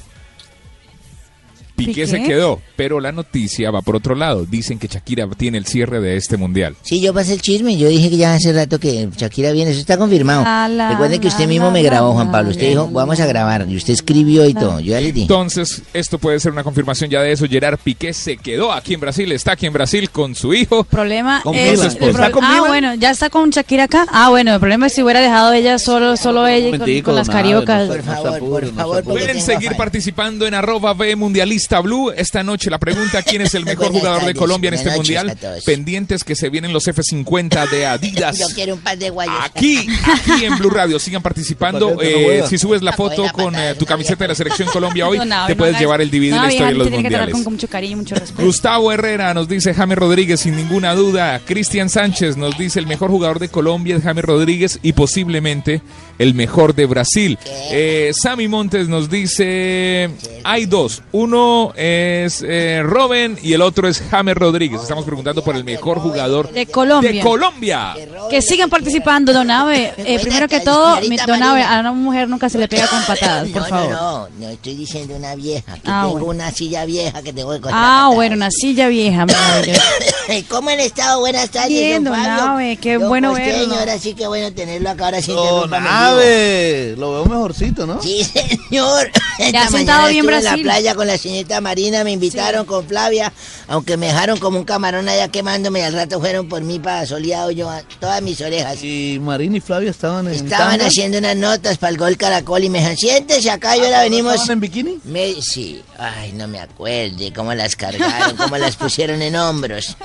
Piqué, ¿Piqué? se quedó, pero la noticia va por otro lado. Dicen que Shakira tiene el cierre de este mundial. Sí, yo pasé el chisme. Yo dije que ya hace rato que Shakira viene. Eso está confirmado. La, la, Recuerden que usted la, mismo la, me grabó, la, Juan Pablo. Usted la, dijo, vamos a grabar. Y usted escribió y todo. Yo ya le dije. Entonces, esto puede ser una confirmación ya de eso. Gerard Piqué se quedó aquí en Brasil, está aquí en Brasil con su hijo. Problema Con es, el pro- ¿Está con ah, Mila? bueno, ya está con Shakira acá. Ah, bueno, el problema es si hubiera dejado ella solo, solo ella y con, las cariocas. no Por favor, por favor, Pueden seguir participando en arroba B Mundialista Blue. Esta noche la pregunta, ¿quién es el mejor Buenas jugador de Colombia en este mundial? Pendientes que se vienen los F50 de Adidas. Yo quiero un par de guayos. Aquí, aquí en Blue Radio, sigan participando. Eh, si subes la foto con eh, tu camiseta de la selección Colombia hoy, No, no, te puedes llevar el DVD de la historia de los mundiales. con mucho cariño y mucho respeto. Gustavo Herrera nos dice James Rodríguez sin ninguna duda. Cristian Sánchez nos dice el mejor jugador de Colombia es James Rodríguez y posiblemente el mejor de Brasil. Eh, Sammy Montes nos dice hay dos. Uno es eh, Robin y el otro es James Rodríguez. Estamos preguntando por el mejor jugador De Colombia. de Colombia. Que sigan participando, Don Abe. Eh, primero que todo, mi- señorita Don Abe, Marina. a una mujer nunca se le pega con patadas, por favor. no, no, no estoy diciendo una vieja. Que Ah, tengo bueno. una silla vieja que tengo que Ah, bueno, una silla vieja, maravilloso. ¿Cómo han estado? Buenas tardes, Bien, don don Fabio. Abe, qué Don bueno verlo. Ahora sí que bueno tenerlo acá, ahora sí Don lo veo mejorcito, ¿no? Sí, señor. Esta mañana bien estuve en la playa con la señorita Marina, me invitaron con Flavia, aunque me dejaron como un camarón allá quemándome y al rato fueron por mí para soleado yo a todas mis orejas. Y Marina y Flavia estaban en Estaban tanga? haciendo unas notas para el gol Caracol y me dijeron, siéntese acá y ahora venimos... ¿Estaban en bikini? Me, sí, ay, no me acuerde cómo las cargaron, cómo las pusieron en hombros.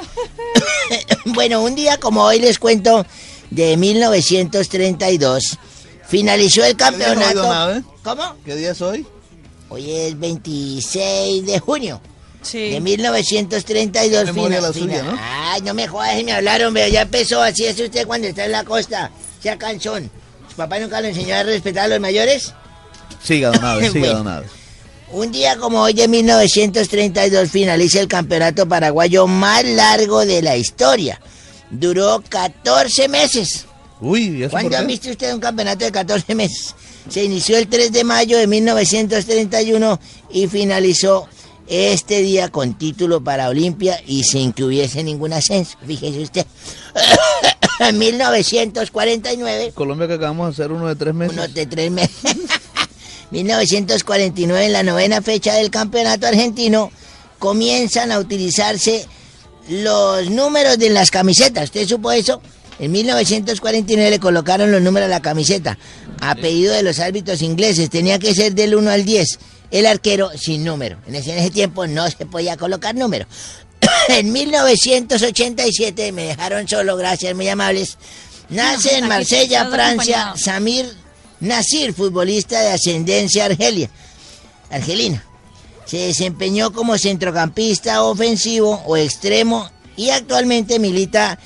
bueno, un día como hoy les cuento de 1932, finalizó el ¿Qué día es hoy, campeonato. Abe? ¿Cómo? ¿Qué día es hoy? Hoy es 26 de junio. Sí. De 1932 Memoria fina- la suya, ¿no? Ay, no me jodas, me hablaron, veo, ya empezó, así es usted cuando está en la costa, sea canchón. ¿Su papá nunca lo enseñó a respetar a los mayores? Siga, don Ave, siga, Bueno. don Ave. Un día como hoy de 1932 finaliza el campeonato paraguayo más largo de la historia. Duró 14 meses. Uy, ¿y eso por ¿Cuándo han visto usted un campeonato de 14 meses? Se inició el 3 de mayo de 1931 y finalizó este día con título para Olimpia y sin que hubiese ningún ascenso. Fíjese usted. En 1949 Colombia que acabamos de hacer uno de tres meses. uno de tres meses. 1949, en la novena fecha del campeonato argentino, comienzan a utilizarse los números de las camisetas. ¿Usted supo eso? En 1949 le colocaron los números a la camiseta. A pedido de los árbitros ingleses, tenía que ser del 1 al 10. El arquero sin número. En ese, en ese tiempo no se podía colocar número. en 1987 me dejaron solo, gracias, muy amables. Nace en Marsella, Francia, acompañado. Samir Nasir, futbolista de ascendencia argelia, argelina. Se desempeñó como centrocampista ofensivo o extremo y actualmente milita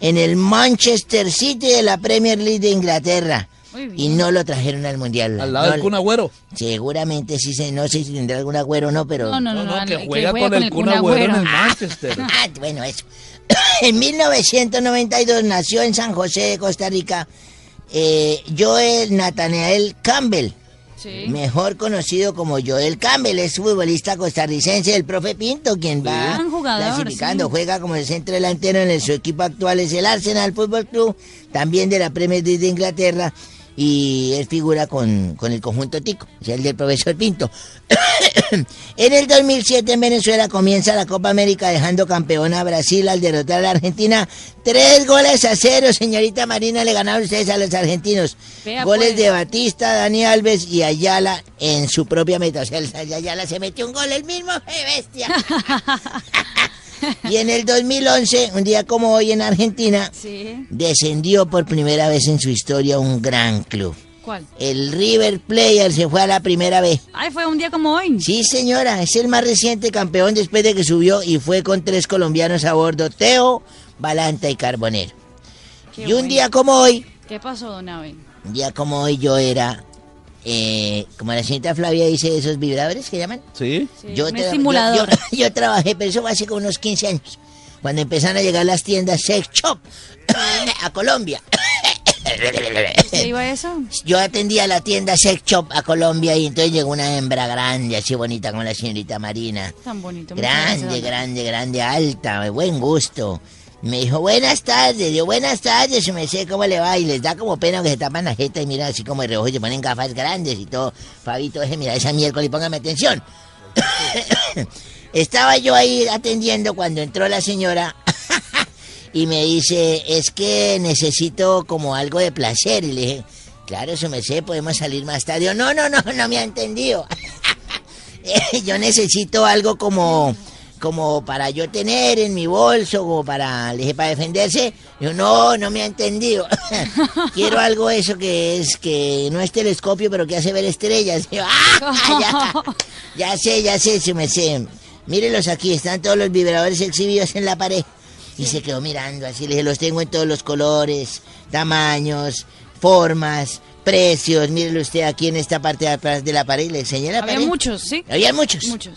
en el Manchester City de la Premier League de Inglaterra. Y no lo trajeron al Mundial. Al lado No del le- Kun Agüero. Seguramente sí, se, no sé si tendrá algún agüero o no, pero... No, no, no, no, que que juega juega con el Kun Agüero en el Manchester. Ah, bueno, eso. en 1992 nació en San José de Costa Rica eh, Joel Nathaniel Campbell. Mejor conocido como Joel Campbell, es futbolista costarricense del profe Pinto, quien va jugador, clasificando, sí. juega como el centro delantero en el, su equipo actual es el Arsenal Football Club, también de la Premier League de Inglaterra, y él figura con, con el conjunto Tico, o sea, el del profesor Pinto. en el 2007 en Venezuela comienza la Copa América dejando campeona a Brasil al derrotar a la Argentina. Tres goles a cero, señorita Marina, le ganaron ustedes a los argentinos. Vea, Goles pues. de Batista, Dani Alves y Ayala en su propia meta. O sea, Ayala se metió un gol el mismo, ¡qué bestia! y en el 2011, un día como hoy en Argentina, Sí. descendió por primera vez en su historia un gran club. ¿Cuál? El River Player se fue a la primera vez. Ay, fue un día como hoy. Sí, señora, es el más reciente campeón después de que subió y fue con tres colombianos a bordo, Teo, Balanta y Carbonero. Qué y un bueno. día como hoy, ¿Qué pasó, don Abe? un día como hoy yo era, eh, como la señorita Flavia dice, esos vibradores que llaman. Sí. Yo, un tra- estimulador. yo- yo- yo trabajé, pero eso fue hace como unos 15 años. Cuando empezaron a llegar las tiendas Sex Shop a Colombia. ¿Qué iba eso? Yo atendía la tienda Sex Shop a Colombia y entonces llegó una hembra grande, así bonita como la señorita Marina. Tan bonito. Grande, grande, grande, alta, buen gusto. Me dijo, buenas tardes, yo, buenas tardes, me sé cómo le va, y les da como pena que se tapan la jeta y miran así como de reojo y se ponen gafas grandes y todo. Fabito, deje mirar esa miércoles póngame atención. Estaba yo ahí atendiendo cuando entró la señora y me dice, es que necesito como algo de placer. Y le dije, claro, eso me sé, podemos salir más tarde. Yo, no, no, no, no me ha entendido. yo necesito algo como como para yo tener en mi bolso, como para, le dije, para defenderse. Yo, no, no me ha entendido. Quiero algo eso que es, que no es telescopio, pero que hace ver estrellas. Yo, "Ah, ya, ya sé, ya sé, se me sé. Mírelos aquí, están todos los vibradores exhibidos en la pared. Y se quedó mirando así, le dije, los tengo en todos los colores, tamaños, formas, precios. Mírelo usted aquí en esta parte de atrás de la pared. Y le enseñé la Había pared. muchos, ¿sí? Había muchos. Muchos.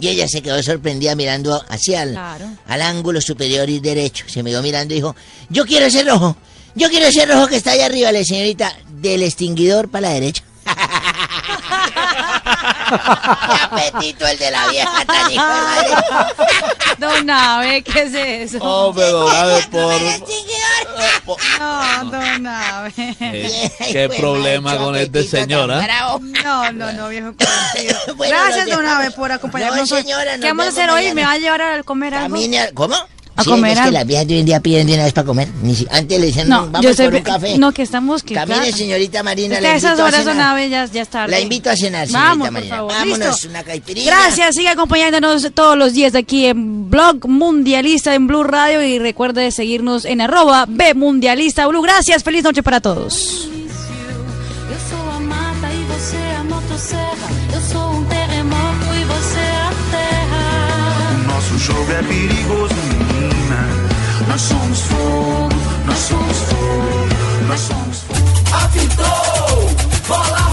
Y ella se quedó sorprendida mirando hacia el, Claro. al ángulo superior y derecho. Se me quedó mirando y dijo, yo quiero ese rojo. Yo quiero ese rojo que está allá arriba, le señorita, del extinguidor para la derecha. ¡Qué apetito el de la vieja tan hijo de madre! Don Abe, ¿qué es eso? Hombre, don Abe, por... No, don Abe. Eh, ¿Qué problema con este señor, ah? No, no, no, viejo. Bueno, Gracias, don. Abe, por acompañarnos No, señora, ¿Qué vamos a hacer hoy? mañana. ¿Me va a llevar a comer algo? Camine ¿Cómo? A Sí, comer es que las viejas de hoy en día piden de una vez para comer. Antes le decían, No, vamos yo por un café. no, que estamos que Camine, claro. señorita Marina, Es la que a invito esas a horas, don cenar. Abe, ya, ya es tarde. La invito a cenar, señorita Vamos, por Marina. favor. Vámonos, Listo. una caipirinha. Gracias, sigue acompañándonos todos los días aquí en Blog Mundialista en Blue Radio y recuerde seguirnos en arroba B Mundialista Blue. Gracias, feliz noche para todos. A a a jogo é perigoso, Nós somos fogo, nós somos fogo, nós somos fogo. Apitou! Bola